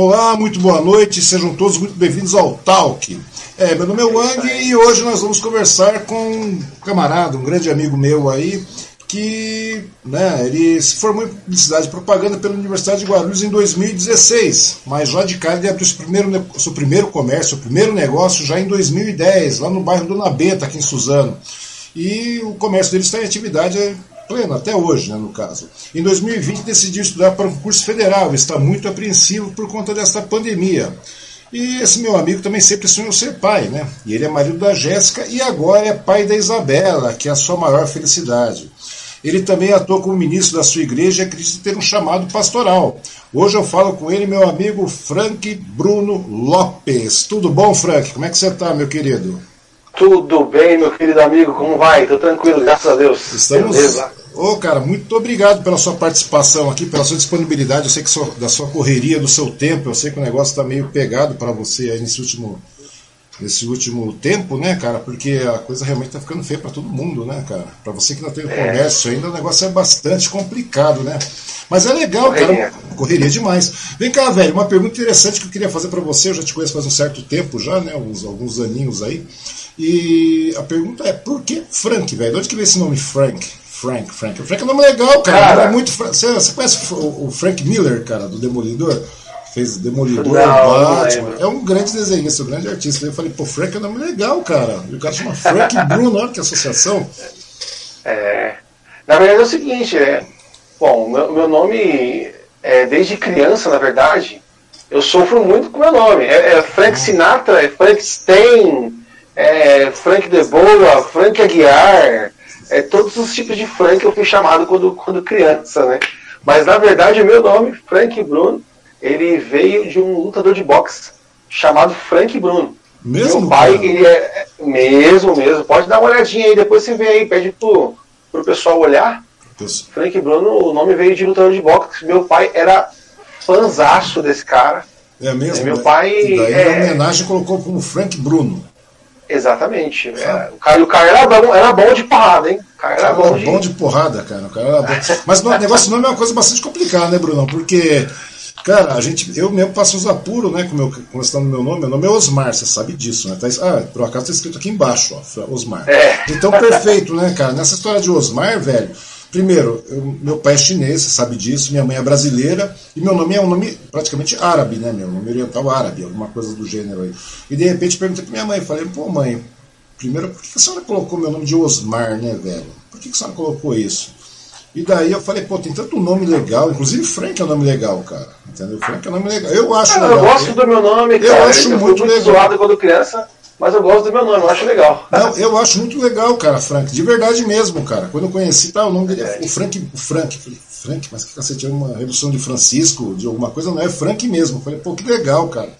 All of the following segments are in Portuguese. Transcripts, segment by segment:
Olá, muito boa noite, sejam todos muito bem-vindos ao Talk. É, meu nome é Wang e hoje nós vamos conversar com um camarada, um grande amigo meu aí, que né, ele se formou em publicidade e propaganda pela Universidade de Guarulhos em 2016, mas já de cara ele abriu seu primeiro, seu primeiro comércio, seu primeiro negócio já em 2010, lá no bairro Dona Beta, aqui em Suzano. E o comércio dele está em atividade plena, até hoje, né, no caso. Em 2020 decidiu estudar para um concurso federal, está muito apreensivo por conta dessa pandemia. E esse meu amigo também sempre sonhou ser pai, né? E ele é marido da Jéssica e agora é pai da Isabela, que é a sua maior felicidade. Ele também atua como ministro da sua igreja e acredita ter um chamado pastoral. Hoje eu falo com ele, meu amigo Frank Bruno Lopes. Tudo bom, Frank? Como é que você está, meu querido? Tudo bem, meu querido amigo, como vai? Tô tranquilo, graças a Deus. Estamos. Beleza. Ô, oh, cara, muito obrigado pela sua participação aqui, pela sua disponibilidade. Eu sei que sua, da sua correria, do seu tempo, eu sei que o negócio está meio pegado para você aí nesse último, nesse último tempo, né, cara? Porque a coisa realmente está ficando feia para todo mundo, né, cara? Para você que não tem o comércio ainda, o negócio é bastante complicado, né? Mas é legal, correria. cara. Correria demais. Vem cá, velho, uma pergunta interessante que eu queria fazer para você. Eu já te conheço faz um certo tempo já, né? Alguns, alguns aninhos aí. E a pergunta é, por que Frank, velho? De onde que vem esse nome Frank? Frank, Frank. O Frank é um nome legal, cara. cara é muito você, você conhece o Frank Miller, cara, do Demolidor? Fez Demolidor, não, Batman. Não é um grande desenhista, um grande artista. Eu falei, pô, Frank é um nome legal, cara. E o cara chama Frank Bruno, olha que associação. É. Na verdade é o seguinte, é. Bom, meu, meu nome, é, desde criança, na verdade, eu sofro muito com meu nome. É, é Frank Sinatra, é Frank Stein, é, Frank De Boa, Frank Aguiar, é, todos os tipos de Frank eu fui chamado quando, quando criança, né? Mas na verdade o meu nome, Frank Bruno, ele veio de um lutador de boxe chamado Frank Bruno. Mesmo? Meu pai, ele é. Mesmo, mesmo. Pode dar uma olhadinha aí, depois você vê aí, pede pro, pro pessoal olhar. Isso. Frank Bruno, o nome veio de lutador de boxe. Meu pai era fanzaço desse cara. É mesmo? Meu pai. E daí, é... a homenagem colocou como Frank Bruno. Exatamente. É, o, cara, o cara era bom, era bom de porrada, hein? O cara era, bom, de... bom de porrada, cara. O cara era bom. Mas o negócio do nome é uma coisa bastante complicada, né, Bruno? Porque, cara, a gente, eu mesmo passo uns apuros, né, com, meu, com esse meu nome. Meu nome é Osmar, você sabe disso, né? Tá, ah, por acaso tá escrito aqui embaixo, ó, Osmar. É. Então, perfeito, né, cara? Nessa história de Osmar, velho. Primeiro, eu, meu pai é chinês, você sabe disso, minha mãe é brasileira, e meu nome é um nome praticamente árabe, né, meu nome oriental árabe, alguma coisa do gênero aí. E de repente perguntei pra minha mãe, falei, pô mãe, primeiro, por que a senhora colocou meu nome de Osmar, né, velho? Por que a senhora colocou isso? E daí eu falei, pô, tem tanto nome legal, inclusive Frank é um nome legal, cara. Entendeu? Frank é um nome legal. Eu acho legal. Eu gosto do meu nome, cara. Eu acho eu muito, muito legal. zoado quando criança. Mas eu gosto do meu nome, eu acho legal. Não, eu acho muito legal, cara, Frank. De verdade mesmo, cara. Quando eu conheci, tá, o nome dele é o Frank. O Frank. Falei, Frank, mas que cacete, é uma redução de Francisco, de alguma coisa, não é Frank mesmo. falei, pô, que legal, cara.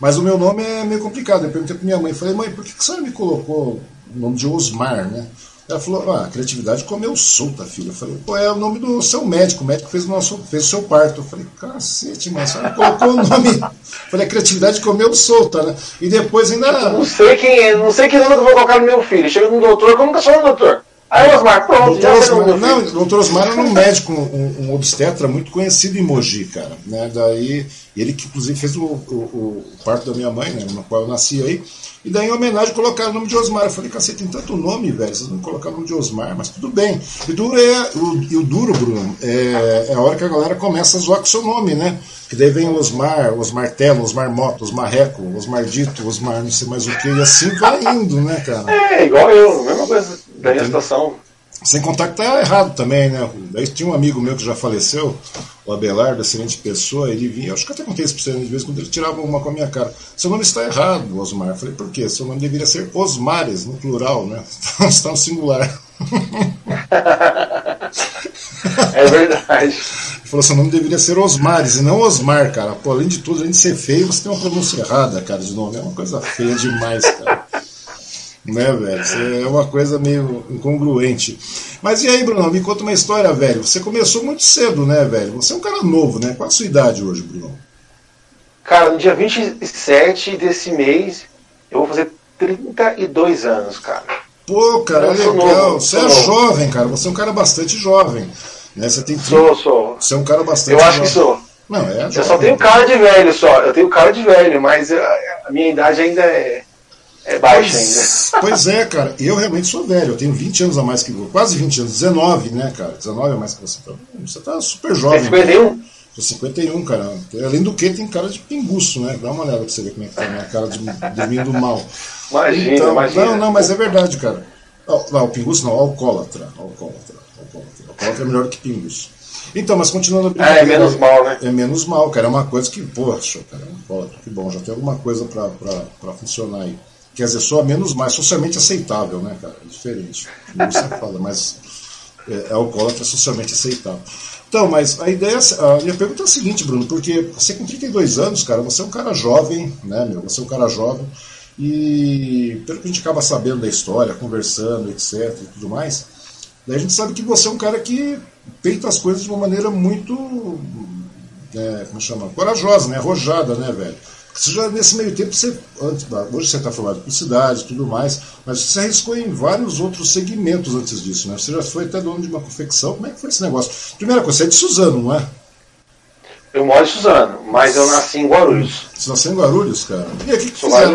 Mas o meu nome é meio complicado. Eu perguntei pra minha mãe, falei, mãe, por que, que a senhora me colocou o nome de Osmar, né? Ela falou, ah, a criatividade comeu solta, filha. Eu falei, pô, é o nome do seu médico, o médico fez o, nosso, fez o seu parto. Eu falei, cacete, mas você colocou o nome. falei, a criatividade comeu solta, né? E depois ainda. Eu não sei quem é, não sei que nome que eu vou colocar no meu filho. Chega no doutor, como que é o doutor? Aí Osmar, pronto, doutor Osmar, não, o doutor Osmar era um médico, um, um, obstetra muito conhecido em Mogi, cara. Né? Daí, ele que inclusive fez o, o, o parto da minha mãe, né, na qual eu nasci aí. E daí, em homenagem, colocaram o nome de Osmar. Eu falei, cacete, tem tanto nome, velho, vocês não colocaram o nome de Osmar, mas tudo bem. E, duro é, o, e o duro, Bruno, é, é, a hora que a galera começa a zoar com o seu nome, né? Que daí vem Osmar, Osmar Telo, Osmar Moto, Osmar Reco, Osmar Dito, Osmar não sei mais o que, e assim vai indo, né, cara? É, igual eu, mesma coisa da minha situação. Sem contar que tá errado também, né? Daí tinha um amigo meu que já faleceu, o Abelardo, excelente pessoa, ele vinha, acho que até contei isso pra você de vez quando ele tirava uma com a minha cara. Seu nome está errado, Osmar. Eu falei, por quê? Seu nome deveria ser Osmares, no plural, né? Então está no singular. É verdade. Ele falou, seu nome deveria ser Osmares e não Osmar, cara. Pô, além de tudo, além de ser feio, você tem uma pronúncia errada, cara, de nome. É uma coisa feia demais, cara. Né, velho? Isso é uma coisa meio incongruente. Mas e aí, Bruno? Me conta uma história, velho. Você começou muito cedo, né, velho? Você é um cara novo, né? Qual a sua idade hoje, Bruno? Cara, no dia 27 desse mês, eu vou fazer 32 anos, cara. Pô, cara, eu legal. Novo, você é novo. jovem, cara. Você é um cara bastante jovem. Né? Você tem 30... Sou, sou. Você é um cara bastante Eu acho jovem. que sou. Não, é eu só tenho cara de velho só. Eu tenho cara de velho, mas eu, a minha idade ainda é, é baixa pois, ainda. Pois é, cara. Eu realmente sou velho. Eu tenho 20 anos a mais que você. Quase 20 anos. 19, né, cara? 19 a mais que você. Então, você tá super jovem. É 51? Sou 51, cara. Além do que, tem cara de pinguço, né? Dá uma olhada pra você ver como é que tá a minha cara de dormindo mal. Imagina, então, imagina. Não, não, mas é verdade, cara. Não, o pinguço não, alcoólatra. Alcoólatra. Alcoólatra, alcoólatra é melhor que pinguço. Então, mas continuando a brincadeira. É, é menos mal, né? É menos mal, cara. É uma coisa que, poxa, cara, alcoólatra, que bom, já tem alguma coisa pra, pra, pra funcionar aí. Quer dizer, só menos mais, socialmente aceitável, né, cara? É diferente. Não você fala, mas é, é alcoólatra socialmente aceitável. Então, mas a ideia, a minha pergunta é a seguinte, Bruno, porque você com 32 anos, cara, você é um cara jovem, né, meu? Você é um cara jovem e pelo que a gente acaba sabendo da história, conversando, etc e tudo mais, daí a gente sabe que você é um cara que peita as coisas de uma maneira muito, é, como chama, corajosa, né, arrojada, né, velho? Você já, nesse meio tempo, você, hoje você está formado por cidade e tudo mais, mas você arriscou em vários outros segmentos antes disso, né? Você já foi até dono de uma confecção. Como é que foi esse negócio? Primeira coisa, você é de Suzano, não é? Eu moro em Suzano, mas eu nasci em Guarulhos. Você nasceu em Guarulhos, cara? E aí, o que, que fizeram?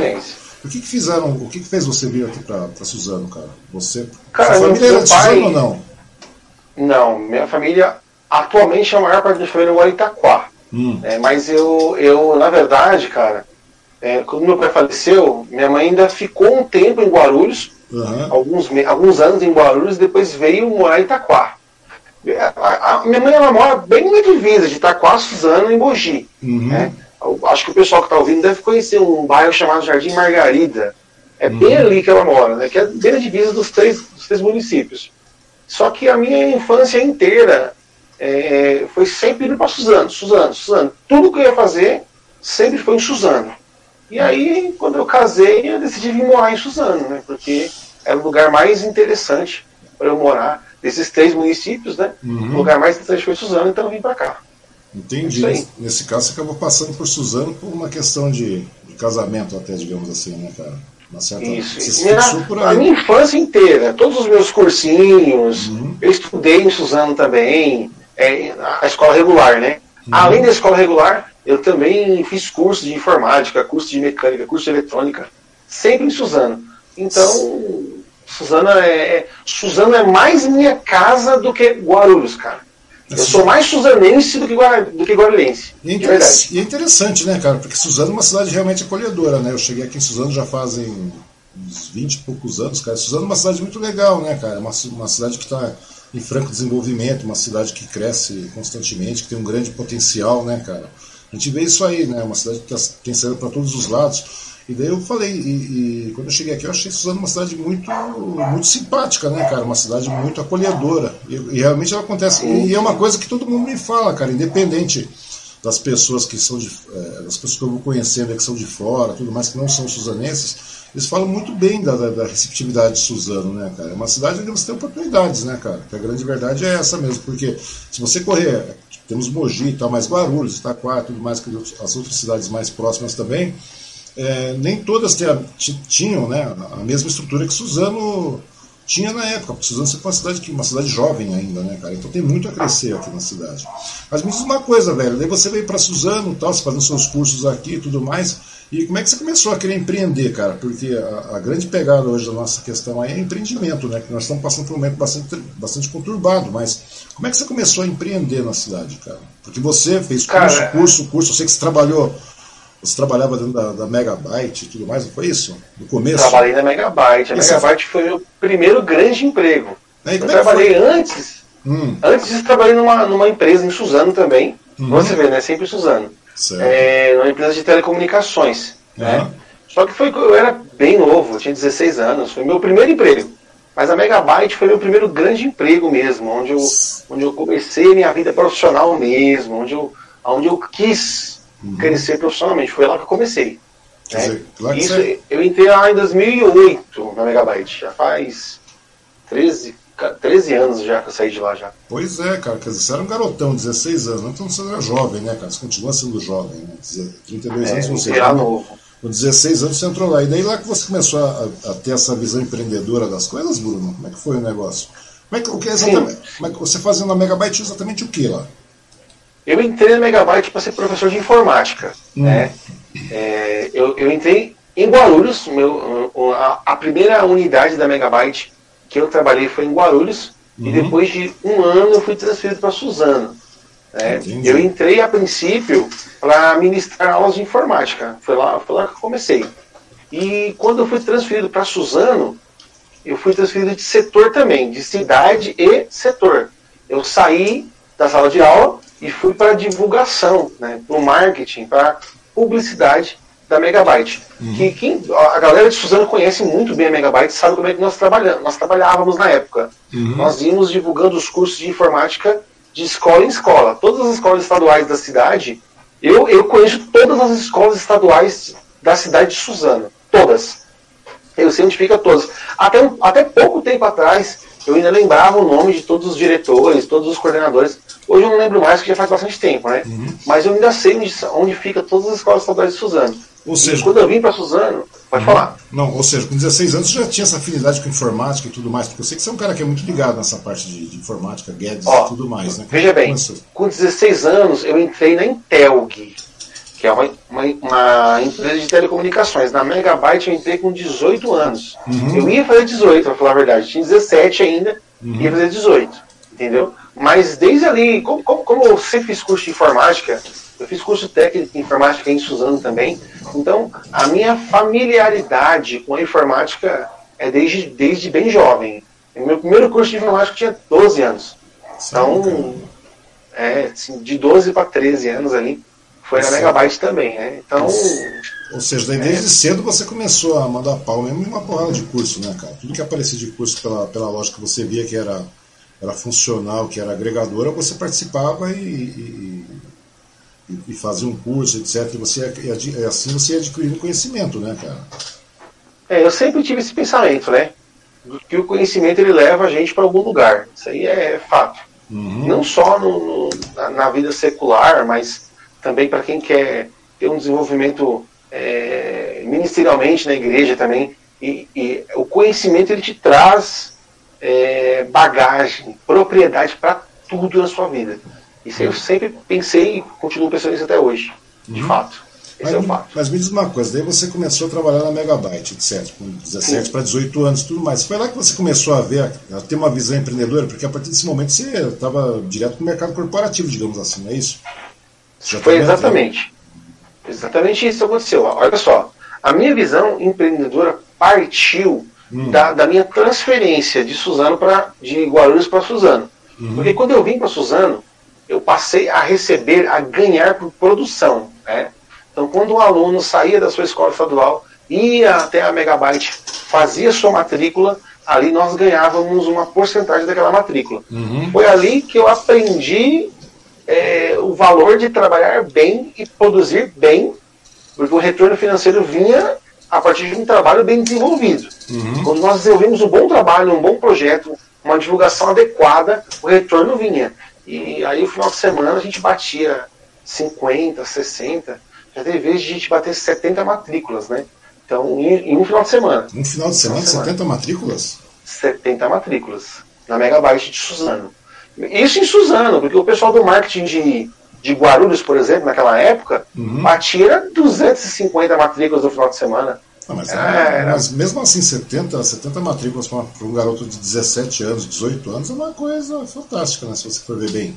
O que, que fizeram? O que, que fez você vir aqui para Suzano, cara? Você. Cara, sua família era de pai... Suzano ou não? Não, minha família, atualmente a maior parte da família mora em Itaquá. Hum. É, mas eu, eu, na verdade, cara, é, quando meu pai faleceu, minha mãe ainda ficou um tempo em Guarulhos, uhum. alguns, alguns anos em Guarulhos, depois veio morar em Itaquá. A, a minha mãe ela mora bem na divisa de Itaquá, Suzano e Mogi. Uhum. Né? acho que o pessoal que está ouvindo deve conhecer um bairro chamado Jardim Margarida. É uhum. bem ali que ela mora, né? que é bem na divisa dos três, dos três municípios. Só que a minha infância inteira é, foi sempre indo para Suzano, Suzano, Suzano. Tudo que eu ia fazer sempre foi em Suzano. E aí, quando eu casei, eu decidi vir morar em Suzano, né? Porque era o lugar mais interessante para eu morar. Desses três municípios, né? Uhum. O lugar mais interessante foi Suzano, então eu vim para cá. Entendi. Nesse, nesse caso, você acabou passando por Suzano por uma questão de, de casamento, até, digamos assim, né, cara? Uma certa... Isso. Minha, a minha infância inteira, todos os meus cursinhos, uhum. eu estudei em Suzano também é, a escola regular, né? Uhum. Além da escola regular, eu também fiz curso de informática, curso de mecânica, curso de eletrônica, sempre em Suzano. Então, Suzano é, é, Suzano é mais minha casa do que Guarulhos, cara. Eu sou mais suzanense do que, do que guarulhense. E é, interessante, e é interessante, né, cara? Porque Suzano é uma cidade realmente acolhedora, né? Eu cheguei aqui em Suzano já fazem uns 20 e poucos anos, cara. Suzano é uma cidade muito legal, né, cara? Uma, uma cidade que está em franco desenvolvimento, uma cidade que cresce constantemente, que tem um grande potencial, né, cara? A gente vê isso aí, né? Uma cidade que tá, tem saído para todos os lados. E daí eu falei, e, e, quando eu cheguei aqui, eu achei Suzano uma cidade muito, muito simpática, né, cara? Uma cidade muito acolhedora. E, e realmente ela acontece. E, e é uma coisa que todo mundo me fala, cara, independente das pessoas que são de, é, das pessoas que eu vou conhecendo que são de fora, tudo mais, que não são suzanenses, eles falam muito bem da, da, da, receptividade de Suzano, né, cara? É uma cidade onde você tem oportunidades, né, cara? Que a grande verdade é essa mesmo, porque se você correr, temos Mogi e tal, mas Guarulhos, Itaquá, tudo mais, que as outras cidades mais próximas também, é, nem todas tinham né, a mesma estrutura que Suzano tinha na época, porque Suzano sempre foi uma cidade, uma cidade jovem ainda, né, cara? Então tem muito a crescer aqui na cidade. Mas me diz uma coisa, velho, daí você veio para Suzano, tal, você fazendo seus cursos aqui e tudo mais, e como é que você começou a querer empreender, cara? Porque a, a, grande pegada hoje da nossa questão aí é empreendimento, né? Que nós estamos passando por um momento bastante, bastante conturbado, mas como é que você começou a empreender na cidade, cara? Porque você fez curso, cara, curso, curso, eu sei que você trabalhou, você trabalhava dentro da, da Megabyte e tudo mais, não foi isso? No começo? Trabalhei na Megabyte. A Megabyte foi o meu primeiro grande emprego. Eu é trabalhei foi? antes. Hum. Antes disso, trabalhei numa, numa empresa em Suzano também. Uhum. Você vê, né? Sempre Suzano é, numa empresa de telecomunicações. Uhum. Né? Só que foi, eu era bem novo, eu tinha 16 anos, foi meu primeiro emprego. Mas a Megabyte foi meu primeiro grande emprego mesmo, onde eu, onde eu comecei minha vida profissional mesmo, onde eu, onde eu quis uhum. crescer profissionalmente. Foi lá que eu comecei. Né? Dizer, Isso, você... eu entrei lá em 2008 na Megabyte, já faz 13, 13 anos já que eu saí de lá já. Pois é, cara, quer dizer, você era um garotão, 16 anos, então você era jovem, né, cara? Você continua sendo jovem, né? 32 é, anos você era novo. Com 16 anos você entrou lá. E daí lá que você começou a, a, ter essa visão empreendedora das coisas, Bruno? Como é que foi o negócio? Como é que, o que exatamente, como é que você fazendo na Megabyte exatamente o que lá? Eu entrei na Megabyte para ser professor de informática. Hum. Né? É, eu, eu entrei em Guarulhos, meu, a, a, primeira unidade da Megabyte que eu trabalhei foi em Guarulhos, uhum. e depois de um ano eu fui transferido para Suzano. Né? Eu entrei a princípio para ministrar aulas de informática, foi lá, foi lá que eu comecei. E quando eu fui transferido para Suzano, eu fui transferido de setor também, de cidade e setor. Eu saí da sala de aula e fui para divulgação, né, para o marketing, para publicidade da Megabyte. Uhum. Que a galera de Suzano conhece muito bem a Megabyte, sabe como é que nós trabalhamos. Nós trabalhávamos na época. Uhum. Nós íamos divulgando os cursos de informática de escola em escola. Todas as escolas estaduais da cidade, eu, eu conheço todas as escolas estaduais da cidade de Suzano. Todas. Eu sei onde fica todas. Até, até pouco tempo atrás, eu ainda lembrava o nome de todos os diretores, todos os coordenadores. Hoje eu não lembro mais, porque já faz bastante tempo, né? Uhum. Mas eu ainda sei onde, onde fica todas as escolas estaduais de Suzano. Ou seja, e quando eu vim para Suzano, pode uhum. falar. Não, ou seja, com 16 anos você já tinha essa afinidade com informática e tudo mais, porque eu sei que você é um cara que é muito ligado nessa parte de, de informática, Guedes Ó, e tudo mais, né? Veja bem, começou? com 16 anos eu entrei na Intelg, que é uma, uma, uma, empresa de telecomunicações. Na Megabyte eu entrei com 18 anos. Uhum. Eu ia fazer 18, para falar a verdade. Tinha 17 ainda, uhum. ia fazer 18. Entendeu? Mas desde ali, como, como, como eu sempre fiz curso de informática, eu fiz curso técnico de informática em Suzano também. Então, a minha familiaridade com a informática é desde, desde bem jovem. O meu primeiro curso de informática tinha 12 anos. Então, é, assim, de 12 para 13 anos ali, foi na Megabyte também, né? Então. Ou seja, daí desde é. cedo você começou a mandar pau mesmo em uma porrada de curso, né, cara? Tudo que aparecia de curso pela, pela loja que você via que era, era funcional, que era agregadora, você participava e, e, e fazia um curso, etc. E você, e assim você ia adquirindo conhecimento, né, cara? É, eu sempre tive esse pensamento, né? Que o conhecimento ele leva a gente para algum lugar. Isso aí é fato. Uhum. Não só no, no, na, na vida secular, mas também para quem quer ter um desenvolvimento é, ministerialmente na igreja também. E, e, o conhecimento ele te traz é, bagagem, propriedade para tudo na sua vida. Isso eu sempre pensei e continuo pensando nisso até hoje, de uhum. fato. Esse mas, é o fato. Mas me diz uma coisa, daí você começou a trabalhar na Megabyte, etc., com 17 para 18 anos tudo mais. Foi lá que você começou a ver, a ter uma visão empreendedora, porque a partir desse momento você estava direto no mercado corporativo, digamos assim, não é isso? Foi exatamente. Exatamente isso que aconteceu. Olha só, a minha visão empreendedora partiu hum. da, da, minha transferência de Suzano para de Guarulhos para Suzano. Uhum. Porque quando eu vim para Suzano, eu passei a receber, a ganhar por produção. Né? Então, quando um aluno saía da sua escola estadual, ia até a Megabyte, fazia sua matrícula, ali nós ganhávamos uma porcentagem daquela matrícula. Uhum. Foi ali que eu aprendi é, o valor de trabalhar bem e produzir bem, porque o retorno financeiro vinha a partir de um trabalho bem desenvolvido. Uhum. Quando nós desenvolvemos um bom trabalho, um bom projeto, uma divulgação adequada, o retorno vinha. E aí, no final de semana, a gente batia 50, 60, já teve vezes de a gente bater 70 matrículas, né? Então, em, em um final de semana. Um final de semana, final de 70 semana. matrículas? 70 matrículas. Na Megabyte de Suzano. Isso em Suzano, porque o pessoal do marketing de, de Guarulhos, por exemplo, naquela época, uhum. batia 250 matrículas no final de semana. Não, mas, é, mas, mesmo assim, 70, 70 matrículas para um garoto de 17 anos, 18 anos, é uma coisa fantástica, né? Se você for ver bem.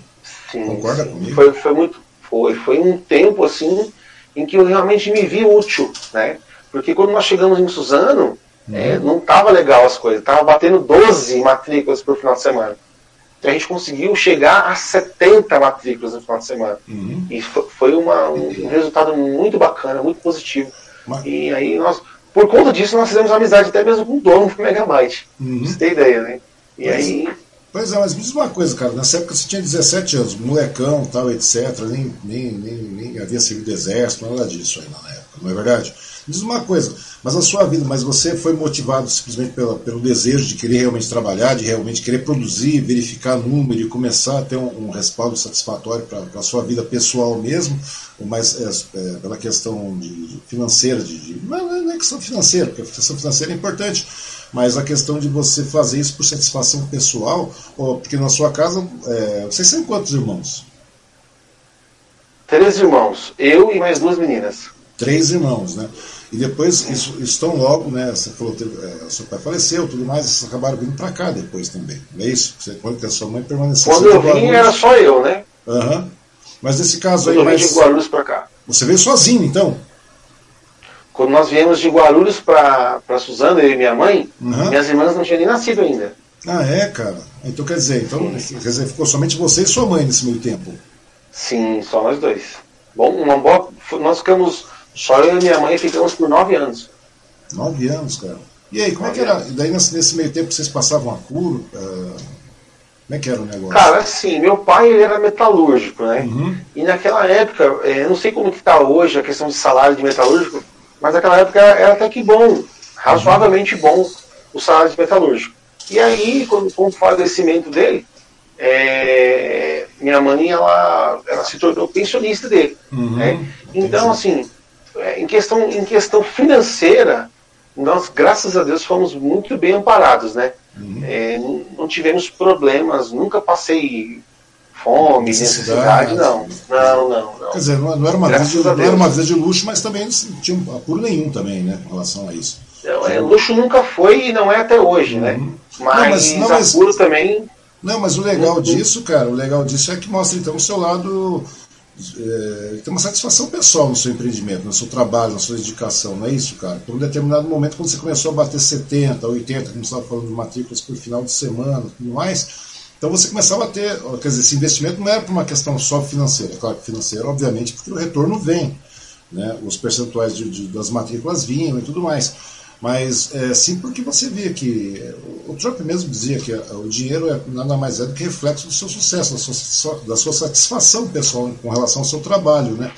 Sim, Concorda sim. comigo? Foi, foi muito. Foi, foi um tempo assim em que eu realmente me vi útil, né? Porque quando nós chegamos em Suzano, uhum. é, não tava legal as coisas, tava batendo 12 matrículas por final de semana. Então a gente conseguiu chegar a 70 matrículas no final de semana. Uhum. E foi uma, um resultado muito bacana, muito positivo. E aí nós, por conta disso, nós fizemos amizade até mesmo com o dono do Megabyte. Uhum. Você tem ideia, né? E pois, aí. Pois é, mas me diz uma coisa, cara. Nessa época você tinha 17 anos, molecão, tal, etc. Nem, nem, nem, nem havia servido exército, nada disso aí na época, não é verdade? Diz uma coisa, mas a sua vida, mas você foi motivado simplesmente pela, pelo desejo de querer realmente trabalhar, de realmente querer produzir, verificar número e começar a ter um, um respaldo satisfatório para a sua vida pessoal mesmo, ou mais é, é, pela questão de, de financeira, de, de, não é questão financeira, porque a questão financeira é importante, mas a questão de você fazer isso por satisfação pessoal, ou, porque na sua casa, é, vocês são quantos irmãos? Três irmãos, eu e mais duas meninas. Três irmãos, né? E depois, isso, isso tão logo, né? Você falou que é, seu pai faleceu tudo mais, vocês acabaram vindo para cá depois também. Não é isso? Você, quando a sua mãe permaneceu Quando eu vim, era só eu, né? Uhum. Mas nesse caso quando aí. Eu vim de Guarulhos para cá. Você veio sozinho, então? Quando nós viemos de Guarulhos para Suzano, eu e minha mãe, uhum. minhas irmãs não tinham nem nascido ainda. Ah, é, cara? Então quer dizer, então, quer dizer, ficou somente você e sua mãe nesse meio tempo? Sim, só nós dois. Bom, uma boa. Nós ficamos. Só eu e minha mãe ficamos por nove anos. Nove anos, cara. E aí, como nove é que era? E daí nesse, meio tempo vocês passavam a? Uh, como é que era o negócio? Cara, assim, meu pai ele era metalúrgico, né? Uhum. E naquela época, é, eu não sei como que está hoje a questão de salário de metalúrgico, mas naquela época era até que bom, razoavelmente bom o salário de metalúrgico. E aí, quando, com o falecimento dele, é, minha mãe ela, ela se tornou pensionista dele. Uhum, né? Então, assim, em questão, em questão financeira, nós, graças a Deus, fomos muito bem amparados, né? Uhum. É, não, tivemos problemas, nunca passei fome, necessidade, necessidade não. Não, não, não. Quer dizer, não, era uma, vida de, não era uma vida de luxo, mas também não tinha apuro nenhum também, né, com relação a isso. Não, é, luxo nunca foi e não é até hoje, né? uhum. né? Mas, não, mas, não, mas também. Não, mas o legal uhum. disso, cara, o legal disso é que mostra então o seu lado. É, tem uma satisfação pessoal no seu empreendimento, no seu trabalho, na sua dedicação, não é isso, cara? Por um determinado momento, quando você começou a bater 70, 80, como você estava falando de matrículas por final de semana tudo mais, então você começava a ter, quer dizer, esse investimento não era por uma questão só financeira, claro que financeira, obviamente, porque o retorno vem, né? os percentuais de, de, das matrículas vinham e tudo mais. Mas é, sim porque você via que o Trump mesmo dizia que o dinheiro é nada mais é do que reflexo do seu sucesso, da sua, da sua satisfação pessoal com relação ao seu trabalho, né?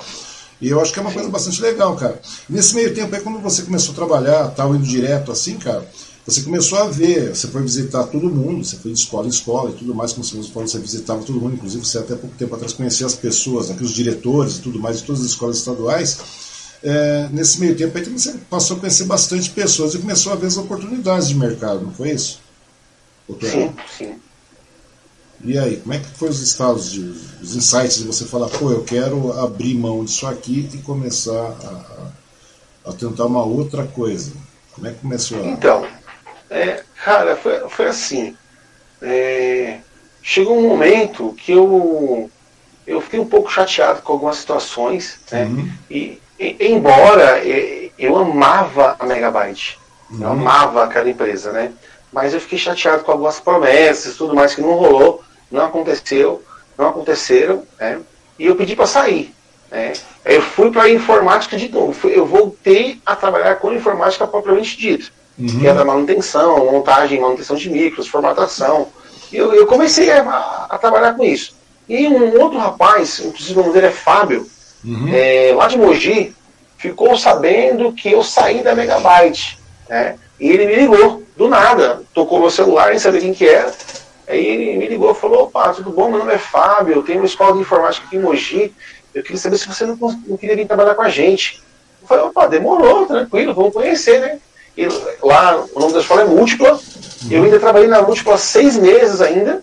E eu acho que é uma coisa bastante legal, cara. Nesse meio tempo aí, quando você começou a trabalhar, tal, indo direto assim, cara, você começou a ver, você foi visitar todo mundo, você foi de escola em escola e tudo mais, como você falou, você visitava todo mundo, inclusive você até pouco tempo atrás conhecia as pessoas, aqui, os diretores e tudo mais de todas as escolas estaduais é, nesse meio tempo aí você passou a conhecer bastante pessoas e começou a ver as oportunidades de mercado, não foi isso? Sim, sim. E aí, como é que foi os estados, de, os insights de você falar, pô, eu quero abrir mão disso aqui e começar a, a tentar uma outra coisa? Como é que começou a... Então, é, cara, foi, foi assim. É, chegou um momento que eu, eu fiquei um pouco chateado com algumas situações, né? Uhum. E, embora eu amava a Megabyte, uhum. eu amava aquela empresa, né? Mas eu fiquei chateado com algumas promessas, tudo mais que não rolou, não aconteceu, não aconteceram, né? E eu pedi para sair, né? Eu fui para a informática de novo, eu voltei a trabalhar com informática propriamente dita, uhum. que era manutenção, montagem, manutenção de micros, formatação. E eu, eu comecei a, a, trabalhar com isso. E um outro rapaz, inclusive o nome dele é Fábio, uhum. é, lá de Mogi, ficou sabendo que eu saí da Megabyte. Né? E ele me ligou, do nada, tocou meu celular, nem sabia quem que era. Aí ele me ligou e falou, opa, tudo bom, meu nome é Fábio, eu tenho uma escola de informática aqui em Mogi, eu queria saber se você não, não queria vir trabalhar com a gente. Eu falei, opa, demorou, tranquilo, vamos conhecer, né? E lá, o nome da escola é Múltipla, eu ainda trabalhei na Múltipla seis meses ainda,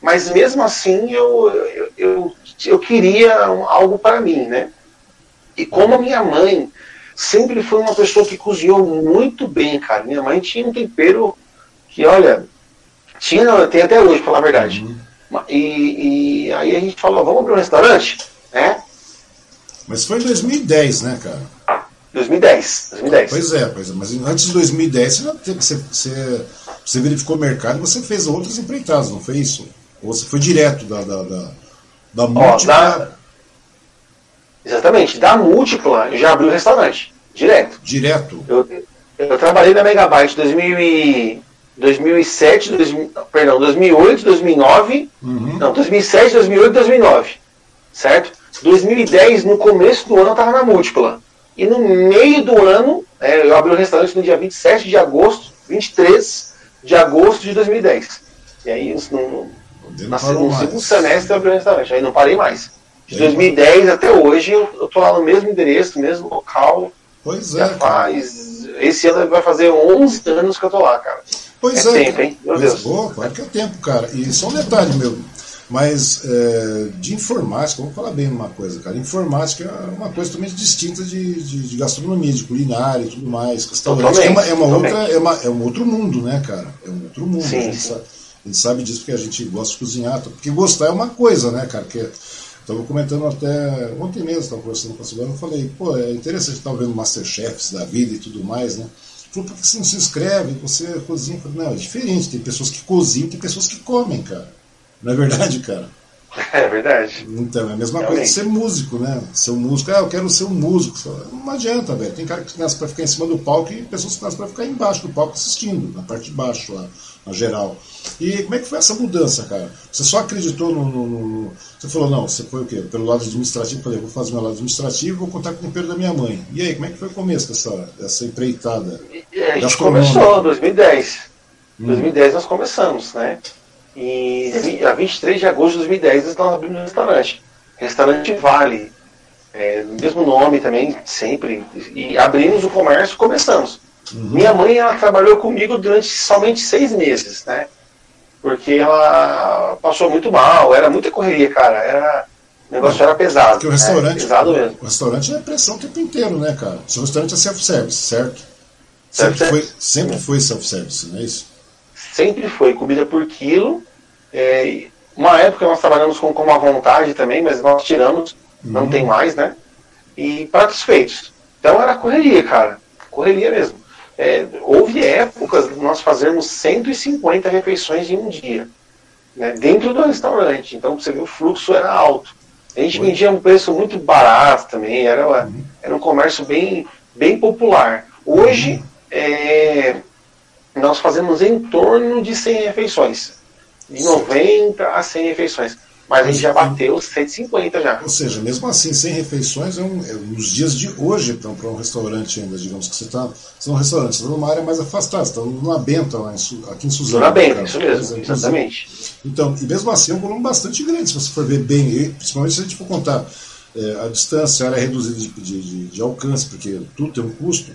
mas mesmo assim eu, eu, eu, eu queria algo para mim, né? E como a minha mãe sempre foi uma pessoa que cozinhou muito bem, cara. Minha mãe tinha um tempero que, olha, tinha, tem até hoje, pra falar a verdade. Uhum. E, e, aí a gente falou, vamos abrir um restaurante? Né? Mas foi em 2010, né, cara? 2010, 2010. Pois é, pois é. Mas antes de 2010 você, você, você, você verificou o mercado e você fez outras empreitadas, não foi isso? Ou você foi direto da, da, da, da múltipla... Exatamente. Da múltipla, eu já abri o restaurante. Direto. Direto. Eu, eu trabalhei na Megabyte 2000 e, 2007, 2000, perdão, 2008, 2009. Uhum. Não, 2007, 2008, 2009. Certo? 2010, no começo do ano, eu estava na múltipla. E no meio do ano, é, eu abri o restaurante no dia 27 de agosto, 23 de agosto de 2010. E aí, no, no, no segundo semestre, eu abri o restaurante. Aí não parei mais. De 2010 até hoje, eu, eu tô lá no mesmo endereço, no mesmo local. Pois é. faz. Esse ano vai fazer 11 anos que eu tô lá, cara. Pois é. é tempo, hein? Meu Deus. Boa, claro que é tempo, cara. E só um detalhe, meu. Mas é, de informática, vamos falar bem uma coisa, cara. Informática é uma coisa totalmente distinta de, de, de gastronomia, de culinária e tudo mais. Restaurante é, uma, é, uma outra, é, uma, é um outro mundo, né, cara? É um outro mundo. Sim, sabe, a, gente sabe, disso porque a gente gosta de cozinhar. Porque gostar é uma coisa, né, cara? Que Estava comentando até ontem mesmo, estava conversando com a Silvana, eu falei, pô, é interessante estar vendo Masterchefs da vida e tudo mais, né? Falou, por que você não se inscreve? Você cozinha? Eu falei, não, é diferente, tem pessoas que cozinham, tem pessoas que comem, cara. Não é verdade, cara? É verdade. Então, é a mesma coisa de ser músico, né? Ser um músico, ah, eu quero ser um músico. Não adianta, velho. Tem cara que nasce para ficar em cima do palco e pessoas que nascem para ficar embaixo do palco assistindo, na parte de baixo, lá, na geral. E como é que foi essa mudança, cara? Você só acreditou no, no, no, Você falou, não, você foi o quê? Pelo lado administrativo, falei, vou fazer meu lado administrativo vou contar com o tempero da minha mãe. E aí, como é que foi o começo dessa, dessa empreitada? E, a gente começou em 2010. Em hum. 2010 nós começamos, né? E a 23 de agosto de 2010 nós abrimos um restaurante. Restaurante Vale. É, mesmo nome também, sempre. E abrimos o comércio começamos. Minha mãe ela trabalhou comigo durante somente seis meses, né? Porque ela passou muito mal, era muita correria, cara. Era, o negócio era pesado. Porque o restaurante, né? pesado mesmo. O restaurante é pressão o tempo inteiro, né, cara? O seu restaurante é self-service, certo? Sempre self foi, sempre foi self-service, não é isso? Sempre foi, comida por quilo. É, uma época nós trabalhamos com, com a vontade também, mas nós tiramos, uhum. não tem mais, né? E pratos feitos. Então era correria, cara. Correria mesmo. É, houve épocas de nós fazermos 150 refeições em um dia, né, dentro do restaurante. Então você vê o fluxo era alto. A gente vendia um preço muito barato também, era, uhum. era um comércio bem, bem popular. Hoje uhum. é, nós fazemos em torno de 100 refeições, de 90 a 100 refeições. Mas a gente já bateu 150 já. Ou seja, mesmo assim, sem refeições, é, um, é nos dias de hoje, para um, restaurante ainda, digamos que você está você é um restaurante, você está numa área mais afastada, você está numa Benta, lá em, aqui em Suzano. Na Benta, isso mesmo, é, exatamente. Então, e mesmo assim é um volume bastante grande, se você for ver bem, principalmente se a gente for contar é, a distância, a área reduzida de, de, de, de alcance, porque tudo tem um custo.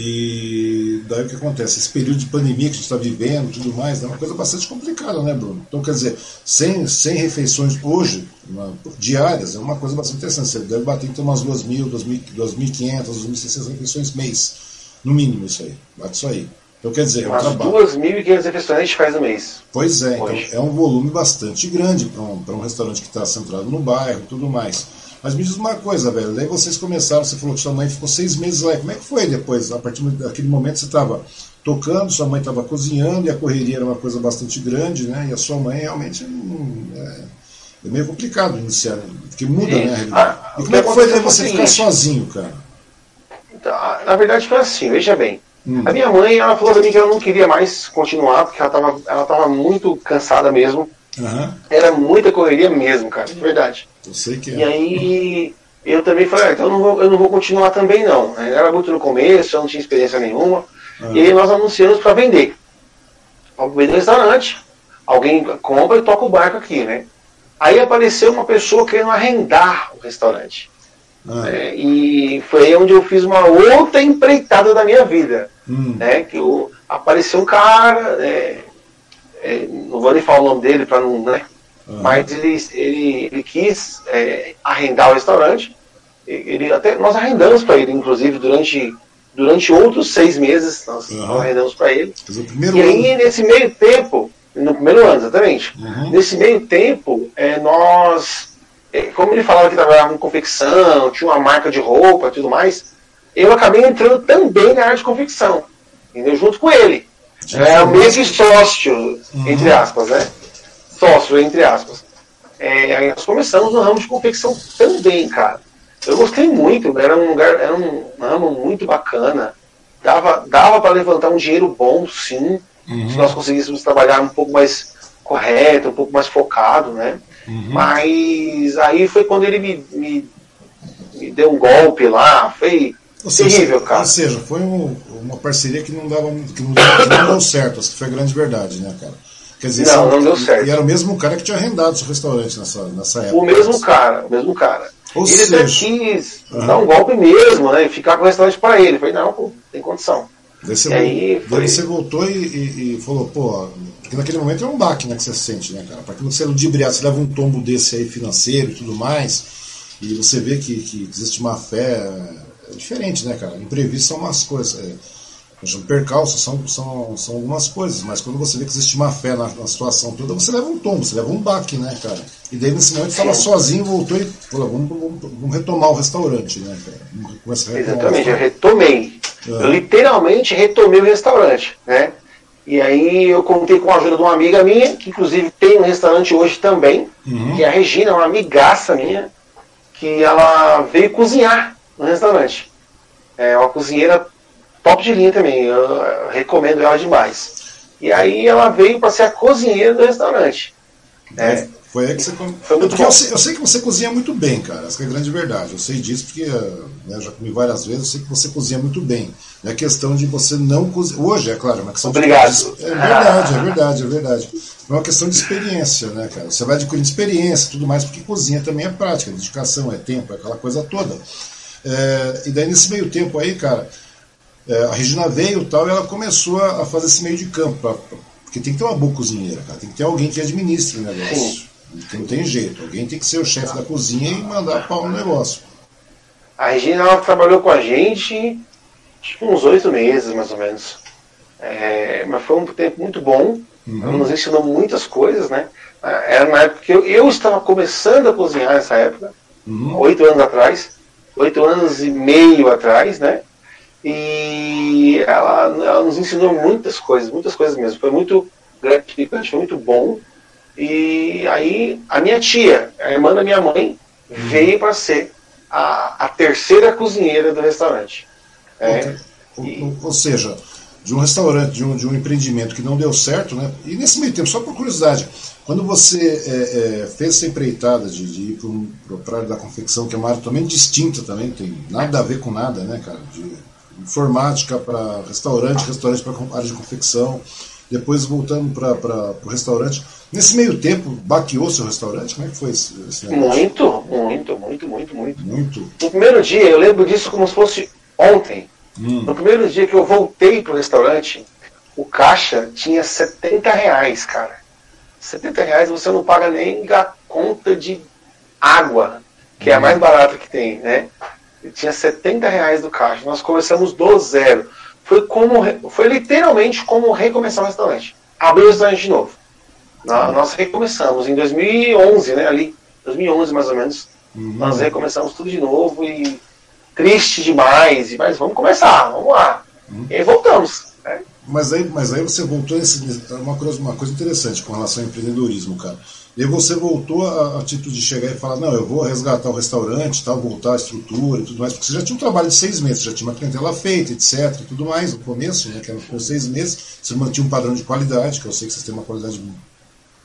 E daí o que acontece? Esse período de pandemia que a gente está vivendo tudo mais, é uma coisa bastante complicada, né, Bruno? Então, quer dizer, sem, sem refeições hoje, uma, diárias, é uma coisa bastante interessante. Você deve bater então umas 2.000, 2.500, 2.600 refeições mês. No mínimo isso aí. Bate isso aí. Então, quer dizer, é um trabalho. 2.500 refeições a gente faz no mês. Pois é, então é um volume bastante grande para um, um restaurante que está centrado no bairro e tudo mais. Mas me diz uma coisa, velho. Daí vocês começaram, você falou que sua mãe ficou seis meses lá. Como é que foi depois? A partir daquele momento você estava tocando, sua mãe estava cozinhando e a correria era uma coisa bastante grande, né? E a sua mãe realmente hum, é, é meio complicado iniciar, né? porque muda, Sim. né? Ah, e como é que foi daí você ficar sozinho, cara? Então, na verdade foi assim, veja bem. Hum. A minha mãe, ela falou pra mim que ela não queria mais continuar, porque ela estava ela tava muito cansada mesmo. Uhum. Era muita correria mesmo, cara, de verdade. Eu sei que é. E aí eu também falei, ah, então eu não, vou, eu não vou continuar também não. Era muito no começo, eu não tinha experiência nenhuma. Uhum. E aí nós anunciamos para vender. Vamos vender no restaurante. Alguém compra e toca o barco aqui, né? Aí apareceu uma pessoa querendo arrendar o restaurante. Uhum. É, e foi aí onde eu fiz uma outra empreitada da minha vida. Uhum. Né, que eu, apareceu um cara, é, não vou nem falar o nome dele para não. Né, Uhum. Mas ele, ele, ele quis é, arrendar o restaurante. Ele, até, nós arrendamos para ele, inclusive, durante, durante outros seis meses, nós uhum. arrendamos para ele. E aí, ano. nesse meio tempo, no primeiro ano, exatamente, uhum. nesse meio tempo, é, nós, é, como ele falava que trabalhava em confecção, tinha uma marca de roupa e tudo mais, eu acabei entrando também na área de confecção, entendeu? junto com ele. É o mesmo sócio, uhum. entre aspas, né? sócio, entre aspas. É, nós começamos no ramo de confecção também, cara. Eu gostei muito, era um lugar, era um ramo muito bacana. Dava, dava para levantar um dinheiro bom, sim, uhum. se nós conseguíssemos trabalhar um pouco mais correto, um pouco mais focado, né? Uhum. Mas aí foi quando ele me, me, me deu um golpe lá, foi ou terrível, cara. Ou seja, foi um, uma parceria que não dava que não, que não deu certo, que foi a grande verdade, né, cara? Quer dizer, não, não deu certo. E era o mesmo cara que tinha arrendado seu restaurante nessa, nessa época. O mesmo cara, o mesmo cara. Ou ele seja, até quis uhum. dar um golpe mesmo, né? E ficar com o restaurante para ele. Eu falei, não, pô, tem condição. Daí você, aí, foi... daí você voltou e, e, e, falou, pô, porque naquele momento é um baque né, que você sente, né, cara? Porque você é ludibriado, você leva um tombo desse aí financeiro e tudo mais, e você vê que, que existe uma fé é diferente, né, cara? Imprevisto são umas coisas. É, percalços são, são, são algumas coisas, mas quando você vê que existe má fé na, na, situação toda, você leva um tombo, você leva um baque, né, cara? E daí nesse momento estava sozinho, voltou e falou, vamos, vamos, vamos, retomar o restaurante, né, cara? Exatamente, eu retomei. É. Eu literalmente retomei o restaurante, né? E aí eu contei com a ajuda de uma amiga minha, que inclusive tem um restaurante hoje também, uhum. que é a Regina, uma amigaça minha, que ela veio cozinhar no restaurante. É uma cozinheira top de linha também, eu recomendo ela demais. E aí ela veio para ser a cozinheira do restaurante. É, foi aí que você. Foi eu, sei, eu, sei, que você cozinha muito bem, cara. Essa é a grande verdade. Eu sei disso porque né, já comi várias vezes. Eu sei que você cozinha muito bem. É questão de você não cozinhar. Hoje, é claro, é uma questão Obrigado. de. É verdade, é verdade, é verdade. É uma questão de experiência, né, cara? Você vai adquirindo experiência e tudo mais, porque cozinha também é prática, é dedicação, é tempo, é aquela coisa toda. É, e daí, nesse meio tempo aí, cara, é, a Regina veio tal, e ela começou a fazer esse meio de campo. Pra, pra, porque tem que ter uma boa cozinheira, cara. Tem que ter alguém que administre o negócio. Não tem jeito. Alguém tem que ser o chefe da cozinha e mandar pau no negócio. A Regina ela trabalhou com a gente acho uns oito meses, mais ou menos. É, mas foi um tempo muito bom. Uhum. Ela nos ensinou muitas coisas, né? Era na época que eu, eu estava começando a cozinhar nessa época, uhum. oito anos atrás, oito anos e meio atrás, né? E ela, ela nos ensinou muitas coisas, muitas coisas mesmo. Foi muito gratificante, foi muito bom. E aí a minha tia, a irmã da minha mãe, uhum. veio para ser a, a terceira cozinheira do restaurante. É, e... ou, ou, seja, de um restaurante, de um, de um empreendimento que não deu certo, né? E nesse meio tempo, só por curiosidade, quando você é, é, fez essa empreitada de, de ir para a área da confecção, que é uma área totalmente distinta também, tem nada a ver com nada, né, cara? De informática para restaurante, restaurante para área de confecção, depois voltando para o restaurante. Nesse meio tempo, baqueou seu restaurante? Como é que foi esse, esse negócio? Muito, muito, muito, muito, muito. Muito. No primeiro dia, eu lembro disso como se fosse ontem. Hum. No primeiro dia que eu voltei pro restaurante, o caixa tinha 70 reais, cara. 70 reais você não paga nem a conta de água, que hum. é a hum. mais barata que tem, né? Eu tinha 70 reais do caixa. Nós começamos do zero. Foi como, foi literalmente como recomeçar o restaurante. Abrir o restaurante de novo. Nós recomeçamos em 2011, né? Ali, 2011 mais ou menos. Uhum. Nós recomeçamos tudo de novo e triste demais. Mas vamos começar, vamos lá. Uhum. E aí voltamos. Né? Mas, aí, mas aí você voltou nesse, uma, coisa, uma coisa interessante com relação ao empreendedorismo, cara. E aí você voltou a, a título de chegar e falar, não, eu vou resgatar o restaurante, tal, voltar a estrutura e tudo mais, porque você já tinha um trabalho de seis meses, já tinha uma clientela feita, etc. e tudo mais, no começo, né, que era por seis meses, você mantinha um padrão de qualidade, que eu sei que vocês têm uma qualidade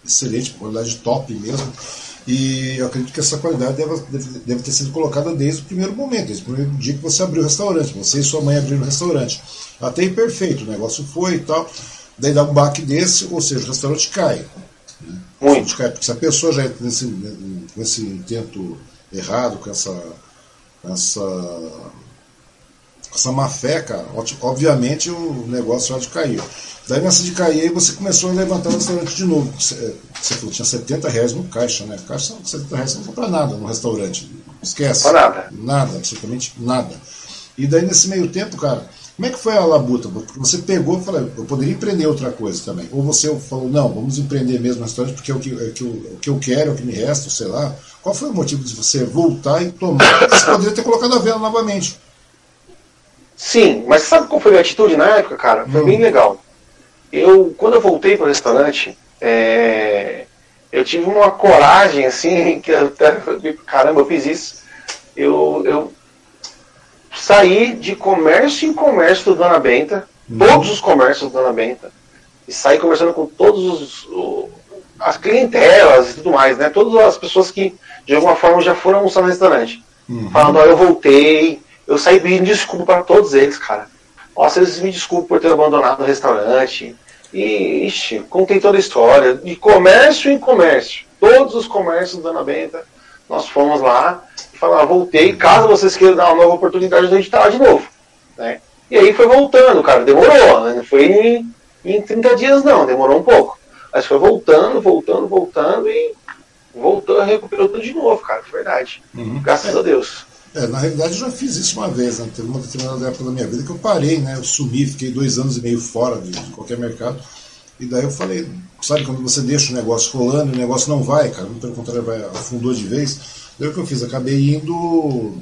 excelente, uma qualidade top mesmo. E eu acredito que essa qualidade deve, deve, deve, ter sido colocada desde o primeiro momento, desde o primeiro dia que você abriu o restaurante. Você e sua mãe abriram o restaurante. Até imperfeito, o negócio foi e tal. Daí dá um baque desse, ou seja, o restaurante cai. Né? Muito. Cai, porque se a pessoa já entra nesse, nesse intento errado, com essa, com essa, essa má fé, cara, obviamente o negócio já de cair. Daí nessa de cair, aí você começou a levantar o restaurante de novo. Você, você falou, tinha 70 reais no caixa, né? Caixa, 70 reais você não compra nada no restaurante. Esquece. Não nada. Nada, absolutamente nada. E daí nesse meio tempo, cara, como é que foi a labuta? Porque você pegou e falou, eu poderia empreender outra coisa também. Ou você falou, não, vamos empreender mesmo no restaurante porque é o que, é o que, eu, é o que eu quero, é o que me resta, sei lá. Qual foi o motivo de você voltar e tomar? Você poderia ter colocado a vela novamente. Sim, mas sabe qual foi a atitude na época, cara? Foi hum. bem legal eu, quando eu voltei para o restaurante, é, eu tive uma coragem, assim, que eu até, caramba, eu fiz isso. Eu, eu saí de comércio em comércio do Dona Benta, uhum. todos os comércios do Dona Benta, e saí conversando com todos os, o, as clientelas e tudo mais, né? Todas as pessoas que, de alguma forma, já foram almoçar no restaurante. Uhum. Falando, ó, eu voltei, eu saí pedindo desculpa para todos eles, cara. Ó, vocês me desculpem por ter abandonado o restaurante. E, ixi, contei toda a história, de comércio em comércio. Todos os comércios da Ana Benta, nós fomos lá e falaram, ah, voltei, caso vocês queiram dar uma nova oportunidade, a gente está lá de novo. Né? E aí foi voltando, cara, demorou, né? Não foi em, em 30 dias não, demorou um pouco. Mas foi voltando, voltando, voltando e voltou recuperou tudo de novo, cara, de verdade. Uhum. Graças a Deus. É, na realidade eu já fiz isso uma vez, né? Teve uma determinada época da minha vida que eu parei, né? Eu sumi, fiquei dois anos e meio fora de, de qualquer mercado. E daí eu falei, sabe quando você deixa o negócio rolando e o negócio não vai, cara, pelo contrário, vai, afundou de vez. Daí o que eu fiz? Acabei indo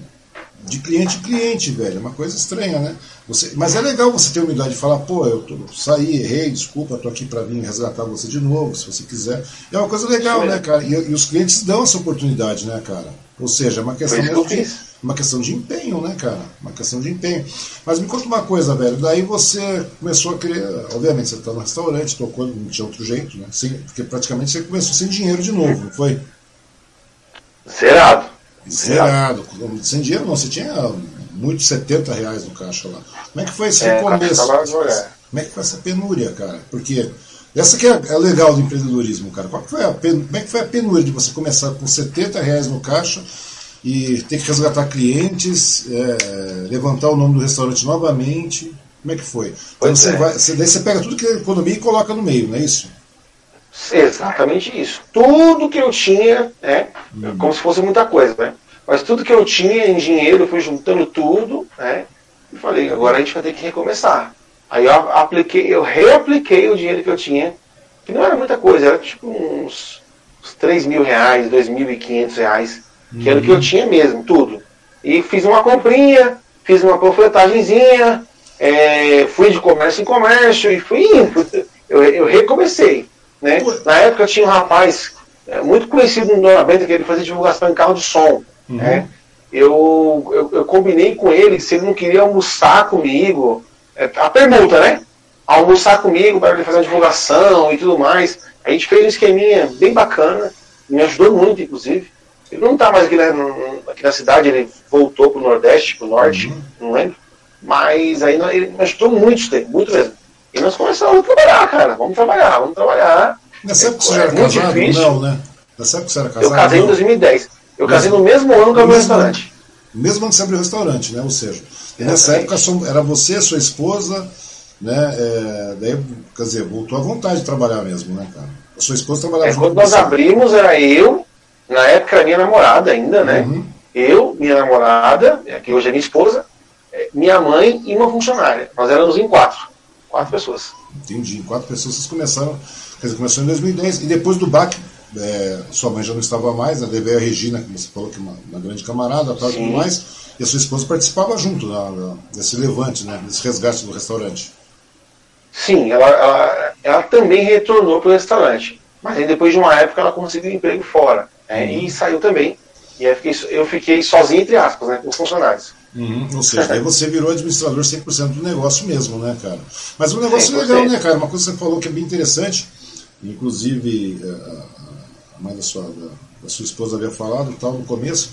de cliente em cliente, velho. É uma coisa estranha, né? Você, mas é legal você ter a humildade de falar, pô, eu tô, saí, errei, desculpa, tô aqui para vir resgatar você de novo, se você quiser. É uma coisa legal, né, cara? E, e, os clientes dão essa oportunidade, né, cara? Ou seja, é uma questão de, uma questão de empenho, né, cara? Uma questão de empenho. Mas me conta uma coisa, velho. Daí você começou a querer. Obviamente, você tá no restaurante, tocou, não tinha outro jeito, né? Sem, porque praticamente você começou sem dinheiro de novo, não foi? Zerado. Zerado. Sem dinheiro não, você tinha muito 70 reais no caixa lá. Como é que foi esse é, começo? Como é que foi essa penúria, cara? Porque essa que é, é legal do empreendedorismo, cara. Qual foi a. Como é que foi a penúria de você começar com 70 reais no caixa e ter que resgatar clientes, é, levantar o nome do restaurante novamente? Como é que foi? Então você, é. vai, você, daí você pega tudo que é economia e coloca no meio, não é isso? Exatamente isso. Tudo que eu tinha, né, uhum. como se fosse muita coisa, né? Mas tudo que eu tinha em dinheiro, eu fui juntando tudo, né? E falei, agora a gente vai ter que recomeçar. Aí eu apliquei, eu reapliquei o dinheiro que eu tinha, que não era muita coisa, era tipo uns, uns 3 mil reais, 2.500 reais, que era o que eu uhum. tinha mesmo, tudo. E fiz uma comprinha, fiz uma panfletagenzinha, é, fui de comércio em comércio e fui indo. Eu, eu recomecei. Né? Na época tinha um rapaz é, muito conhecido no Dona Benta que ele fazia divulgação em carro de som. Uhum. Né? Eu, eu, eu, combinei com ele se ele não queria almoçar comigo. É, a pergunta, né? Almoçar comigo para ele fazer uma divulgação e tudo mais. A gente fez um esqueminha bem bacana, me ajudou muito, inclusive. Ele não está mais aqui, né, aqui, na cidade, ele voltou para o Nordeste, para o Norte, uhum. não lembro. Mas aí ele me ajudou muito, muito mesmo. E nós começamos a trabalhar, cara. Vamos trabalhar, vamos trabalhar. Nessa época você já era casado? Difícil. Não, né? Nessa época você era casado? Eu casei não? em 2010. Eu casei no mesmo ano que eu abri o restaurante. No mesmo ano que você abriu o restaurante, né? Ou seja, nessa época era você, sua esposa, né? É, daí, quer dizer, voltou à vontade de trabalhar mesmo, né, cara? A sua esposa trabalhava é, Quando nós abrimos, era eu, na época era minha namorada ainda, né? Uhum. Eu, minha namorada, que hoje é minha esposa, é, minha mãe e uma funcionária. Nós éramos em quatro. Quatro pessoas. Entendi. Quatro pessoas vocês começaram. Quer dizer, começou em 2010. E depois do BAC, é, sua mãe já não estava mais, né? veio a Regina, como você falou, que é uma, uma grande camarada, tal, tudo mais. E a sua esposa participava junto da, desse levante, né? Desse resgate do restaurante. Sim, ela, ela, ela também retornou para o restaurante. Mas aí depois de uma época ela conseguiu emprego fora. Uhum. E saiu também. E aí eu fiquei, eu fiquei sozinho, entre aspas, né, com os funcionários. Uhum, ou seja, aí você virou administrador 100% do negócio mesmo, né, cara? Mas um negócio 100%. legal, né, cara? Uma coisa que você falou que é bem interessante, inclusive eh, a mãe da sua, da sua esposa havia falado tal no começo.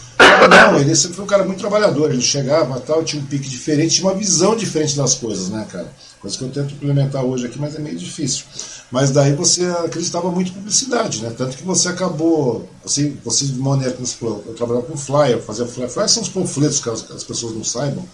Não, ele sempre foi um cara muito trabalhador, ele chegava tal, tinha um pique diferente, tinha uma visão diferente das coisas, né, cara? Coisa que eu tento implementar hoje aqui, mas é meio difícil. Mas daí você acreditava muito em publicidade, né? Tanto que você acabou. Você, você de maneira que você falou, eu trabalhava com flyer, fazia flyer. Flyer são os panfletos que as, as pessoas não saibam.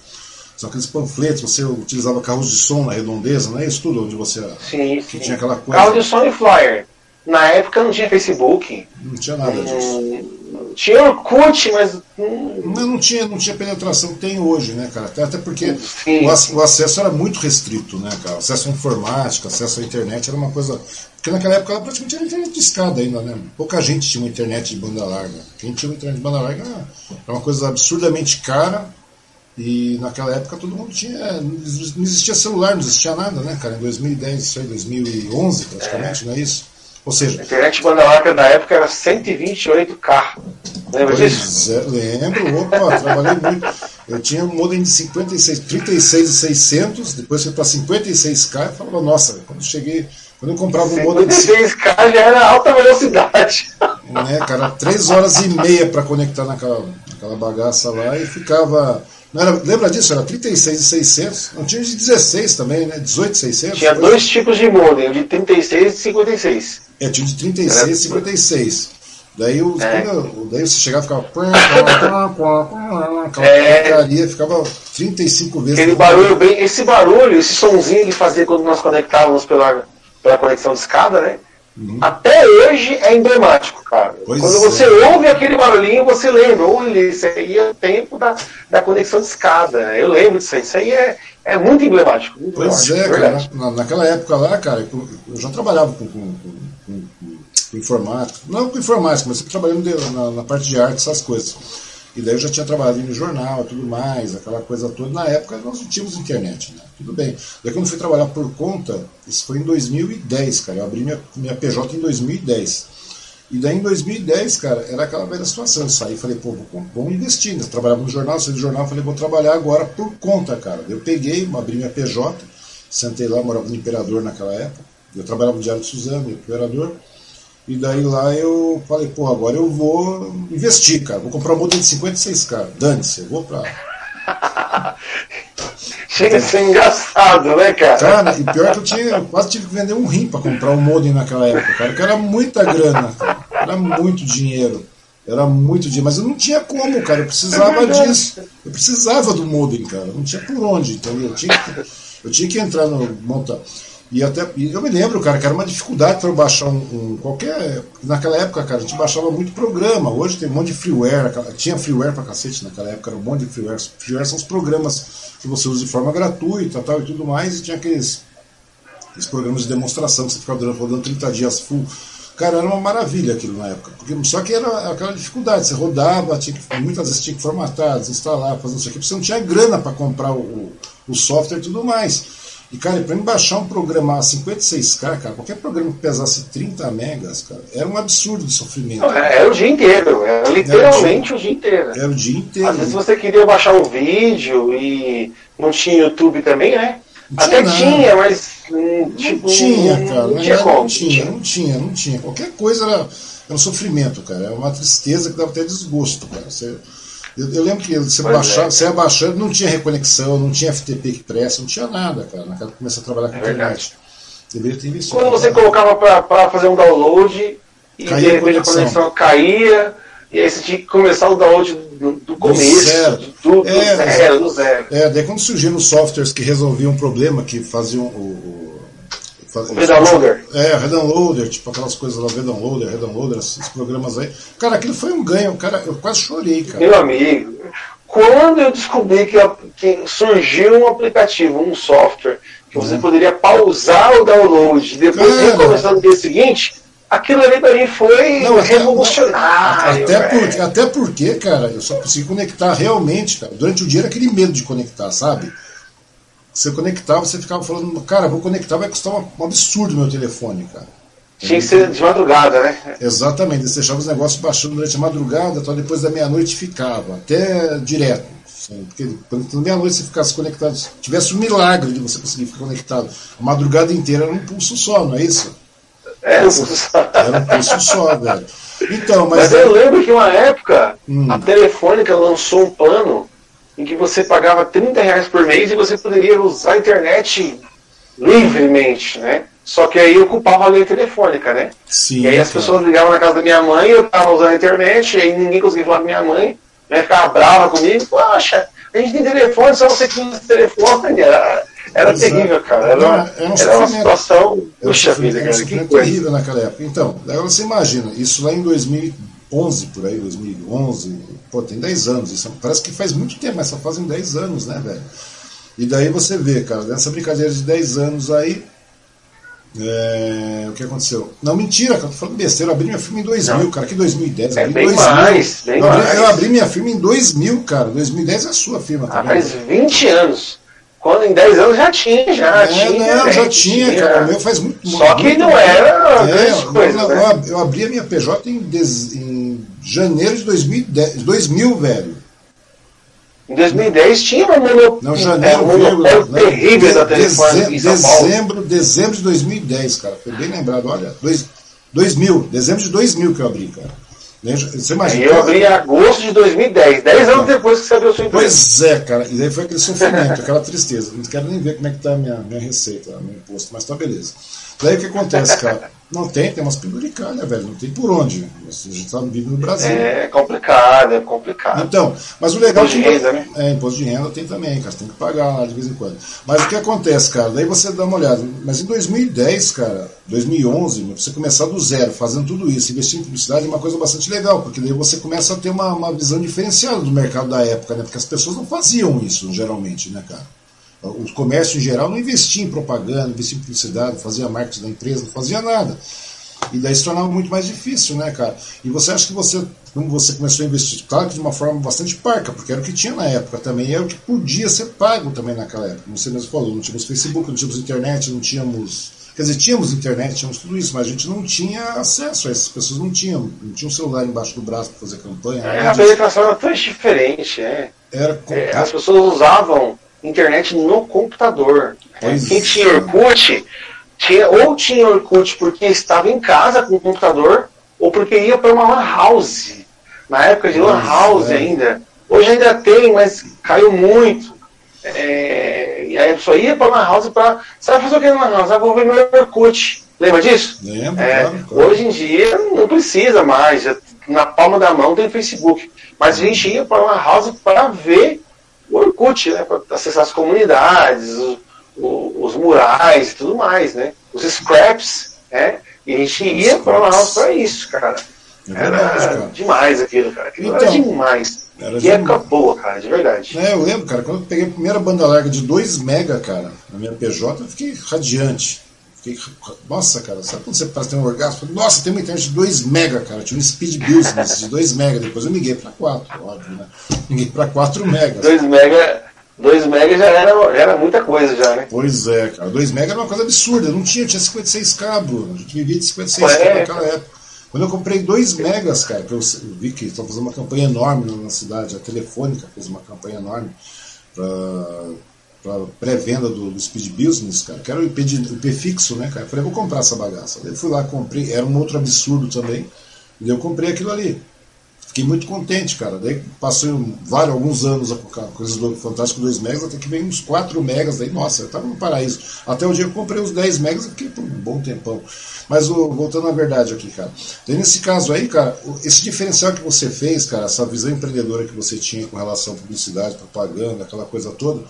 São aqueles panfletos, você utilizava carros de som na redondeza, não é isso tudo? Onde você. Sim, que sim. tinha aquela coisa. Carro de som e flyer. Na época não tinha Facebook. Não tinha nada disso. Hum, tinha Orkut, mas. Hum... Não, não, tinha, não tinha penetração que tem hoje, né, cara? Até porque o, o, acesso era muito restrito, né, cara? Acesso à informática, acesso à internet era uma coisa. Porque naquela época praticamente era internet de escada ainda, né? Pouca gente tinha uma internet de banda larga. Quem tinha uma internet de banda larga era uma coisa absurdamente cara. E naquela época todo mundo tinha. Não existia celular, não existia nada, né, cara? Em 2010, isso aí, 2011 praticamente, é. não é isso? Ou seja, a internet banda larga da época era 128K. Lembra disso? É, lembro, opa, trabalhei muito. Eu tinha um modem de 56, 36 e 600, depois foi para 56K e falava, nossa, quando eu cheguei, quando eu comprava um modem de 56K já era alta velocidade. Né, cara, 3 horas e meia para conectar naquela, naquela bagaça lá e ficava era, lembra disso? Era 36 e 600. Não tinha de 16 também, né? 18 e 600. Tinha dois tipos de modem, de 36 e 56. É, tinha de 36 e 56. Daí, os, é. quando, daí você chegava e ficava. Aquela é. porcaria, ficava. 35 vezes. Aquele barulho bem. Esse barulho, esse sonzinho que fazia quando nós conectávamos pela, pela conexão de escada, né? Uhum. Até hoje é emblemático, cara. Pois Quando você é. ouve aquele barulhinho, você lembra, olha, isso aí é o tempo da, da conexão de escada. Eu lembro disso aí. Isso aí é, é muito emblemático. Muito pois emblemático, é, cara. Na, naquela época lá, cara, eu já trabalhava com, com, com, com informática. Não com informática, mas sempre trabalhando na, na parte de arte, essas coisas. E daí eu já tinha trabalhado no jornal e tudo mais, aquela coisa toda. Na época nós não tínhamos internet, né? Tudo bem. Daí quando fui trabalhar por conta, isso foi em 2010, cara. Eu abri minha, minha PJ em 2010. E daí em 2010, cara, era aquela velha situação. Eu saí e falei, pô, vamos investir. Eu trabalhava no jornal, saí do jornal, falei, vou trabalhar agora por conta, cara. Eu peguei, abri minha PJ, sentei lá, morava no Imperador naquela época. Eu trabalhava no Diário de Suzano, Imperador. E daí lá eu falei, pô, agora eu vou investir, cara. Vou comprar um modelo de 56k. Dane-se, eu vou pra. Chega a ser engraçado, né, cara? Cara, e pior que eu tinha, eu quase tive que vender um rim para comprar um modem naquela época, cara, que era muita grana, cara. Era muito dinheiro. Era muito dinheiro, mas eu não tinha como, cara. Eu precisava é disso. Eu precisava do modem, cara. Não tinha por onde, entendeu? Eu tinha que, eu tinha que entrar no montar. E até e eu me lembro, cara, que era uma dificuldade para eu baixar um, um, qualquer. Naquela época, cara, a gente baixava muito programa. Hoje tem um monte de freeware. Tinha freeware pra cacete naquela época, era um monte de freeware. Freeware são os programas que você usa de forma gratuita tal, e tudo mais. E tinha aqueles, aqueles programas de demonstração que você ficava rodando 30 dias full. Cara, era uma maravilha aquilo na época. Porque, só que era aquela dificuldade. Você rodava, tinha que, muitas vezes tinha que formatar, desinstalar, fazer isso aqui, porque você não tinha grana para comprar o, o software e tudo mais. E, cara, para baixar um programa a 56K, cara, qualquer programa que pesasse 30 megas, cara, era um absurdo de sofrimento. É, era o dia inteiro, era literalmente era o, dia, o dia inteiro. Era o dia inteiro. Às vezes você queria baixar um vídeo e não tinha YouTube também, né? Não Até tinha, tinha, mas hum, tipo, não tinha, cara. Não, tinha, não, tinha, não tinha, não tinha. Qualquer coisa era, era um sofrimento, cara. Era uma tristeza que dava até desgosto, cara. Você, eu, eu lembro que você, baixava, é. você ia baixando, não tinha reconexão, não tinha FTP que presta, não tinha nada, cara, naquela que começou a trabalhar com é internet. Deveria ter investido. Quando você colocava para fazer um download e Caía de repente a conexão caía, e aí você tinha que começar o download do, do começo, zero. Do, do, é, zero, do zero. É, daí quando surgiram os softwares que resolviam um problema, que faziam o, o Redownloader. É, Redownloader, tipo aquelas coisas lá, Redownloader, Redownloader, esses programas aí. Cara, aquilo foi um ganho, cara, eu quase chorei, cara. Meu amigo, quando eu descobri que, que surgiu um aplicativo, um software, que você uhum. poderia pausar o download, depois é, recomeçar no dia seguinte, aquilo ali pra mim foi não, revolucionário. Até, porque, até porque, cara, eu só consegui conectar realmente, cara. Durante o dia era aquele medo de conectar, sabe? Você conectava, você ficava falando, cara, vou conectar, vai custar um absurdo meu telefone, cara. Tinha que ser de madrugada, né? Exatamente, você deixava os negócios baixando durante a madrugada, então depois da meia-noite ficava, até direto. Porque quando meia-noite você ficasse conectado, tivesse um milagre de você conseguir ficar conectado a madrugada inteira era um pulso só, não é isso? É, um pulso só. Era um pulso só, velho. Então, mas, mas eu lembro que uma época hum. a Telefônica lançou um plano em que você pagava 30 reais por mês e você poderia usar a internet livremente, né? Só que aí ocupava a linha telefônica, né? Sim, e aí as pessoas ligavam na casa da minha mãe, eu estava usando a internet, e aí ninguém conseguia falar com minha mãe, né? ficava brava comigo, poxa, a gente tem telefone, só você tinha telefone. Era, era terrível, cara. Era uma, era uma, era uma situação. Puxa vida, cara. Que terrível naquela época. Então, agora você imagina, isso lá em 2011, por aí, 2011, Pô, tem 10 anos. Isso parece que faz muito tempo, mas só fazem 10 anos, né, velho? E daí você vê, cara, nessa brincadeira de 10 anos aí. É, o que aconteceu? Não, mentira, cara, tô falando besteira. Eu abri minha firma em 2000, não. cara, que 2010. É bem 2000. mais, bem eu, abri, mais. eu abri minha firma em 2000, cara. 2010 é a sua firma. Tá ah, faz 20 anos. Quando em 10 anos já tinha, já é, tinha. Não, já tinha, tinha, cara. O meu faz muito Só que não era. É, coisas, não, né? eu, abri a minha PJ em, em janeiro de 2010, 2000, velho. Em 2010 tinha uma monopólio, não, janeiro, é, monopólio né? terrível de, da telefone dezembro, dezembro de 2010, cara. Foi bem lembrado. Olha, dois, 2000, dezembro de 2000 que eu abri, cara. Você imagina, eu abri em agosto de 2010, 10 anos depois que você abriu sua empresa. Pois é, cara. E daí foi aquele sofrimento, aquela tristeza. Não quero nem ver como é que tá a minha, minha receita, meu imposto, mas tá beleza. Daí o que acontece, cara? Não tem, tem umas penduricalhas, velho. Não tem por onde. A gente tá vivendo no Brasil. É complicado, é complicado. Então, mas o legal. Imposto de renda, né? É, imposto de renda tem também, cara. Você tem que pagar lá de vez em quando. Mas o que acontece, cara? Daí você dá uma olhada. Mas em 2010, cara, 2011, você começar do zero, fazendo tudo isso, investir em publicidade é uma coisa bastante legal, porque daí você começa a ter uma, uma visão diferenciada do mercado da época, né? Porque as pessoas não faziam isso, geralmente, né, cara? O comércio em geral não investia em propaganda, investia em publicidade, fazia marketing da empresa, não fazia nada. E daí se tornava muito mais difícil, né, cara? E você acha que você, como você começou a investir, claro que de uma forma bastante parca, porque era o que tinha na época também, era o que podia ser pago também naquela época. Como você mesmo falou, não tínhamos Facebook, não tínhamos internet, não tínhamos. Quer dizer, tínhamos internet, tínhamos tudo isso, mas a gente não tinha acesso a essas pessoas, não tinham, não tinha um celular embaixo do braço para fazer campanha. É, a penetração era tão diferente, é. Era é, As pessoas usavam internet no computador. Pois Quem tinha Orkut, tinha, ou tinha Orkut porque estava em casa com o computador, ou porque ia para uma lan house. Na época de lan house é. ainda. Hoje ainda tem, mas caiu muito. É, e aí a pessoa ia para lan house para. Sabe fazer o que na lan house? Ah, vou ver meu Orkut. Lembra disso? Lembro, É, claro, claro. Hoje em dia não precisa mais. já Na palma da mão tem Facebook. Mas a gente ia para uma house para ver o Orkut, né? Para acessar as comunidades, os, o- os murais e tudo mais, né? Os scraps, né? E a gente ia para house para isso, cara. É verdade, Era cara. demais aquilo, cara. Aquilo Então, era demais. era que época boa, cara, de verdade. É, eu lembro, cara, quando eu peguei a primeira banda larga de 2 mega, cara, na minha PJ, eu fiquei radiante. Fiquei, nossa, cara, sabe quando você parece ter um orgasmo? Nossa, tem uma internet de 2 mega, cara. Tinha um speed business de 2 mega. Depois eu miguei pra 4, óbvio, né? Miguei pra 4 megas. 2 mega, 2 mega já era, já era muita coisa já, né? Pois é, cara. 2 mega era uma coisa absurda. Não tinha, tinha 56 cabos. A gente vivia de 56 É. cabos naquela época. Quando eu comprei 2 megas, cara, que eu vi que estão fazendo uma campanha enorme na cidade, a Telefônica fez uma campanha enorme para pré-venda do, do Speed Business, cara, que era o IP, de, o IP fixo, né, cara? Eu falei, vou comprar essa bagaça. Daí eu fui lá, comprei, era um outro absurdo também, e eu comprei aquilo ali. Fiquei muito contente, cara. Daí passei vários, alguns anos com a coisa do Fantástico 2 megas, até que veio uns 4 megas. Daí, nossa, eu tava no paraíso. Até o dia que eu comprei os 10 megas, eu fiquei por um bom tempão. Mas o- voltando à verdade aqui, cara. Daí, nesse caso aí, cara, esse diferencial que você fez, cara, essa visão empreendedora que você tinha com relação à publicidade, propaganda, aquela coisa toda,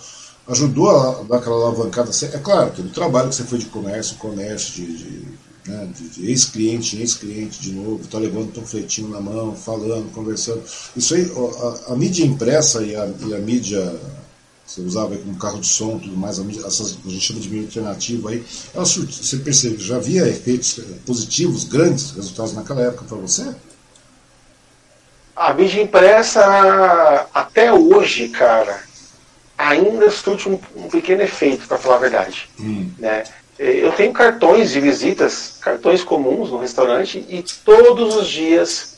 ajudou a dar aquela alavancada. É claro, todo o trabalho que você foi de comércio, comércio, de, de né, de, ex-cliente ex-cliente de novo, tá levando o panfletinho na mão, falando, conversando. Isso aí, a, a mídia impressa e a, e a mídia, você usava como carro de som tudo mais, a, mídia, essas, a gente chama de mídia alternativa aí, ela, você percebe, já havia efeitos eh, positivos, grandes resultados naquela época para você? A mídia impressa, até hoje, cara, ainda surte um, um pequeno efeito, para falar a verdade. Né? Eu tenho cartões de visitas, cartões comuns no restaurante, e todos os dias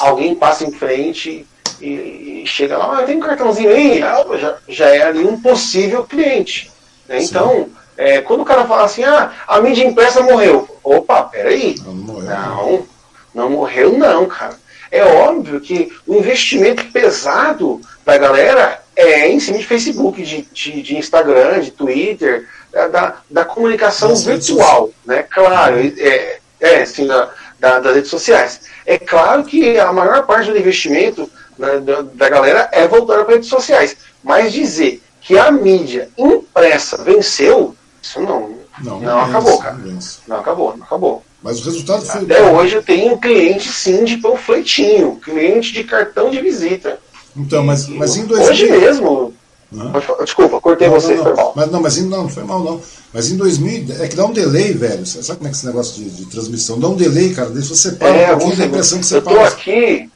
alguém passa em frente e, e chega lá, ah, tem um cartãozinho aí, Ah, já, já é ali um possível cliente. né? Então, é, quando o cara fala assim, ah, a mídia impressa morreu. Opa, peraí. Não, não morreu. Não, não morreu não, cara. É óbvio que o investimento pesado da galera é em cima de Facebook, de, de, de Instagram, de Twitter, da, da, comunicação Das virtual, né? Claro, é, é assim, da, da- das redes sociais. É claro que a maior parte do investimento né, da, da galera é voltada para redes sociais. Mas dizer que a mídia impressa venceu, isso não. Não, Não, vence, acabou, cara. não. Não acabou, não acabou. Mas o resultado foi. Até hoje eu tenho um cliente sim de panfletinho, cliente de cartão de visita. Então, mas, mas em Hoje 2000. mesmo. Hã? Pode falar- Desculpa, cortei Não, você, não, foi não. mal. Mas não, mas em- não, não foi mal não. Mas em 2000, é que dá um delay, velho. Sabe como é que esse negócio de, de transmissão? Dá um delay, cara. Daí você para É, um pouquinho, dá a impressão que você eu tô para. aqui.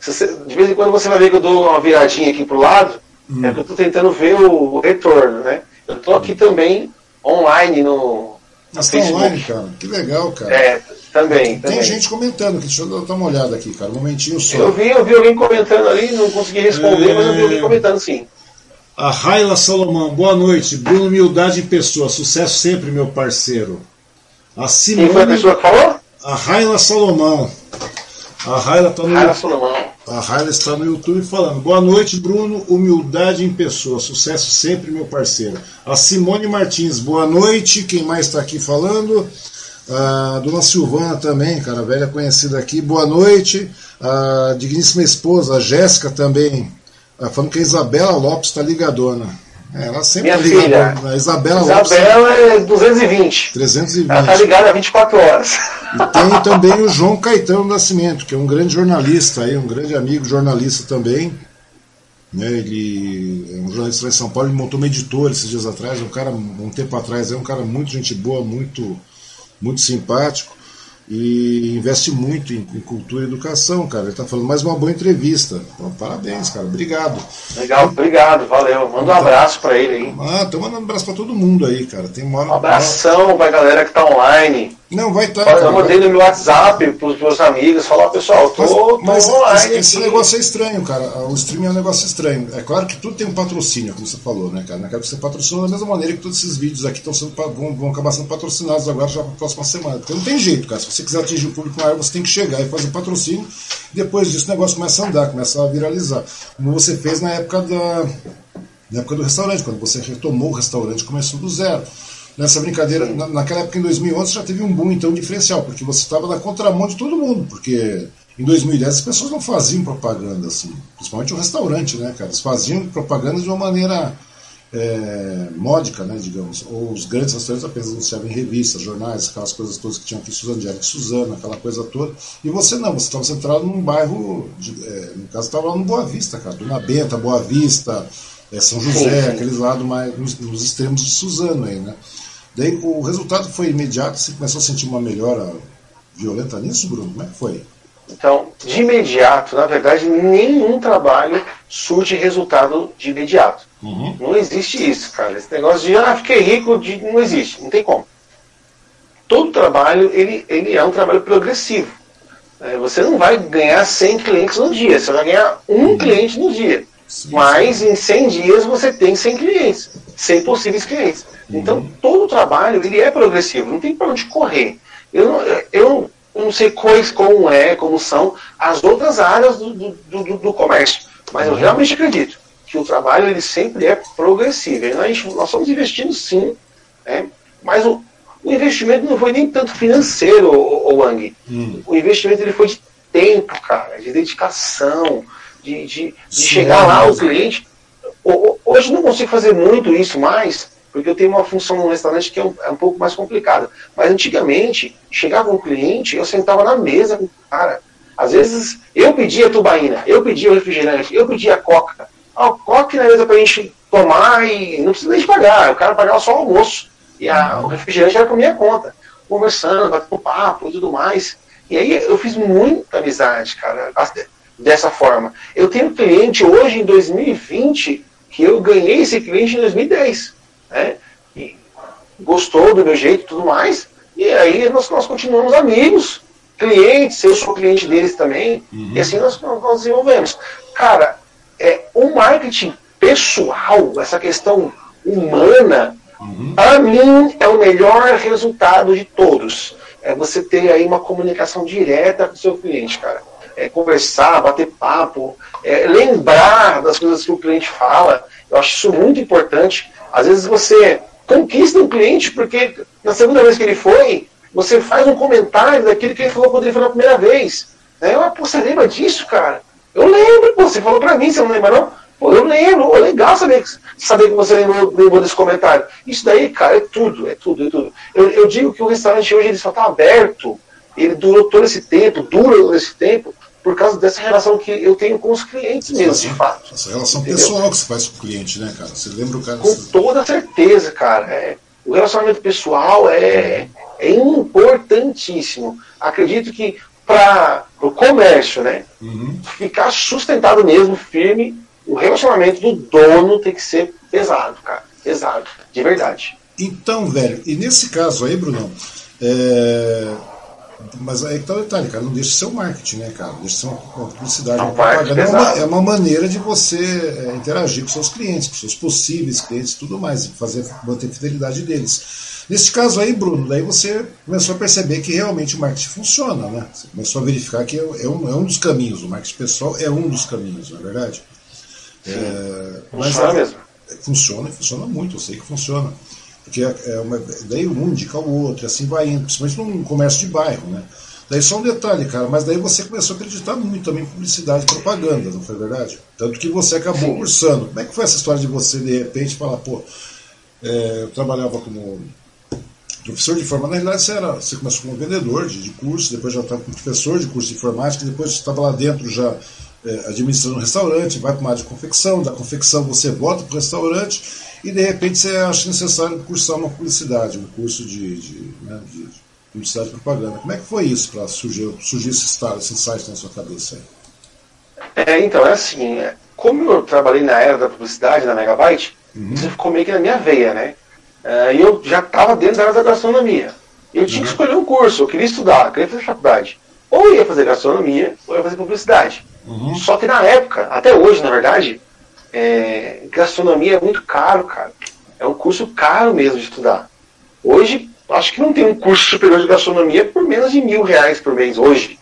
se você- de vez em quando você vai ver que eu dou uma viradinha aqui pro lado. Hum. É que eu tô tentando ver o, o retorno, né? Eu tô aqui também online no. Mas tá Facebook. online, cara. Que legal, cara. É, também. Tem também. gente comentando aqui. Deixa eu dar uma olhada aqui, cara. Um momentinho só. Eu vi, eu vi alguém comentando ali, não consegui responder, mas eu vi alguém comentando sim. A Raila Salomão, boa noite. Bruno Humildade em pessoa. Sucesso sempre, meu parceiro. A Quem Simone. foi a pessoa que falou? A Raila Salomão. A Raila tá no Raila Solomão. A Raila está no YouTube falando. Boa noite, Bruno. Humildade em pessoa. Sucesso sempre, meu parceiro. A Simone Martins, boa noite. Quem mais está aqui falando? A dona Silvana também, cara, velha conhecida aqui. Boa noite. A digníssima esposa, a Jéssica também. Falando que a Isabela Lopes está ligadona. É, ela sempre Minha liga filha, a Isabela Lopes. Isabela é 220. 320. Ela está ligada há 24 horas. E tem também o João Caetano Nascimento, que é um grande jornalista aí, um grande amigo jornalista também. Né, ele é um jornalista lá em São Paulo, ele montou uma editora esses dias atrás, um cara, um tempo atrás, é um cara muito gente boa, muito, muito simpático e investe muito em, em, cultura e educação, cara. Ele está falando mais uma boa entrevista. Parabéns, cara. Obrigado. Legal, obrigado, valeu. Manda um abraço para ele aí. Ah, tô mandando um abraço para todo mundo aí, cara. Tem uma um abração pra galera que tá online. Não, vai estar. Tá, eu mandei no meu WhatsApp pros meus amigos, falar, pessoal, tô, mas, tô online. Esse, esse, negócio é estranho, cara. O streaming é um negócio estranho. É claro que tudo tem um patrocínio, como você falou, né, cara? Naquela que você patrocinou da mesma maneira que todos esses vídeos aqui estão sendo, vão, vão acabar sendo patrocinados agora já para a próxima semana. Porque não tem jeito, cara. Se você quiser atingir o público maior, você tem que chegar e fazer patrocínio. Depois disso o negócio começa a andar, começa a viralizar. Como você fez na época da. Na época do restaurante, quando você retomou o restaurante, começou do zero nessa brincadeira. Na, naquela época, em 2011, já teve um boom então diferencial, porque você estava na contramão de todo mundo, porque em 2010 as pessoas não faziam propaganda assim, principalmente o restaurante, né, cara? Eles faziam propaganda de uma maneira é, módica, né, digamos. Ou os grandes restaurantes apenas anunciavam em revistas, jornais, aquelas coisas todas que tinham aqui, Suzano de Eric Suzano, aquela coisa toda. E você não, você estava centrado num bairro, de, é, no caso, estava lá no Boa Vista, cara, Dona Benta, Boa Vista, é, São José, aqueles lados mais nos, nos extremos de Suzano aí, né? Daí o resultado foi imediato, você começou a sentir uma melhora violenta nisso, Bruno? Como é que foi? Então, de imediato, na verdade, nenhum trabalho surge resultado de imediato. Uhum. Não existe isso, cara. Esse negócio de, ah, fiquei rico, de, não existe, não tem como. Todo trabalho, ele, ele é um trabalho progressivo. É, você não vai ganhar 100 clientes no dia, você vai ganhar um uhum. cliente no dia. Sim, Mas em 100 dias você tem 100 clientes, 100 possíveis clientes. Então, uhum. todo o trabalho ele é progressivo, não tem para onde correr. Eu não, eu não sei quais, como é, como são as outras áreas do, do, do, do comércio, mas eu uhum. realmente acredito que o trabalho ele sempre é progressivo. Nós, nós estamos investindo sim, né? mas o, o investimento não foi nem tanto financeiro, o, o Wang. Uhum. O investimento ele foi de tempo, cara, de dedicação, de, de, de chegar lá ao cliente. Hoje não consigo fazer muito isso mais, porque eu tenho uma função no restaurante que é um, é um pouco mais complicada. Mas antigamente, chegava um cliente, eu sentava na mesa com o cara. Às vezes, eu pedia tubaína, eu pedia o refrigerante, eu pedia coca. Ah, coca na mesa pra gente tomar e não precisa nem de pagar, o cara pagava só o almoço. E a, o refrigerante era por minha conta. Conversando, batendo papo e tudo mais. E aí eu fiz muita amizade, cara, dessa forma. Eu tenho cliente hoje em 2020 que eu ganhei esse cliente em 2010 né? E gostou do meu jeito e tudo mais. E aí nós, nós continuamos amigos, clientes, eu sou cliente deles também, uhum. e assim nós, nós desenvolvemos. Cara, é, o marketing pessoal, essa questão humana, uhum. para mim é o melhor resultado de todos. É você ter aí uma comunicação direta com o seu cliente, cara. É conversar, bater papo, é lembrar das coisas que o cliente fala. Eu acho isso muito importante. Às vezes você conquista um cliente porque na segunda vez que ele foi, você faz um comentário daquilo que ele falou quando ele foi na primeira vez. Né? Eu, pô, você lembra disso, cara? Eu lembro, pô, você falou pra mim, você não lembra não? Pô, eu lembro, oh, legal saber, saber que você lembrou, lembrou, desse comentário. Isso daí, cara, é tudo, é tudo, é tudo. Eu, eu digo que o restaurante hoje ele só está aberto, ele durou todo esse tempo, dura todo esse tempo, por causa dessa relação que eu tenho com os clientes mesmo, de fato. Essa relação entendeu? pessoal que você faz com o cliente, né, cara? Você lembra o cara? Com você... toda certeza, cara. É, o relacionamento pessoal é, é importantíssimo. Acredito que para o comércio, né, uhum. ficar sustentado mesmo, firme, o relacionamento do dono tem que ser pesado, cara. Pesado, de verdade. Então, velho, e nesse caso aí, Brunão, é mas aí que tá o detalhe, cara, não deixa de ser o marketing, né, cara? Deixa de ser uma, publicidade, uma propaganda. É uma, é uma, maneira de você é, interagir com seus clientes, com seus possíveis clientes e tudo mais, fazer, manter a fidelidade deles. Nesse caso aí, Bruno, daí você começou a perceber que realmente o marketing funciona, né? Você começou a verificar que é, é um, é um dos caminhos, o marketing pessoal é um dos caminhos, não é verdade? É, mas funciona mesmo. Funciona, funciona muito, eu sei que funciona. Porque é, é uma, daí um indica o outro, assim vai indo, principalmente num comércio de bairro, né? Daí só um detalhe, cara, mas daí você começou a acreditar muito também em publicidade e propaganda, não foi verdade? Tanto que você acabou cursando. Como é que foi essa história de você, de repente, falar, pô, é, eu trabalhava como professor de informática, na realidade você, era, você começou como vendedor de, de curso, depois já estava como professor de curso de informática, depois você estava lá dentro já é, administrando um restaurante, vai para uma área de confecção, da confecção você volta para o restaurante e de repente você acha necessário cursar uma publicidade, um curso de, de, né, de publicidade e propaganda. Como é que foi isso para surgir, surgir esse, estado, esse insight na sua cabeça? É, então, é assim, é, como eu trabalhei na era da publicidade, na Megabyte, uhum. isso ficou meio que na minha veia, né? Uh, e eu já estava dentro da área da gastronomia. Eu tinha uhum. que escolher um curso, eu queria estudar, eu queria fazer faculdade. Ou ia fazer gastronomia, ou ia fazer publicidade. Uhum. Só que na época, até hoje, na verdade, é, gastronomia é muito caro, cara. É um curso caro mesmo de estudar. Hoje, acho que não tem um curso superior de gastronomia por menos de mil reais por mês, hoje.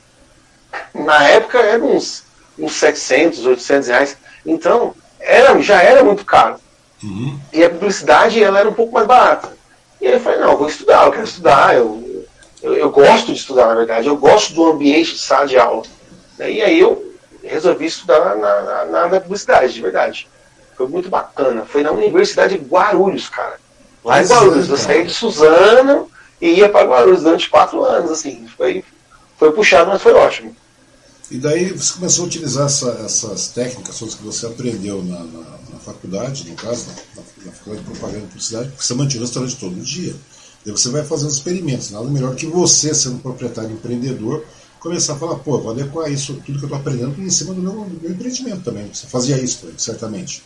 Na época, era uns, uns 700, 800 reais. Então, era, já era muito caro. Uhum. E a publicidade ela era um pouco mais barata. E aí eu falei, não, eu vou estudar, eu quero estudar, eu, eu, eu, gosto de estudar, na verdade, eu gosto do ambiente de sala de aula. E aí eu resolvi estudar na, na, na publicidade, de verdade. Foi muito bacana. Foi na Universidade de Guarulhos, cara. Lá em Guarulhos. Eu saí de Suzano e ia para Guarulhos durante quatro anos, assim. Foi, foi puxado, mas foi ótimo. E daí você começou a utilizar essa, essas técnicas todas que você aprendeu na, na, na faculdade, no caso, na, na, faculdade de propaganda e publicidade, porque você mantinha o restaurante todo dia. Daí você vai fazer os experimentos. Nada melhor que você, sendo proprietário empreendedor, começar a falar, pô, vou adequar isso, tudo que eu estou aprendendo em cima do meu, do meu empreendimento também. Você fazia isso, certamente.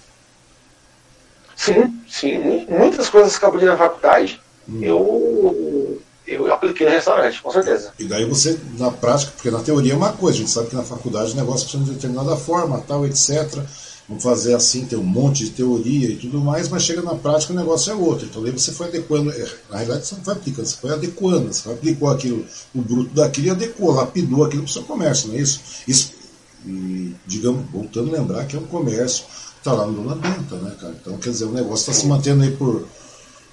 Sim, sim. Muitas coisas que eu aprendi na faculdade, hum. eu eu apliquei no restaurante, com certeza. E daí você, na prática, porque na teoria é uma coisa, a gente sabe que na faculdade o negócio precisa de determinada forma, tal, etc. Vamos fazer assim, tem um monte de teoria e tudo mais, mas chega na prática o negócio é outro. Então daí você foi adequando, é, na realidade você não foi aplicando, você foi adequando, você aplicou aquilo, o bruto daquilo e adequou, lapidou aquilo para o seu comércio, não é isso? Isso, e, digamos, voltando a lembrar que é um comércio que está lá no Dona Benta, né, cara? Então, quer dizer, o negócio está se mantendo aí por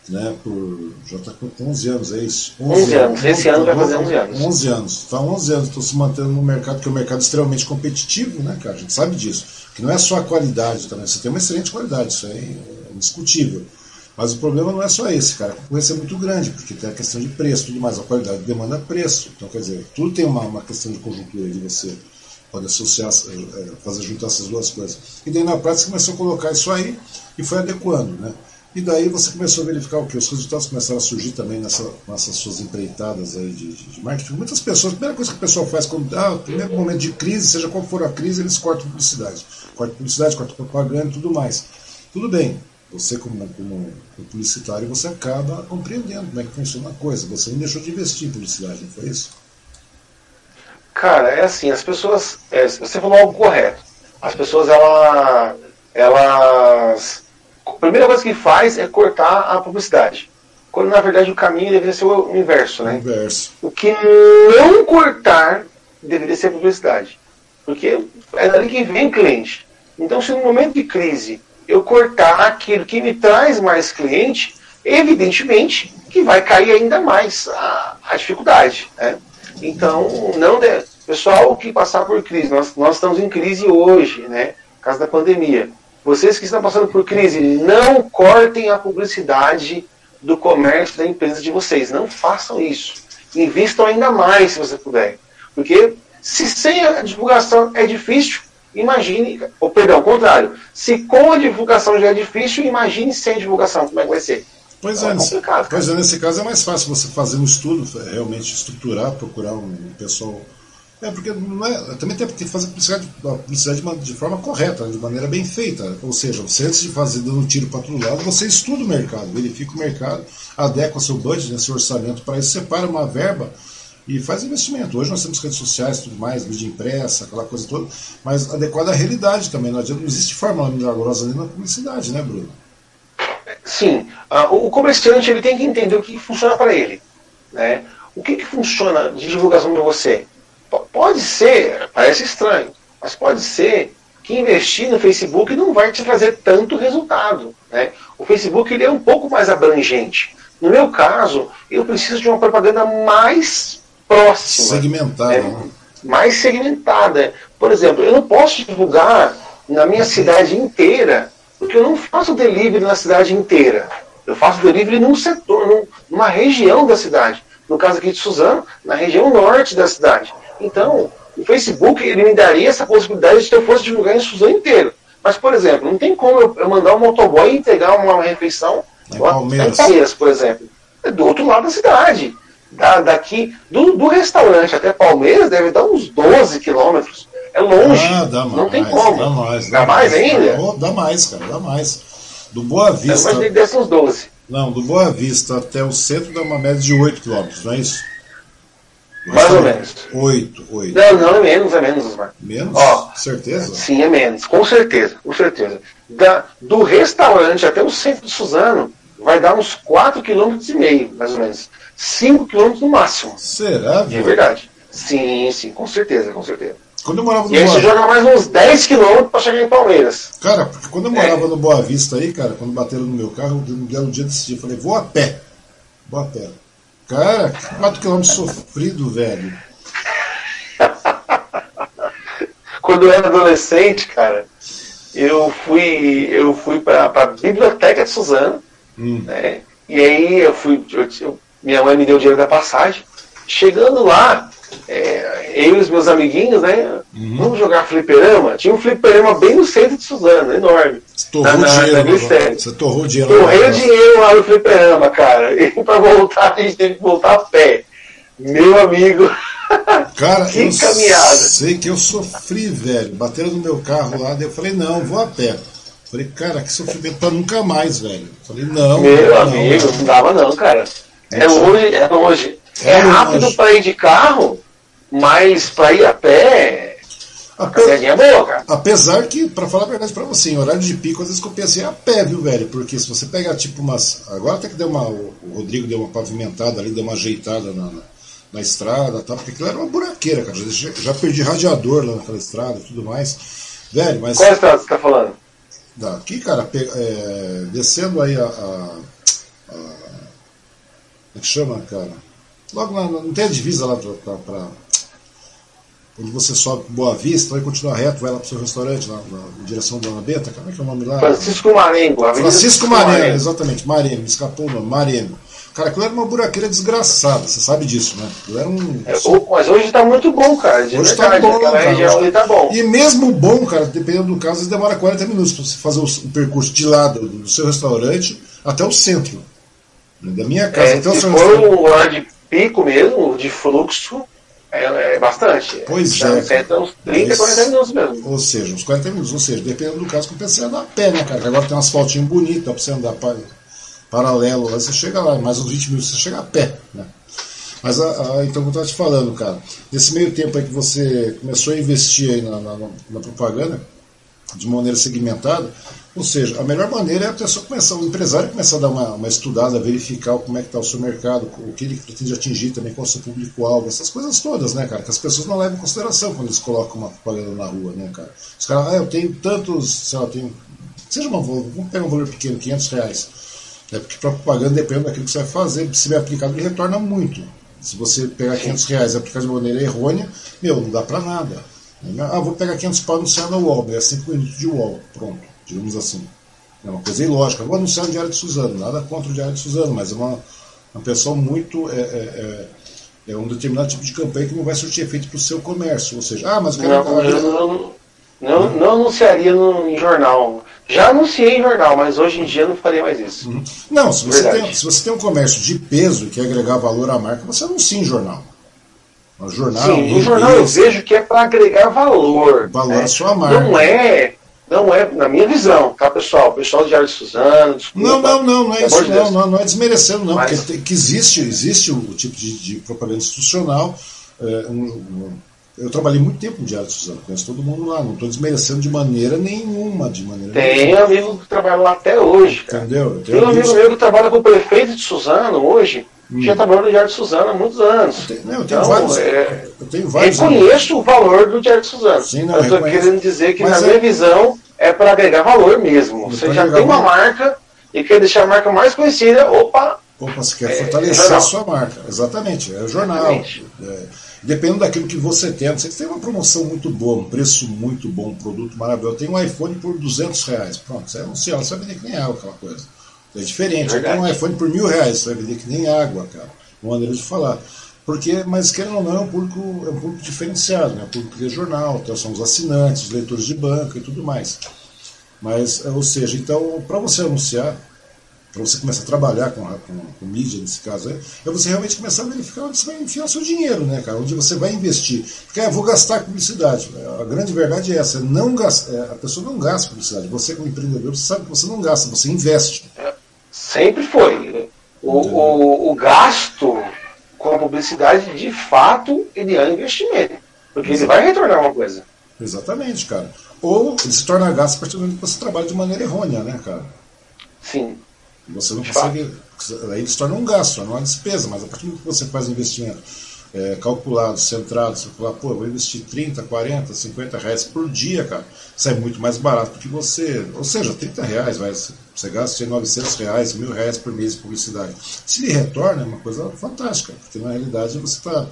né, por, já está com 11 anos, é isso? 11, 11 anos, esse ano vai fazer 11 anos. 11 anos, está 11 anos, estou se mantendo no mercado, que é um mercado extremamente competitivo, né, cara, a gente sabe disso, que não é só a qualidade também, você tem uma excelente qualidade, isso é indiscutível. Mas o problema não é só esse, cara. A concorrência é muito grande, porque tem a questão de preço tudo mais. A qualidade demanda preço. Então, quer dizer, tudo tem uma, uma questão de conjuntura de você pode associar, é, fazer juntar essas duas coisas. E daí na prática você começou a colocar isso aí e foi adequando, né? E daí você começou a verificar o que? Os resultados começaram a surgir também nessa, nessas suas empreitadas aí de, de, de, marketing. Muitas pessoas, a primeira coisa que o pessoal faz quando ah, o primeiro momento de crise, seja qual for a crise, eles cortam publicidade. Cortam publicidade, cortam propaganda e tudo mais. Tudo bem, você como, como, publicitário, você acaba compreendendo como é que funciona a coisa. Você não deixou de investir em publicidade, não foi isso? Cara, é assim, as pessoas. É, você falou algo correto. As pessoas, ela, elas a primeira coisa que faz é cortar a publicidade. Quando na verdade o caminho deveria ser o inverso, né? Inverso. O que não cortar deveria ser a publicidade. Porque é dali que vem cliente. Então, se no momento de crise eu cortar aquilo que me traz mais cliente, evidentemente que vai cair ainda mais a, a dificuldade. Né? Então, não de... pessoal que passar por crise, nós, nós estamos em crise hoje, né? Por causa da pandemia. Vocês que estão passando por crise, não cortem a publicidade do comércio da empresa de vocês. Não façam isso. Invistam ainda mais se você puder. Porque se sem a divulgação é difícil, imagine, ou perdão, ao contrário, se com a divulgação já é difícil, imagine sem divulgação, como é que vai ser? Pois é, é nesse, pois é, nesse caso é mais fácil você fazer um estudo, realmente estruturar, procurar um pessoal é, porque não é, também tem que fazer publicidade, publicidade de, de, forma correta, de maneira bem feita. Ou seja, você antes de fazer dando tiro para todo lado, você estuda o mercado, verifica o mercado, adequa seu budget, né, seu orçamento para isso, separa uma verba e faz investimento. Hoje nós temos redes sociais tudo mais, mídia impressa, aquela coisa toda, mas adequada à realidade também. Não, adianta, não existe fórmula milagrosa ali na publicidade, né, Bruno? Sim. Uh, o comerciante ele tem que entender o que funciona para ele. Né? O que, que funciona de divulgação para você? Pode ser, parece estranho, mas pode ser que investir no Facebook não vai te trazer tanto resultado. Né? O, Facebook ele é um pouco mais abrangente. No meu caso, eu preciso de uma propaganda mais próxima. Segmentada. É, né? mais segmentada. Por exemplo, eu não posso divulgar na minha cidade inteira, porque eu não faço delivery na cidade inteira. Eu faço delivery num setor, num, numa região da cidade. No caso aqui de Suzano, na região norte da cidade. Então, o Facebook ele me daria essa possibilidade se eu fosse divulgar em Suzano inteiro. Mas, por exemplo, não tem como eu, mandar um motoboy entregar uma refeição Em Palmeiras. em Palmeiras, por exemplo. É do outro lado da cidade. Da, daqui, do, do restaurante até Palmeiras deve dar uns 12 quilômetros. É longe. Ah, dá mais. não tem como. Dá mais. Dá mais ainda? Oh, dá mais, cara, dá mais. Do Boa Vista. que desse uns 12. Não, do Boa Vista até o centro dá uma média de 8 km, não é isso? Mais ou menos. 8, 8. Não, não, é menos, é menos, Osmar. Menos? Ó, Certeza? Sim, é menos, com certeza, com certeza. Da, do restaurante até o centro de Suzano, vai dar uns 4,5 km, mais ou menos. 5 km no máximo. Será, velho? verdade. Sim, sim, com certeza, com certeza. Quando eu morava no E aí você Boa joga mais uns 10 km para chegar em Palmeiras. Cara, porque quando eu morava no Boa Vista aí, cara, quando bateram no meu carro, um belo dia desse dia, eu falei, vou a pé. Vou a pé. Cara, 4 km sofrido, velho. Quando eu era adolescente, cara, eu fui, eu fui para a biblioteca de Suzano, Hum. né? E aí eu fui, eu- eu- minha mãe me deu o dinheiro da passagem. Chegando lá, é, eu e os meus amiguinhos, né? Uhum. Vamos jogar fliperama? Tinha um fliperama bem no centro de Suzano, enorme. Você torrou Na- o na- dinheiro. na no- Glicério. Você torrou o dinheiro. Torrei o dinheiro lá no fliperama, cara. E pra voltar, a gente teve que voltar a pé. Meu amigo. Cara, Que eu caminhada. sei que eu sofri, velho. Bateram no meu carro lá, daí eu falei, não, vou a pé. Falei, cara, que sofrimento pra nunca mais, velho. Falei, não. Meu não, amigo, não. não dava não, cara. É É longe, é longe. É É rápido longe. pra ir de carro, mas pra ir a pé, a Ape- é boa, cara. Apesar que, pra falar a verdade pra você, em horário de pico, às vezes compensa ir a pé, viu, velho? Porque se você pegar, tipo, umas. Agora até que deu uma. O o Rodrigo deu uma pavimentada ali, deu uma ajeitada na, na, na estrada, tá? porque aquilo era uma buraqueira, cara. Já, já perdi radiador lá naquela estrada e tudo mais. Velho, mas. Qual estrada você tá falando? Daqui, cara, pe- é, descendo aí a, a, a- Como é que chama, cara? Logo na, não tem a divisa lá pra, pra, pra- Onde você sobe Boa Vista, vai continuar reto, vai lá pro seu restaurante, lá, na, direção da Dona Benta, como é que é o nome lá? Francisco Marengo. Francisco Mareno, exatamente, Mareno, me escapou o nome, Mareno. Cara, aquilo era uma buraqueira desgraçada, você sabe disso, né? Aquilo era um. É, mas hoje tá muito bom, cara. De Hoje tá verdade, bom, aquela cara. região ali tá bom. E mesmo bom, cara, dependendo do caso, demora 40 minutos para você fazer o, percurso de lá do, do seu restaurante até o centro. Da minha casa É, até o se seu for restaurante. um horário de pico mesmo, de fluxo, é, é bastante. Pois Então, é, cara. uns 30, Mas- 40 minutos mesmo. Ou seja, uns 40 minutos. Ou seja, dependendo do caso, compensa você andar a pé, né, cara? Que agora tem um asfaltinho bonito, dá pra você andar pa- paralelo lá, você chega lá, mais uns 20 minutos você chega a pé, né? Mas a, a- então, como eu estava te falando, cara, nesse meio tempo aí que você começou a investir aí na, na- na propaganda, de maneira segmentada, ou seja, a melhor maneira é a pessoa começar, o empresário começar a dar uma, uma estudada, verificar como é que está o seu mercado, o que ele pretende atingir também, qual o seu público-alvo, essas coisas todas, né, cara, que as pessoas não levam em consideração quando eles colocam uma propaganda na rua, né, cara. Os caras, ah, eu tenho tantos, sei lá, eu tenho, seja uma, vamos pegar um valor pequeno, 500 reais, é porque para propaganda depende daquilo que você vai fazer, se bem aplicado ele retorna muito. Se você pegar 500 reais e aplicar de maneira errônea, meu, não dá para nada. Ah, vou pegar 500 pau no UOL, é 5 minutos de UOL, pronto, digamos assim. É uma coisa ilógica. Vou anunciar no Diário de Suzano, nada contra o Diário de Suzano, mas é uma, uma pessoa muito. É, é, é, é um determinado tipo de campanha que não vai surtir efeito para o seu comércio. Ou seja, ah, mas eu quero. Não, eu não, não, não anunciaria no, em jornal. Já anunciei em jornal, mas hoje em dia não faria mais isso. Não, se você, Verdade. tem, se você tem um comércio de peso que agregar valor à marca, você anuncia em jornal. No jornal, Sim, no jornal eu vejo que é para agregar valor. Valor né? à sua marca. Não é, não é, na minha visão, tá, pessoal? Pessoal do Diário de Suzano, desculpa. Não, não, não, não é isso não, não, não é desmerecendo não, Mas- porque que existe, existe o tipo de, de propaganda institucional. é, um- um- eu trabalhei muito tempo no Diário de Suzano, conheço todo mundo lá, não estou desmerecendo de maneira nenhuma, de maneira Tem nenhuma. amigo que trabalha lá até hoje, cara. Entendeu? Eu Tem um amigo meu que trabalha com o prefeito de Suzano hoje, que já trabalhou no Diário de Suzano há muitos anos. Hum. Tem- não, eu tenho Então, vários. é, eu tenho vários. reconheço o valor do Diário de Suzano. Sim, não, eu estou querendo dizer que, Mas na é- minha visão, é para agregar valor mesmo. É Você já tem uma valor. marca e quer deixar a marca mais conhecida, opa! Opa, você quer é, fortalecer é a sua marca. Exatamente, é o jornal. É, dependendo daquilo que você tem. Você tem uma promoção muito boa, um preço muito bom, um produto maravilhoso. Tem um iPhone por 200 reais. Pronto, você anuncia, você vai vender que nem água aquela coisa. É diferente. Tem um iPhone por mil reais, você vai vender que nem água, cara. Uma maneira de falar. Porque, mas querendo ou não, é um público, é um público diferenciado, né? O público de jornal, então são os assinantes, os leitores de banca e tudo mais. Mas, ou seja, então, para você anunciar, para você começar a trabalhar com, com, com, mídia, nesse caso, é, é você realmente começar a verificar onde você vai enfiar o seu dinheiro, né, cara? Onde você vai investir. Porque ah, vou gastar publicidade. A grande verdade é essa, é não gasta, é, a pessoa não gasta publicidade. Você, como empreendedor, você sabe que você não gasta, você investe. É, sempre foi. O, o, o gasto com a publicidade, de fato, ele é um investimento. Porque Exatamente. ele vai retornar uma coisa. Exatamente, cara. Ou ele se torna gasto a partir do momento que você trabalha de maneira errônea, né, cara? Sim. Você não de consegue. Fato. Aí ele se torna um gasto, não é uma despesa, mas a partir do momento que você faz um investimento é, calculado, centrado, você fala, pô, eu vou investir 30, 40, 50 reais por dia, cara, sai muito mais barato do que você. Ou seja, 30 reais, vai, você gasta 900 reais, mil reais por mês de publicidade. Se ele retorna, é uma coisa fantástica, porque na realidade você está.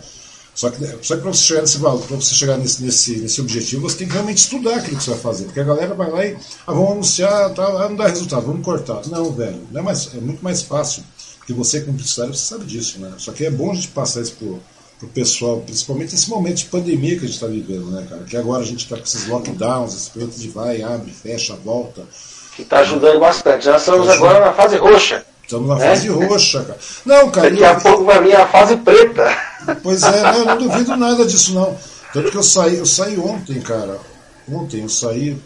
Só que, só que para você chegar nesse valor, para você chegar nesse, nesse, nesse objetivo, você tem que realmente estudar aquilo que você vai fazer. Porque a galera vai lá e ah, vamos anunciar, tá, não dá resultado, vamos cortar. Não, velho, não é, mais, é muito mais fácil. Porque você, como publicitário, você sabe disso, né? Só que é bom a gente passar isso pro, pro pessoal, principalmente nesse momento de pandemia que a gente está vivendo, né, cara? Que agora a gente está com esses lockdowns, esse período de vai, abre, fecha, volta que está ajudando bastante. Nós estamos tá agora na fase roxa. Estamos na né? fase roxa, cara. Não, cara. Daqui eu... a pouco vai vir a fase preta. Pois é, não, eu não duvido nada disso, não. Tanto que eu saí, eu saí ontem, cara. Ontem eu saí.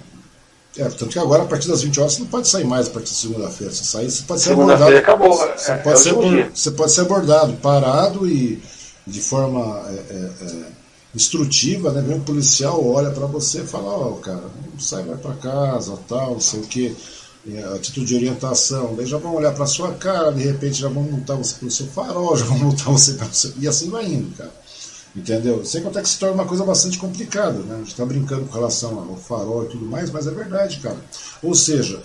É, tanto que agora, a partir das 20 horas, você não pode sair mais a partir de segunda-feira. Você sair, você pode ser abordado. acabou. Você, é, pode é ser, você pode ser abordado, parado e de forma é, é, é instrutiva, né? Vem um policial, olha para você e fala, ó, oh, cara, sai, vai para casa, tal, não sei o que, atitude de orientação, daí já vão olhar para sua cara, de repente já vão multar você pelo seu farol, já vão multar você pelo seu... e assim vai indo, cara. Entendeu? Sem contar que se torna uma coisa bastante complicada, né? A gente está brincando com relação ao farol e tudo mais, mas é verdade, cara. Ou seja,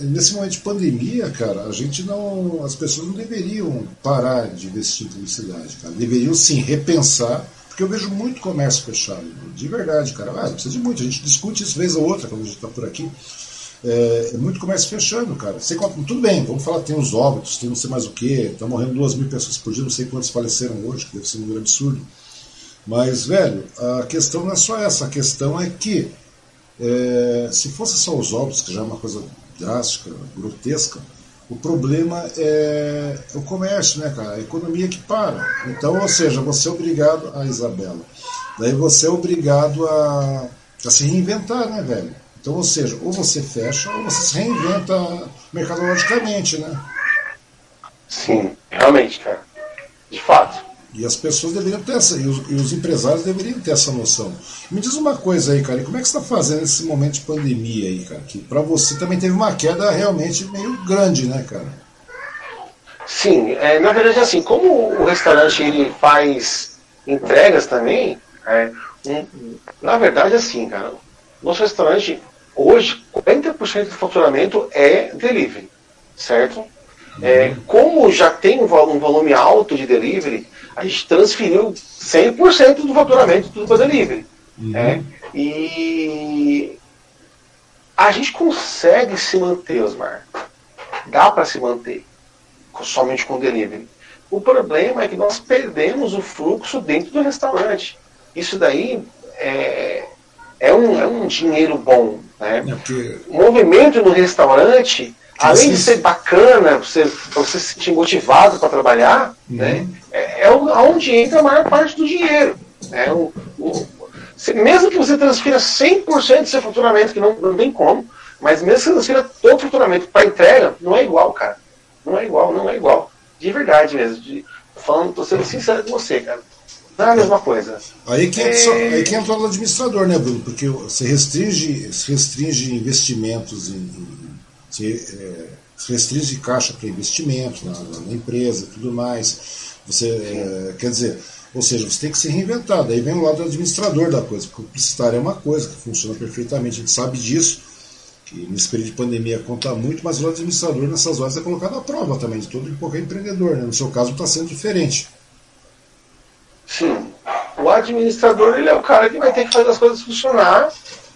nesse momento de pandemia, cara, a gente não. As pessoas não deveriam parar de investir em publicidade, cara. Deveriam sim repensar porque eu vejo muito comércio fechado, de verdade, cara. Ah, precisa de muito, a gente discute isso vez ou outra quando a gente está por aqui. É, é, muito comércio fechando, cara. Sei, tudo bem, vamos falar, tem os óbitos, tem não sei mais o que, estão morrendo duas mil pessoas por dia, não sei quantos faleceram hoje, que deve ser um número absurdo. Mas, velho, a questão não é só essa, a questão é que é, se fosse só os óbitos, que já é uma coisa drástica, grotesca, o problema é o comércio, né, cara? A economia que para. Então, ou seja, você é obrigado a Isabela. Daí você é obrigado a, a se reinventar, né, velho? Então, ou seja, ou você fecha ou você se reinventa mercadologicamente, né? Sim, realmente, cara. De fato. E as pessoas deveriam ter essa, e os, e os empresários deveriam ter essa noção. Me diz uma coisa aí, cara, como é que você está fazendo nesse momento de pandemia aí, cara? Que para você também teve uma queda realmente meio grande, né, cara? Sim, é, na verdade assim, como o restaurante ele faz entregas também, é, um, na verdade assim, cara, nosso restaurante hoje 40% do faturamento é delivery, certo? É, como já tem um volume alto de delivery, a gente transferiu 100% do faturamento do para delivery. Uhum. Né? E a gente consegue se manter, Osmar. Dá para se manter somente com delivery. O problema é que nós perdemos o fluxo dentro do restaurante. Isso daí é, é, um, é um dinheiro bom. Né? É. O movimento no restaurante além de ser bacana, você, você se sentir motivado para trabalhar, uhum. né, é, é onde entra a maior parte do dinheiro. Né, o, o, se, mesmo que você transfira 100% do seu faturamento, que não, não tem como, mas mesmo que você transfira todo o faturamento para entrega, não é igual, cara. Não é igual, não é igual. De verdade mesmo. De, falando, tô sendo sincero com você, cara. Não é a mesma coisa. Aí que, entra, é... aí que entra o administrador, né, Bruno? Porque você restringe, restringe investimentos em, você é, restringe caixa para investimento na, na, empresa tudo mais. Você, é, quer dizer, ou seja, você tem que se reinventar. Daí vem o lado do administrador da coisa, porque o publicitário é uma coisa que funciona perfeitamente, a gente sabe disso. que nesse período de pandemia conta muito, mas o administrador nessas horas é colocado à prova também, de todo e qualquer empreendedor. Né? No seu caso está sendo diferente. Sim. O administrador ele é o cara que vai ter que fazer as coisas funcionar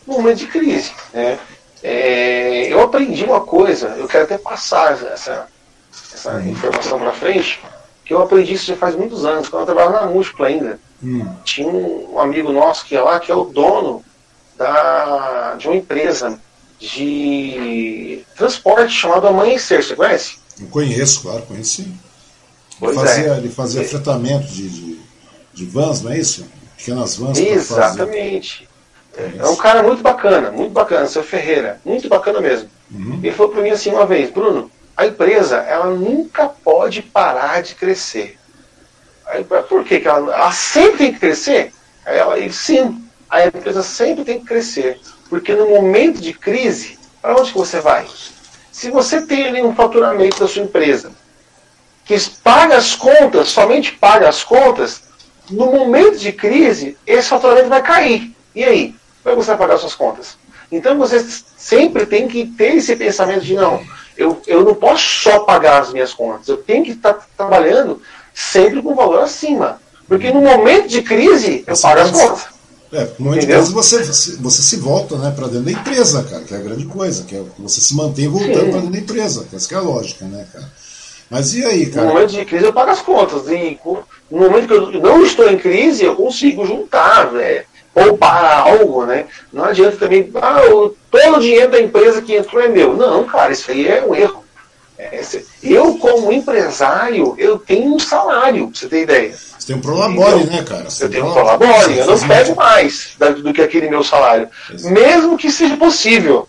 no momento de crise. Né? É, eu aprendi uma coisa, eu quero até passar essa, essa informação para frente, que eu aprendi isso já faz muitos anos, quando eu trabalhava na múltipla ainda. Hum. Tinha um amigo nosso que é lá, que é o dono da, de uma empresa de transporte chamado Amanhecer, você conhece? Eu conheço, claro, conheci. Ele fazia, é. ele fazia é. fretamento de, de, de, vans, não é isso? Pequenas vans. Exatamente. É, é um cara muito bacana, muito bacana, seu Ferreira, muito bacana mesmo. Uhum. Ele falou para mim assim uma vez, Bruno, a empresa ela nunca pode parar de crescer. Aí, por que, que ela, ela sempre tem que crescer? Aí ela, sim, a empresa sempre tem que crescer. Porque no momento de crise, para onde que você vai? Se você tem ali um faturamento da sua empresa que paga as contas, somente paga as contas, no momento de crise, esse faturamento vai cair. E aí? Vai pagar suas contas? Então você sempre tem que ter esse pensamento de não, eu, eu não posso só pagar as minhas contas, eu tenho que estar trabalhando sempre com valor acima. Porque no momento de crise, eu pago as contas. É, no momento de você, você se volta né, para dentro da empresa, cara, que é a grande coisa, que é você se mantém voltando para dentro da empresa, que essa que é a lógica, né, cara? Mas e aí, cara? No momento de crise eu pago as contas. E no momento que eu não estou em crise, eu consigo juntar, né? Poupar algo, né? Não adianta também, ah, o, todo o dinheiro da empresa que entrou é meu. Não, cara, isso aí é um erro. É, eu, como empresário, eu tenho um salário, pra você ter ideia. Você tem um prolabore, né, cara? Você eu tenho um prolabore, eu não pego mais do que aquele meu salário. Exato. Mesmo que seja possível.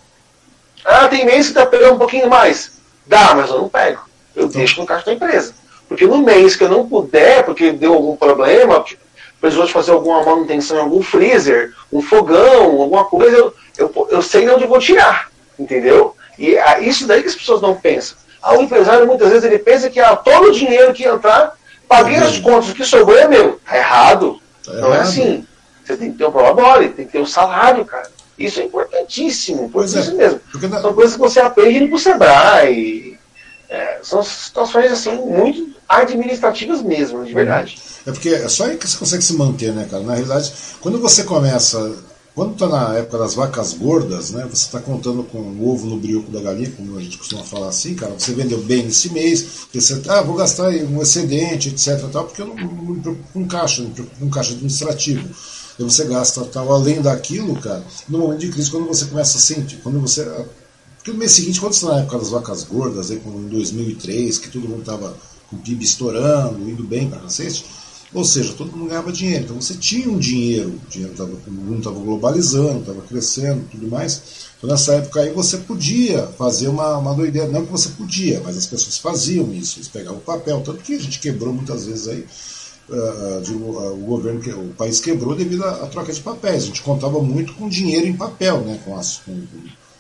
Ah, tem mês que tá pegando um pouquinho mais. Dá, mas eu não pego. Eu então. deixo no caixa da empresa. Porque no mês que eu não puder, porque deu algum problema, precisou de fazer alguma manutenção em algum freezer, um fogão, alguma coisa, eu, eu, eu sei de onde eu vou tirar. Entendeu? E é isso daí que as pessoas não pensam. Ah, o empresário muitas vezes ele pensa que ah, todo o dinheiro que entrar Paguei as contas, o que sobrou é meu. Tá errado. Tá não é errado. é assim. Você tem que ter o prolabore, tem que ter o salário, cara. Isso é importantíssimo, pois é, mesmo. Na... São coisas que você aprende no Sebrae. É, são situações assim muito administrativas mesmo, de verdade. É porque é só aí que você consegue se manter, né, cara? Na realidade, quando você começa quando está na época das vacas gordas, né, você está contando com o ovo no brioco da galinha, como a gente costuma falar assim, cara, você vendeu bem nesse mês, porque você, ah, vou gastar um excedente, etc, tal, porque eu não, não me preocupo com caixa, não me preocupo com caixa administrativo. E você gasta tal, além daquilo, cara, no momento de crise, quando você começa a sentir, quando você... Porque no mês seguinte, quando você está na época das vacas gordas, aí, como em 2003, que todo mundo estava com o PIB estourando, indo bem para cacete, ou seja, todo mundo ganhava dinheiro. Então você tinha um dinheiro, o dinheiro tava, o mundo estava globalizando, estava crescendo tudo mais. Então nessa época aí você podia fazer uma, uma doideira. Não que você podia, mas as pessoas faziam isso, eles pegavam o papel. Tanto que a gente quebrou muitas vezes aí. Uh, de, uh, o governo, o país quebrou devido à, à, troca de papéis. A gente contava muito com dinheiro em papel, né? Com as, com,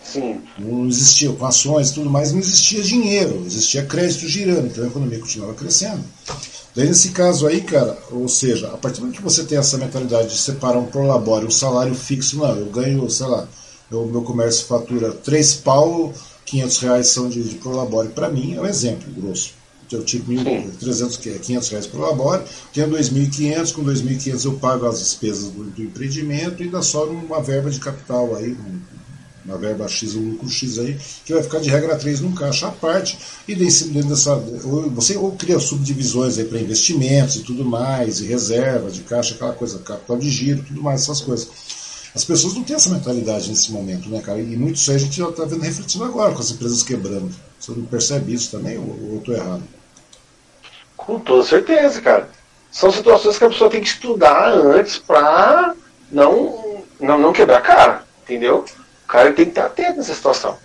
Sim. Não existia, com ações e tudo mais, não existia dinheiro, existia crédito girando, então a economia continuava crescendo. Daí nesse caso aí, cara, ou seja, a partir do momento que você tem essa mentalidade de separar um prolabore, um salário fixo, não, eu ganho, sei lá, o meu comércio fatura 3 pau, 500 reais são de, de prolabore, para mim é um exemplo grosso. Eu tive 1.300, 500 reais por labore, tenho 2.500, com 2.500 eu pago as despesas do, do empreendimento e ainda sobra uma verba de capital aí, um, uma verba X, um lucro X aí, que vai ficar de regra 3 num caixa à parte, e dentro dessa. Ou você ou cria subdivisões aí para investimentos e tudo mais, e reserva de caixa, aquela coisa, capital de giro, tudo mais, essas coisas. As pessoas não têm essa mentalidade nesse momento, né, cara? E muito isso aí a gente já está vendo refletindo agora, com as empresas quebrando. Você não percebe isso também, ou, ou eu estou errado? Com toda certeza, cara. São situações que a pessoa tem que estudar antes para não, não, não quebrar a cara, entendeu? O cara tem que estar atento nessa situação.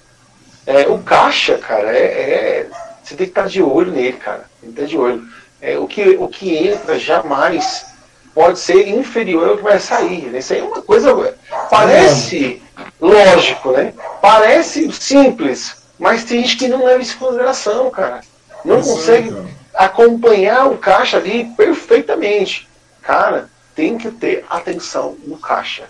É, o caixa, cara, é, é, você tem que estar de olho nele, cara. Tem que estar de olho. É, o, que, o que entra jamais pode ser inferior ao que vai sair. Né? Isso aí é uma coisa. Parece lógico, né? Parece simples, mas tem gente que não leva isso em consideração, cara. Não Exato. consegue acompanhar o caixa ali perfeitamente. Cara, tem que ter atenção no caixa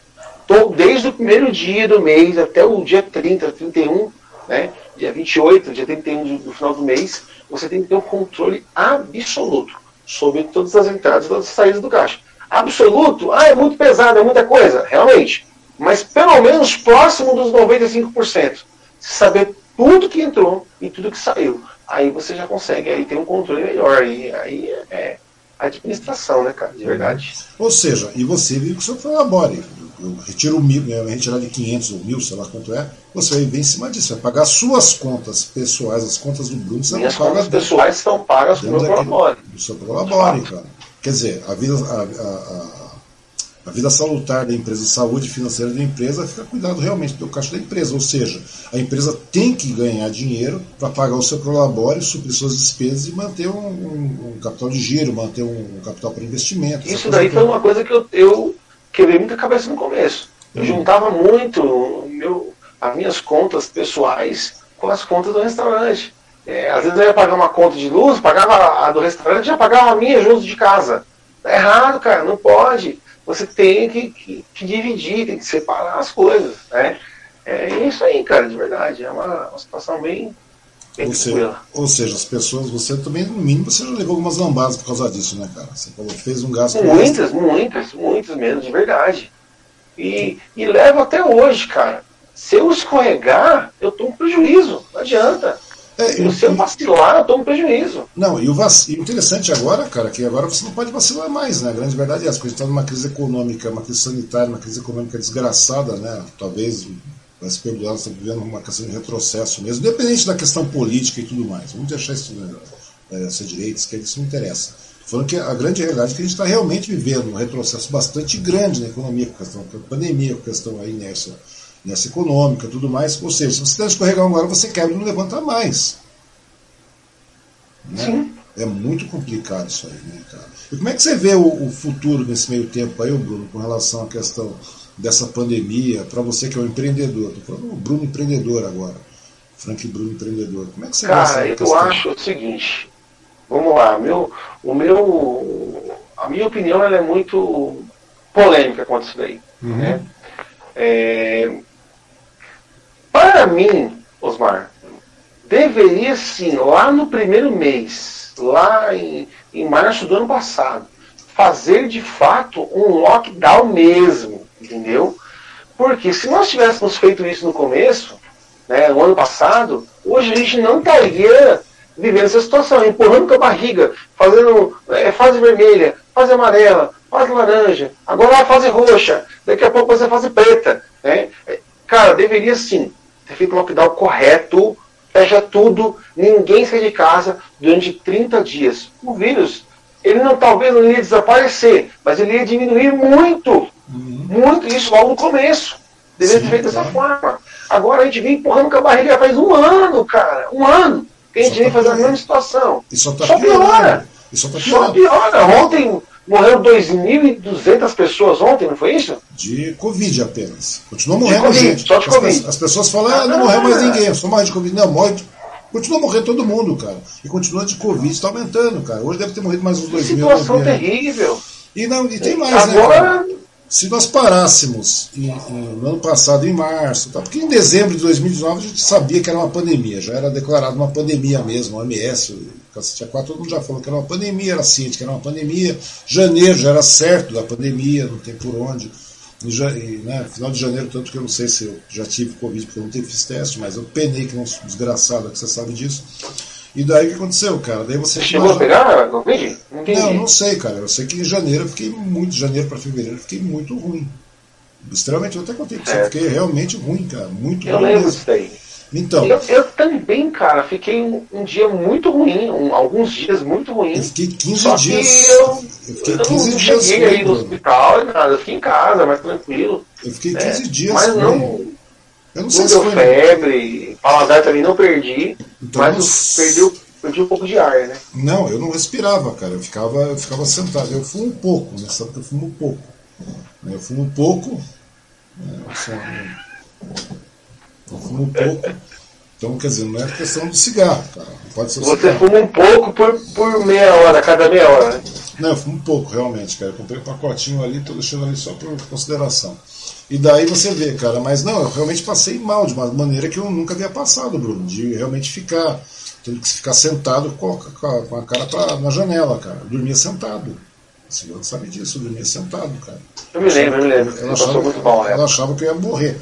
desde o primeiro dia do mês até o dia 30, 31, né, dia 28, dia 31 do final do mês, você tem que ter um controle absoluto sobre todas as entradas e todas as saídas do caixa. Absoluto? Ah, é muito pesado, é muita coisa. Realmente. Mas pelo menos próximo dos 95%. Saber tudo que entrou e tudo que saiu. Aí você já consegue aí ter um controle melhor. E aí é administração, né, cara? De verdade. Ou seja, e você vive com o seu colabore. Eu retiro mil, né, retirar de 500 ou mil, sei lá quanto é, você vai vir em cima disso. Vai pagar suas contas pessoais, as contas do Bruno, você Minhas não paga. contas pessoais são pagas com o meu colabore. Do seu colabore, cara. Quer dizer, a vida, a, a, a, vida salutar da empresa, a saúde financeira da empresa, fica cuidado realmente do caixa da empresa. Ou seja, a empresa tem que ganhar dinheiro para pagar o seu prolabore, suprir suas despesas e manter um, um, um capital de giro, manter um, um capital para investimento. Isso daí foi uma coisa que eu, eu quebrei muita cabeça no começo. Eu hum. juntava muito meu, as minhas contas pessoais com as contas do restaurante. É, às vezes eu ia pagar uma conta de luz, pagava a do restaurante, já pagava a minha junto de casa. Tá errado, cara, não pode. Você tem que, que, que dividir, tem que separar as coisas. Né? É isso aí, cara, de verdade. É uma, uma situação bem, bem ou seja, ou seja, as pessoas, você também, no mínimo, você já levou algumas lambadas por causa disso, né, cara? Você falou, fez um gasto. Muitas, muitas, muitas mesmo, de verdade. E, e leva até hoje, cara. Se eu escorregar, eu tomo prejuízo. Não adianta. É, e se eu vacilar, eu tomo prejuízo. Não, e o, vac... e interessante agora, cara, que agora você não pode vacilar mais, né? A grande verdade é essa, porque a gente está numa crise econômica, uma crise sanitária, uma crise econômica desgraçada, né? Talvez vai se perdoar, está vivendo uma questão de retrocesso mesmo, independente da questão política e tudo mais. Vamos deixar isso, né? é, ser direita, esquerda, isso não interessa. Falando que a grande realidade é que a gente está realmente vivendo um retrocesso bastante grande na economia, com a questão da pandemia, com a questão aí nessa nessa econômica tudo mais. Ou seja, se você der escorregar agora, você quebra e não levanta mais. Né? É muito complicado isso aí, né, cara? E como é que você vê o, o futuro nesse meio tempo aí, Bruno, com relação à questão dessa pandemia, para você que é um empreendedor? Estou falando o Bruno empreendedor agora. Frank Bruno empreendedor. Como é que você Cara, eu questão? acho o seguinte. Vamos lá, meu, o meu, a minha opinião ela é muito polêmica quanto isso daí. Uhum. Né? É, para mim, Osmar, deveria sim, lá no primeiro mês, lá em, em março do ano passado, fazer de fato um lockdown mesmo, entendeu? Porque se nós tivéssemos feito isso no começo, né, no ano passado, hoje a gente não estaria vivendo essa situação, empurrando com a barriga, fazendo é, fase vermelha, fase amarela, fase laranja, agora a fase roxa, daqui a pouco você fase preta. Né? Cara, deveria sim ter feito o lockdown correto, fecha tudo, ninguém sai de casa durante 30 dias. O vírus, ele não talvez não ia desaparecer, mas ele ia diminuir muito, uhum. muito isso logo no começo. Deveria ter feito dessa forma. Agora a gente vem empurrando com a barriga faz um ano, cara, um ano, que a gente vem tá fazendo a mesma situação. E só, tá só piora. Só, tá só piora. Ontem Morreram 2.200 pessoas ontem, não foi isso? De Covid apenas. Continua morrendo COVID, gente. Só de as, COVID. as pessoas falam, ah, não ah, morreu mais ninguém, só morre de Covid. Não, morre de... Continua morrendo todo mundo, cara. E continua de Covid, está aumentando, cara. Hoje deve ter morrido mais uns 2 mil. Situação terrível. E, não, e tem mais, né, Agora... né? Se nós parássemos em, em, no ano passado, em março, tá? porque em dezembro de 2019 a gente sabia que era uma pandemia, já era declarado uma pandemia mesmo, o OMS, Cacete 4, todo mundo já falou que era uma pandemia, era ciente que era uma pandemia. Janeiro já era certo da pandemia, não tem por onde. E, né, final de janeiro, tanto que eu não sei se eu já tive Covid, porque eu não tive fiz teste, mas eu penei que não desgraçado, que você sabe disso. E daí o que aconteceu, cara? Daí você. Chegou a pegar Covid? Não, não, não sei, cara. Eu sei que em janeiro eu fiquei muito, janeiro para fevereiro, eu fiquei muito ruim. Extremamente, eu até contei que você, é. fiquei realmente ruim, cara. Muito eu ruim. Eu lembro disso daí. Então. Eu, eu, também, cara, fiquei um, um dia muito ruim, um, alguns dias muito ruins. Eu fiquei 15 só dias. Eu, eu fiquei 15 não dias. cheguei aí no hospital e nada, eu fiquei em casa, mais tranquilo. Eu fiquei 15 é, dias. Mas não. Eu não sei não se deu foi febre, paladar também não perdi, então, mas perdi, perdi um pouco de ar, né? Não, eu não respirava, cara. Eu ficava, eu ficava sentado. Eu fumo um pouco, né? Sabe que eu fumo um pouco. Eu fumo um pouco. Né? Eu fumo um pouco. Então, quer dizer, não é questão de cigarro, cara. Pode ser Você cigarro. fuma um pouco por, por meia hora, cada meia hora, né? Não, eu fumo pouco, realmente, cara. Eu comprei um pacotinho ali, tô deixando ali só por consideração. E daí você vê, cara, mas não, eu realmente passei mal de uma maneira que eu nunca havia passado, Bruno, de realmente ficar, tendo que ficar sentado com a, com a cara pra, na janela, cara. Eu dormia sentado. O senhor sabe disso, eu dormia sentado, cara. Eu me lembro, eu me lembro. Ela achava, muito mal, ela achava que eu ia morrer.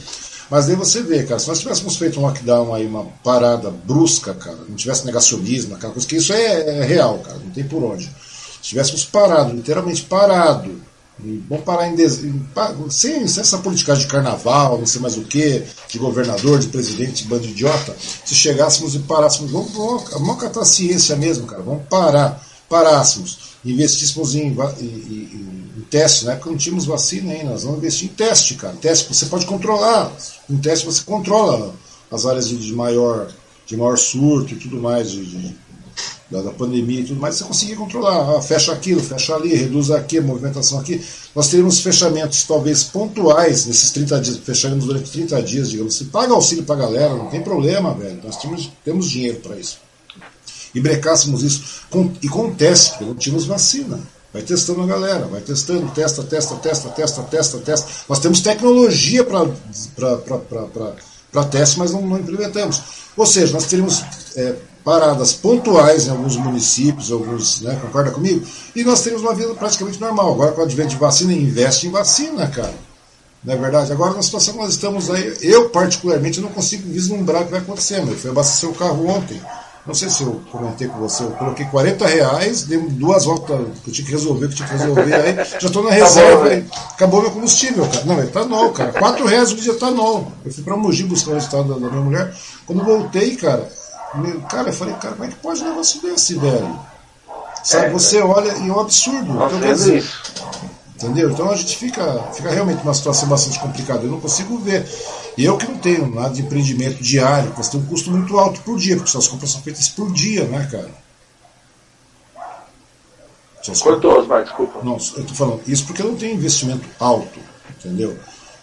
Mas daí você vê, cara, se nós tivéssemos feito um lockdown aí, uma parada brusca, cara, não tivesse negacionismo, aquela coisa, que isso é, é real, cara, não tem por onde. Se tivéssemos parado, literalmente parado, vamos parar em, sem, sem essa politicagem de carnaval, não sei mais o que, de governador, de presidente, de bando de idiota, se chegássemos e parássemos, vamos, vamos, vamos catar a ciência mesmo, cara, vamos parar, parássemos investíssemos em, em, em, em, teste, na época não tínhamos vacina ainda, nós vamos investir em teste, cara. Teste você pode controlar. Em teste você controla as áreas de, de maior, de maior surto e tudo mais, de, de, da, da, pandemia e tudo mais, você conseguir controlar. Ah, fecha aquilo, fecha ali, reduz aqui, a movimentação aqui. Nós teremos fechamentos talvez pontuais nesses 30 dias, fecharemos durante 30 dias, digamos assim. Paga auxílio pra galera, não tem problema, velho. Nós temos, temos dinheiro para isso e brecássemos isso. Com, e com teste, porque não tínhamos vacina. Vai testando a galera, vai testando, testa, testa, testa, testa, testa, testa. Nós temos tecnologia para teste, mas não, não, implementamos. Ou seja, nós teríamos é, paradas pontuais em alguns municípios, alguns, né, concorda comigo? E nós teríamos uma vida praticamente normal. Agora, com o advento de vacina, investe em vacina, cara. Não é verdade? Agora, na situação que nós estamos aí, eu particularmente não consigo vislumbrar o que vai acontecer. Eu fui abastecer o carro ontem. Não sei se eu comentei com você, eu coloquei 40 reais, dei duas voltas que eu tinha que resolver, que eu tinha que resolver, aí já estou na reserva, aí, acabou meu combustível, cara. Não, é etanol, cara. 4 reais o dia etanol. Eu fui para Mogi buscar o resultado da, minha mulher. Quando voltei, cara, meu, cara, eu falei, cara, como é que pode um negócio desse, velho? Sabe, é, você olha e é um absurdo. Então, quer dizer, Entendeu? Então a gente fica, fica realmente numa situação bastante complicada. Eu não consigo ver. Eu que não tenho nada de empreendimento diário, você tem um custo muito alto por dia, porque suas compras são feitas por dia, né, cara? Suas Cortou, Osmar, desculpa. Não, eu tô falando isso porque eu não tenho investimento alto, entendeu?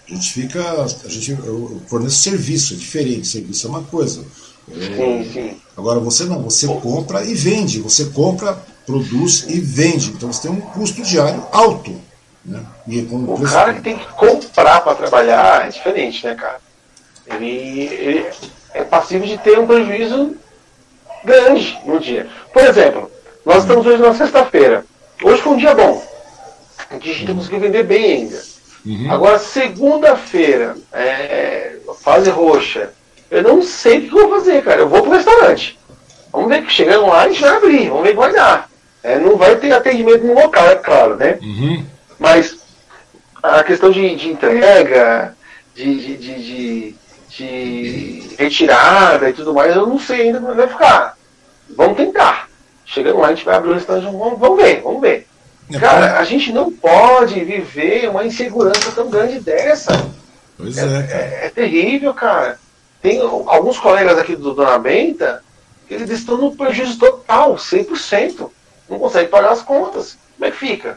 A gente fica. A gente, eu forneço serviço, é diferente. Serviço é uma coisa. Sim, sim. Agora você não, você compra e vende. Você compra, produz e vende. Então você tem um custo diário alto. Né? o cara que tem que comprar para trabalhar é diferente, né, cara? Ele, ele, é passível de ter um prejuízo grande no dia. Por exemplo, nós estamos hoje na sexta-feira. Hoje foi um dia bom. A gente uhum. conseguiu vender bem ainda. Uhum. Agora, segunda-feira, é, fase roxa. Eu não sei o que eu vou fazer, cara. Eu vou pro restaurante. Vamos ver que chegando lá a gente vai abrir. Vamos ver que vai dar. É, não vai ter atendimento no local, é claro, né? Uhum. Mas a questão de, de entrega, de, de, de, retirada e tudo mais, eu não sei ainda como vai ficar. Vamos tentar. Chegando lá, a gente vai abrir o restaurante, vamos, vamos ver, vamos ver. É Cara, a gente não pode viver uma insegurança tão grande dessa. Pois é, é, é, é terrível, cara. Tem alguns colegas aqui do Dona Benta que eles estão no prejuízo total, 100%. Não conseguem pagar as contas. Como é que fica?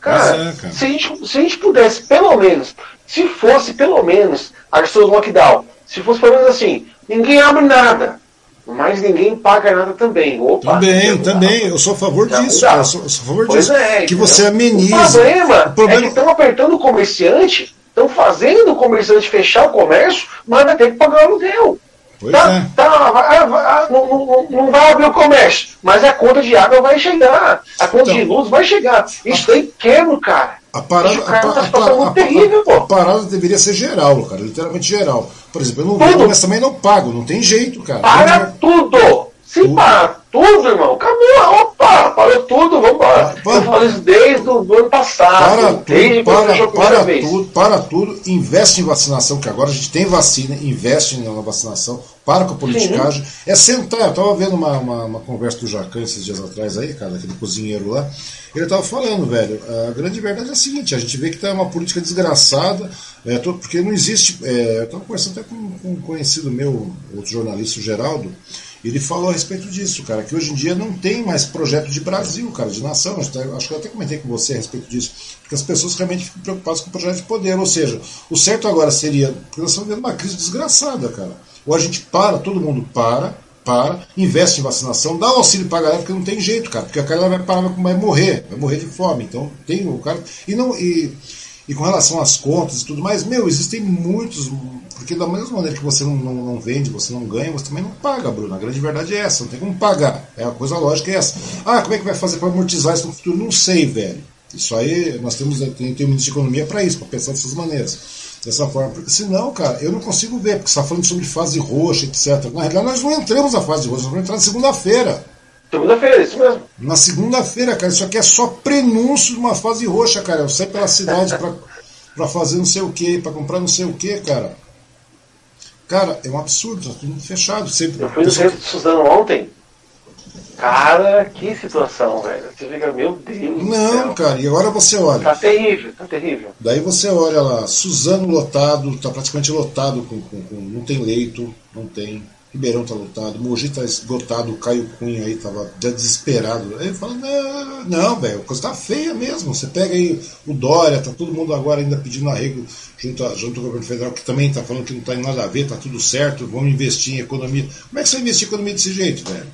Cara, é, cara, Se, a gente, se a gente pudesse, pelo menos, se fosse pelo menos as pessoas do lockdown, se fosse pelo menos assim, ninguém abre nada, mas ninguém paga nada também. Opa, também, também. Eu sou a favor disso. Eu sou, sou, a favor pois disso. É, que você amenize. O problema, o problema... é que estão apertando o comerciante, estão fazendo o comerciante fechar o comércio, mas vai ter que pagar o aluguel. Pois tá, é. tá, não, não, não, vai abrir o comércio, mas a conta de água vai chegar, a conta então, de luz vai chegar. Isso tem quebro, cara. A parada, a, tá a, terrível, a, parada deveria ser geral, cara, literalmente geral. Por exemplo, eu não tudo. mas também não pago, não tem jeito, cara. Para tudo! Se tudo. para tudo, irmão, acabou. Opa, parou tudo, vamos embora. Para, eu falo isso desde o ano passado. Para tudo, para, para tudo, para tudo, investe em vacinação, que agora a gente tem vacina, investe na vacinação, para com a politicagem. Sim. É sentar, eu estava vendo uma, uma, uma, conversa do Jacan esses dias atrás aí, cara, aquele cozinheiro lá. Ele estava falando, velho, a grande verdade é a seguinte, a gente vê que tá uma política desgraçada, é, porque não existe. É, eu estava conversando até com, com um conhecido meu, outro jornalista, o Geraldo. Ele falou a respeito disso, cara, que hoje em dia não tem mais projeto de Brasil, cara, de nação. Acho que eu até comentei com você a respeito disso, porque as pessoas realmente ficam preocupadas com o projeto de poder. Ou seja, o certo agora seria. Porque nós estamos vendo uma crise desgraçada, cara. Ou a gente para, todo mundo para, para, investe em vacinação, dá o auxílio para a galera, porque não tem jeito, cara, porque a galera vai parar, vai morrer, vai morrer de fome. Então tem o cara. E, não, e, e com relação às contas e tudo mais, meu, existem muitos. Porque da mesma maneira que você não, não, não, vende, você não ganha, você também não paga, Bruno. A grande verdade é essa, não tem como pagar. É a coisa lógica é essa. Ah, como é que vai fazer para amortizar isso no futuro? Não sei, velho. Isso aí, nós temos, tem, tem um ministro de economia para isso, para pensar dessas maneiras. Dessa forma, porque senão, cara, eu não consigo ver, porque você está falando sobre fase roxa, etc. Na realidade, nós não entramos na fase roxa, nós vamos entrar na segunda-feira. Segunda-feira, isso mesmo. Na segunda-feira, cara, isso aqui é só prenúncio de uma fase roxa, cara. Eu saio pela cidade para fazer não sei o que, para comprar não sei o que, cara. Cara, é um absurdo, tá tudo fechado. Sempre, eu fui no centro de Suzano ontem. Cara, que situação, velho. Você fica, meu Deus. Não, cara, e agora você olha. Tá terrível, tá terrível. Daí você olha lá, Suzano lotado, tá praticamente lotado, com, com, com não tem leito, não tem. Ribeirão tá lotado, Mogi tá esgotado, o Caio Cunha aí tava desesperado. Aí fala, não, velho, a coisa tá feia mesmo. Você pega aí o Dória, tá todo mundo agora ainda pedindo arrego junto, a, junto ao governo federal, que também tá falando que não tá em nada a ver, tá tudo certo, vamos investir em economia. Como é que você vai investir em economia desse jeito, velho?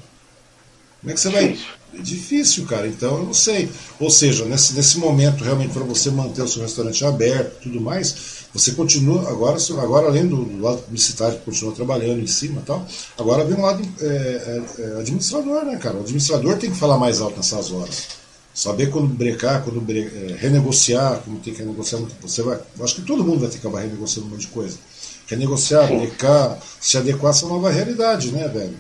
Como é que você vai. É difícil, cara. Então eu não sei. Ou seja, nesse, nesse momento, realmente, para você manter o seu restaurante aberto tudo mais, você continua, agora, agora além do, do lado publicitário, que continua trabalhando em cima e tal, agora vem um lado é, é, é, administrador, né, cara? O administrador tem que falar mais alto nessas horas. Saber quando brecar, quando é, renegociar, como tem que renegociar. Você vai, eu acho que todo mundo vai ter que acabar renegociando um monte de coisa. Renegociar, brecar, se adequar a essa nova realidade, né, velho?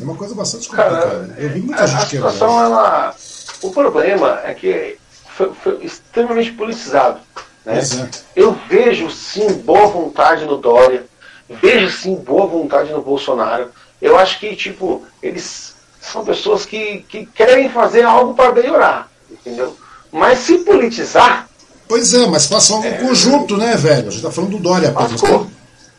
É uma coisa bastante complicada. Eu vi muita a, gente a situação, ela, O problema é que foi, foi extremamente politizado. Né? É. Eu vejo sim boa vontade no Dória, vejo sim boa vontade no Bolsonaro. Eu acho que, tipo, eles são pessoas que, que querem fazer algo para melhorar, entendeu? Mas se politizar. Pois é, mas faça algo é, conjunto, né, velho? A gente está falando do Dória apenas.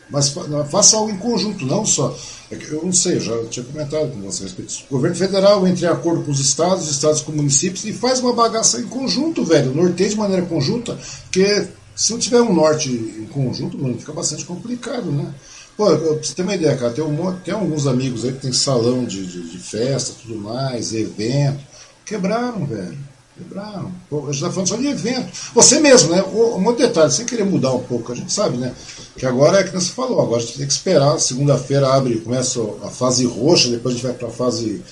Mas faça algo em conjunto, não só. É eu não sei, eu já tinha comentado com você a respeito disso. O governo federal entra em acordo com os estados, os estados com municípios e faz uma bagaça em conjunto, velho. Norteia de maneira conjunta, porque se não tiver um norte em conjunto, mano, fica bastante complicado, né? Pô, pra você ter uma ideia, cara, tem, um, tem alguns amigos aí que tem salão de, de, de festa, tudo mais, evento. Quebraram, velho. Quebraram. Pô, a gente está falando só de evento. Você mesmo, né? Um outro detalhe, sem querer mudar um pouco, a gente sabe, né? Que agora é que você falou, agora a gente tem que esperar. Segunda-feira abre, começa a fase roxa, depois a gente vai para a fase,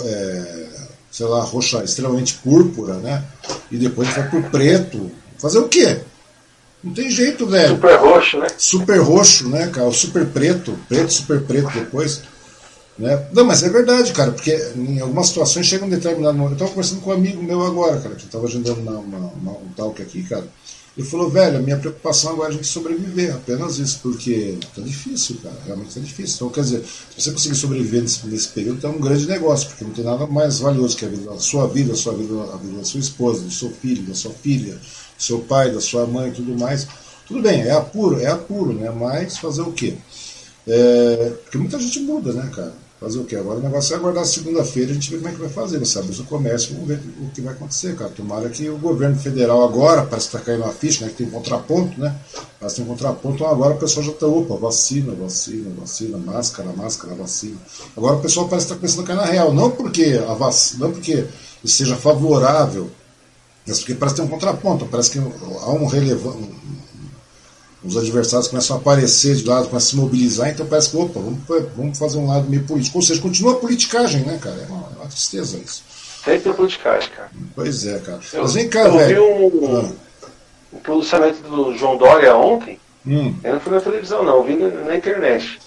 é, sei lá, roxa extremamente púrpura, né? E depois a gente vai para o preto. Fazer o quê? Não tem jeito, velho. Super roxo, né? Super roxo, né, cara? O super preto, preto, super preto depois. Né? Não, mas é verdade, cara, porque em algumas situações chega um determinado momento. Eu estava conversando com um amigo meu agora, cara, que estava agendando uma, uma, uma, um talk aqui, cara. Ele falou, velho, a minha preocupação agora é a gente sobreviver, apenas isso, porque tá difícil, cara, realmente tá difícil. Então, quer dizer, se você conseguir sobreviver nesse, nesse período, é um grande negócio, porque não tem nada mais valioso que a, vida, a sua vida, a sua vida, a vida da sua esposa, do seu filho, da sua filha, do seu pai, da sua mãe e tudo mais. Tudo bem, é apuro, é apuro, né? Mas fazer o quê? É, porque muita gente muda, né, cara? Fazer o quê? Agora o negócio é aguardar segunda-feira, a gente ver como é que vai fazer, sabe? O comércio, vamos ver o que vai acontecer, cara. Tomara que o governo federal agora, parece que está caindo a ficha, né? Que tem um contraponto, né? Parece que tem um contraponto, então agora o pessoal já está, opa, vacina, vacina, vacina, máscara, máscara, vacina. Agora o pessoal parece que está começando a cair na real, não porque a vacina, não porque seja favorável, mas porque parece que tem um contraponto, parece que há um relevante os adversários começam a aparecer de lado, começam a se mobilizar, então parece que, opa, vamos, vamos fazer um lado meio político. Ou seja, continua a politicagem, né, cara? É uma, é uma tristeza isso. Sempre a politicagem, cara. Pois é, cara. Eu, Mas vem cá, eu velho. vi um, ah. um pronunciamento do João Dória ontem. Hum. Eu não fui na televisão, não, eu vi na, na internet.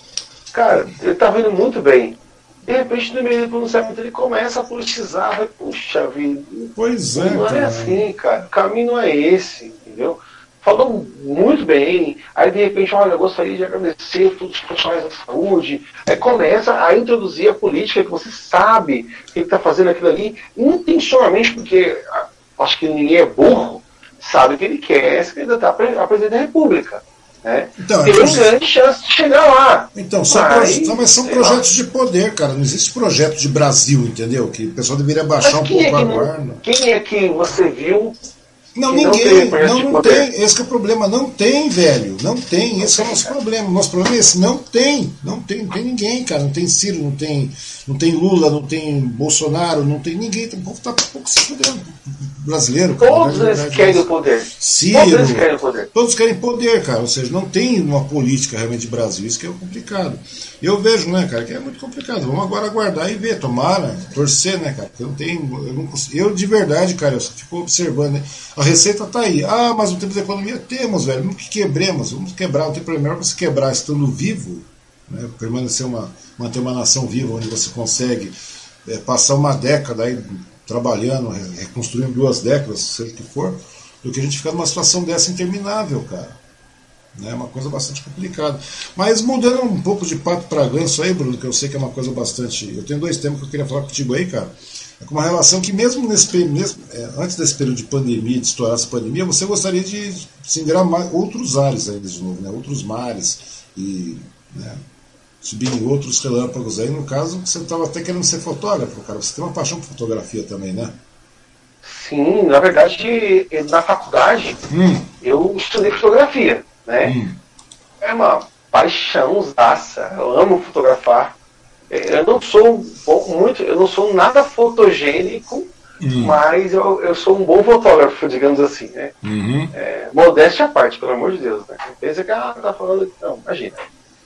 Cara, ele tá vindo muito bem. De repente, no meio do pronunciamento, ele começa a politizar, vai, puxa vida. Pois é. Não é assim, cara. O caminho não é esse, entendeu? Falou muito bem, aí de repente, olha, eu gostaria de agradecer a todos os profissionais da saúde, aí começa a introduzir a política que você sabe que ele está fazendo aquilo ali, intencionalmente, porque acho que ninguém é burro, sabe que ele quer se candidatar a presidente da República. Né? Então, tem uma grande chance de chegar lá. Então, são, mas, pro, mas são projetos lá. de poder, cara. Não existe projeto de Brasil, entendeu? Que o pessoal deveria baixar um pouco é a guarda. Quem é que você viu Não, ninguém. Não, não, não tem. Esse é o problema. Não tem, velho. Não tem. Esse é o nosso problema. O nosso problema é esse. Não tem. Não tem. Não tem ninguém, cara. Não tem Ciro, não tem, não tem Lula, não tem Bolsonaro, não tem ninguém. O povo tá pouco se fudendo. Brasileiro, cara. Todos eles querem o poder. Ciro, todos eles querem poder. Todos querem poder, cara. Ou seja, não tem uma política realmente de Brasil. Isso que é complicado. Eu vejo, né, cara, que é muito complicado. Vamos agora aguardar e ver. Tomara, torcer, né, cara? Eu não tenho. Eu, não consigo, eu de verdade, cara, eu só fico observando, né? A receita está aí. Ah, mas não temos economia? Temos, velho. Vamos que quebremos. Vamos quebrar. Não tem problema. para você quebrar estando vivo, né? permanecer uma, manter uma nação viva, onde você consegue é, passar uma década aí trabalhando, reconstruindo duas décadas, seja o que for, do que a gente ficar numa situação dessa interminável, cara. É né? uma coisa bastante complicada. Mas mudando um pouco de pato para ganso aí, Bruno, que eu sei que é uma coisa bastante. Eu tenho dois temas que eu queria falar contigo aí, cara é com uma relação que mesmo nesse mesmo, é, antes desse período de pandemia, de estourar essa pandemia, você gostaria de se ingrar mais, outros ares ainda de novo, né? outros mares e né? subir em outros relâmpagos aí. No caso, você estava até querendo ser fotógrafo, cara. Você tem uma paixão por fotografia também, né? Sim, na verdade, na faculdade hum. eu estudei fotografia, né? Hum. É uma paixão, eu amo fotografar. Eu não sou muito, eu não sou nada fotogênico, uhum. mas eu, eu sou um bom fotógrafo, digamos assim, né? Uhum. É, modéstia à parte, pelo amor de Deus, né? Pensa que ah, tá falando. Não, imagina.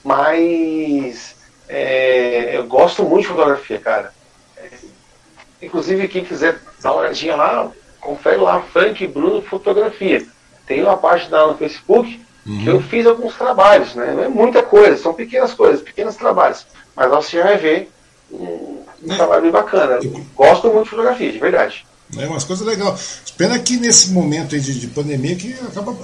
Mas é, eu gosto muito de fotografia, cara. É, inclusive, quem quiser dar uma olhadinha lá, confere lá, Frank Bruno Fotografia. Tem uma página no Facebook uhum. que eu fiz alguns trabalhos, né? Não é muita coisa, são pequenas coisas, pequenos trabalhos. Mas lá você vai ver um, um é. trabalho bem bacana. Eu gosto muito de fotografia, de verdade. É umas coisas legais. Pena que nesse momento de, de, pandemia que acaba,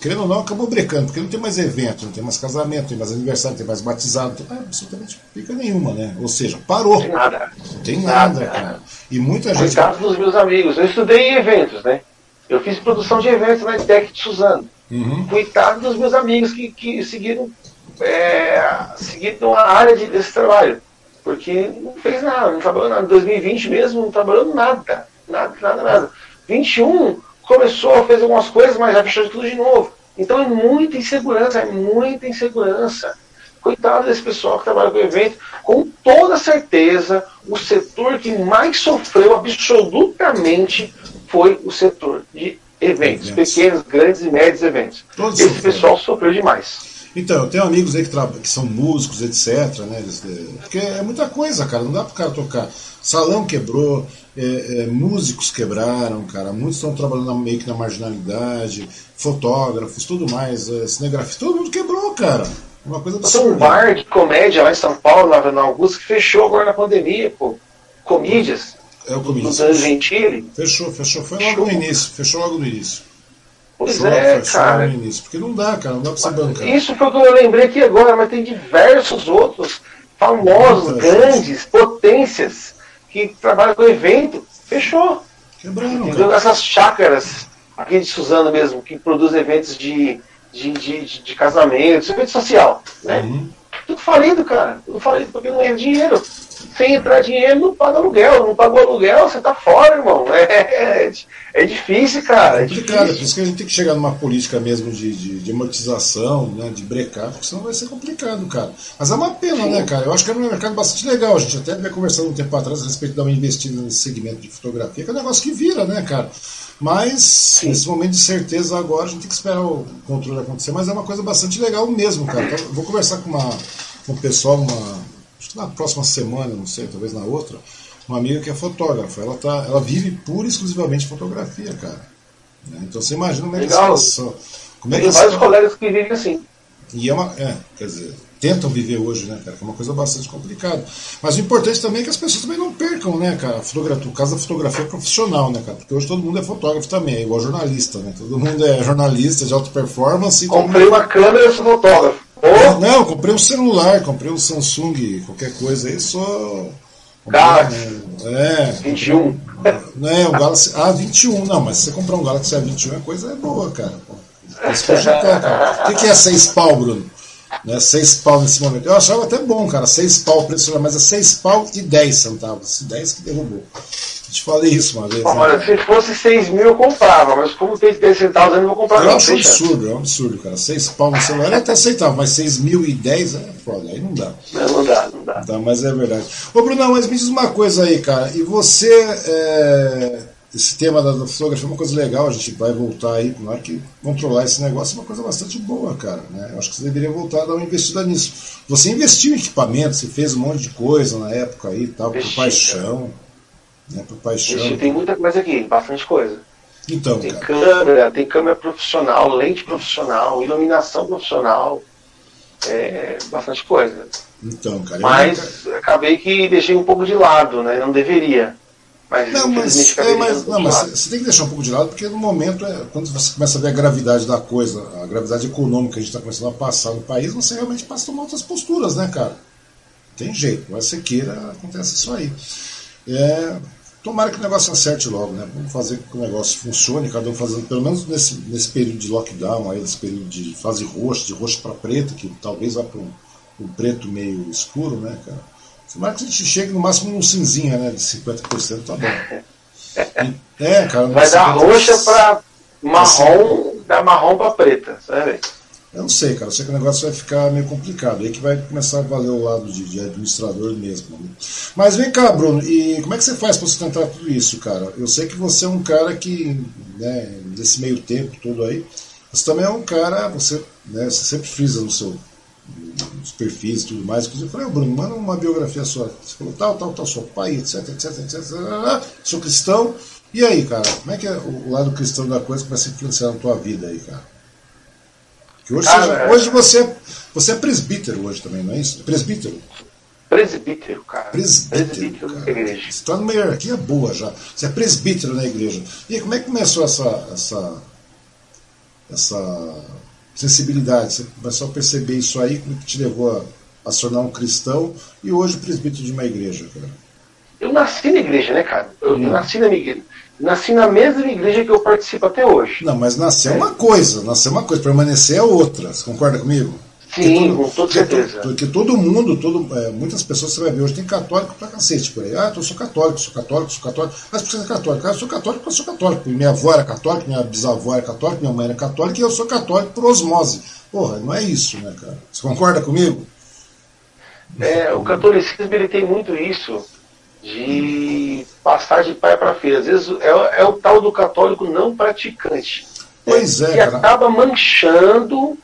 querendo ou não, acabou brecando, porque não tem mais evento, não tem mais casamento, não tem mais aniversário, não tem mais batizado, não tem absolutamente pica nenhuma, né? Ou seja, parou. Não tem nada. Não tem nada, nada cara. E muita gente. Coitado dos meus amigos. Eu estudei em eventos, né? Eu fiz produção de eventos na ETEC de Suzano. Uhum. Coitado dos meus amigos que, que seguiram, é, seguiram a área de, desse trabalho. Porque não fez nada, não trabalhou nada. Em 2020 mesmo, não trabalhou nada. Nada, nada, nada. 21 começou, fez algumas coisas, mas já fechou tudo de novo. Então é muita insegurança, é muita insegurança. Coitado desse pessoal que trabalha com o evento, com toda certeza, o setor que mais sofreu absolutamente foi o setor de eventos, eventos. pequenos, grandes e médios eventos. Todos Esse pessoal sofreu demais. Então, eu tenho amigos aí que, que são músicos, etc. Né? Porque é muita coisa, cara. Não dá pro cara tocar. Salão quebrou, é, é, músicos quebraram, cara. Muitos estão trabalhando meio que na marginalidade, fotógrafos, tudo mais, é, cinegrafia, todo mundo quebrou, cara. Uma coisa absurda. Um bar de comédia lá em São Paulo, na Avenida Augusta, que fechou agora na pandemia, pô. Comídias. É o Comídias. Do Gentili. Fechou, fechou. Foi logo fechou. no início. Fechou logo no início. Pois é, cara. Início, porque não dá, cara, não dá pra ser bancar. Isso foi o que eu lembrei aqui agora, mas tem diversos outros famosos, grandes, potências que trabalham com evento. Fechou. Quebraram, Entendeu? Essas chácaras aqui de Suzano mesmo, que produz eventos de, de, de, de, de casamento, evento social, né? Uhum. Tudo falido, cara. Tudo falido porque não é dinheiro sem entrar dinheiro, não paga aluguel. Não pagou aluguel, você tá fora, irmão. É, é, é difícil, cara. É complicado, é por isso que a gente tem que chegar numa política mesmo de, de, de amortização, né, de brecar, porque senão vai ser complicado, cara. Mas é uma pena, Sim. né, cara? Eu acho que é um mercado bastante legal. A gente até veio conversando um tempo atrás a respeito de dar uma investida nesse segmento de fotografia, que é um negócio que vira, né, cara? Mas, Sim. nesse momento de certeza agora, a gente tem que esperar o controle acontecer, mas é uma coisa bastante legal mesmo, cara. Então, vou conversar com, uma, com o pessoal, uma, acho que na próxima semana, não sei, talvez na outra, uma amiga que é fotógrafa. Ela, tá, ela vive pura e exclusivamente fotografia, cara. Né? Então você imagina como é que é situação. Como é Tem vários colegas que vivem assim. E é uma. É, quer dizer, tentam viver hoje, né, cara? Que é uma coisa bastante complicada. Mas o importante também é que as pessoas também não percam, né, cara? Fotografia, o caso da fotografia é profissional, né, cara? Porque hoje todo mundo é fotógrafo também, é igual jornalista, né? Todo mundo é jornalista de alta performance. Comprei uma câmera e sou fotógrafo. Oh. Não, comprei um celular, comprei um Samsung, qualquer coisa aí, só. Galaxy. É. 21. Não é, um Galaxy A21, não, mas se você comprar um Galaxy A21 a coisa é boa, cara. O que, que é 6 pau, Bruno? Né, 6 pau nesse momento. Eu achava até bom, cara, 6 pau preço, mas é 6 pau e 10 centavos. 10 que derrubou. Te falei isso uma vez. Olha, né? se fosse 6 mil eu comprava, mas como tem 10 centavos eu não vou comprar. Eu não, acho um absurdo, é um absurdo, cara. 6 pau no celular é até aceitável, mas 6 mil e 10 é foda, aí não dá. Não, não dá, não dá. Não mas é verdade. Ô, Bruno, mas me diz uma coisa aí, cara. E você. É esse tema da, fotografia é uma coisa legal, a gente vai voltar aí, claro que controlar esse negócio é uma coisa bastante boa, cara. Né? Eu acho que você deveria voltar a dar uma investida nisso. Você investiu em equipamento, você fez um monte de coisa na época aí tal, por paixão. Né, por paixão. Tem muita coisa aqui, bastante coisa. Então, tem cara. câmera, tem câmera profissional, lente profissional, iluminação profissional, é, bastante coisa. Então, cara. Mas eu... acabei que deixei um pouco de lado, né? Não deveria. Mas, não, mas, é, mas, não, mas você tem que deixar um pouco de lado, porque no momento, é, quando você começa a ver a gravidade da coisa, a gravidade econômica que a gente está começando a passar no país, você realmente passa a tomar outras posturas, né, cara? Tem jeito, mas você queira, acontece isso aí. É, tomara que o negócio acerte logo, né? Vamos fazer que o negócio funcione, cada um fazendo, pelo menos nesse, nesse período de lockdown, aí, nesse período de fase roxa, de roxo para preto, que talvez vá para um, um preto meio escuro, né, cara? Tomara que a gente chegue no máximo num cinzinha, né? De 50%, tá bom. É, cara. Vai dar roxa para marrom, da marrom para preta, sabe? Eu não sei, cara. Eu sei que o negócio vai ficar meio complicado. Aí que vai começar a valer o lado de, de administrador mesmo. Né? Mas vem cá, Bruno, e como é que você faz para sustentar tudo isso, cara? Eu sei que você é um cara que, né, nesse meio tempo todo aí, você também é um cara, você, né, você sempre frisa no seu os perfis e tudo mais. Inclusive, eu falei, oh, Bruno, manda uma biografia sua. Você falou, tal, tal, tal, sou pai, etc, etc, etc, sou cristão. E aí, cara, como é que é o lado cristão da coisa que vai se influenciar na tua vida aí, cara? Que hoje, seja, hoje você, é, você é presbítero hoje também, não é isso? Presbítero? Presbítero, cara. Presbítero, presbítero cara. da igreja. Você está numa hierarquia boa já. Você é presbítero na igreja. E aí, como é que começou essa, essa, essa sensibilidade. Você começou a perceber isso aí, como que te levou a, a se tornar um cristão e hoje presbítero de uma igreja, cara? Eu nasci na igreja, né, cara? Eu, hum. nasci na igreja. Nasci na mesma igreja que eu participo até hoje. Não, mas nascer é uma coisa, nascer é uma coisa, permanecer é outra. Você concorda comigo? Sim, todo, com toda certeza. Porque todo mundo, todo, é, muitas pessoas você vai ver hoje, tem católico pra cacete por aí. Ah, eu sou católico, sou católico, sou católico. Mas por que você é católico? Ah, eu sou católico porque eu sou católico. Minha avó era católica, minha bisavó era católica, minha mãe era católica e eu sou católico por osmose. Porra, não é isso, né, cara? Você concorda comigo? É, o catolicismo ele tem muito isso de passar de pai para filho. Às vezes é, é, o tal do católico não praticante. Pois é, que cara. acaba manchando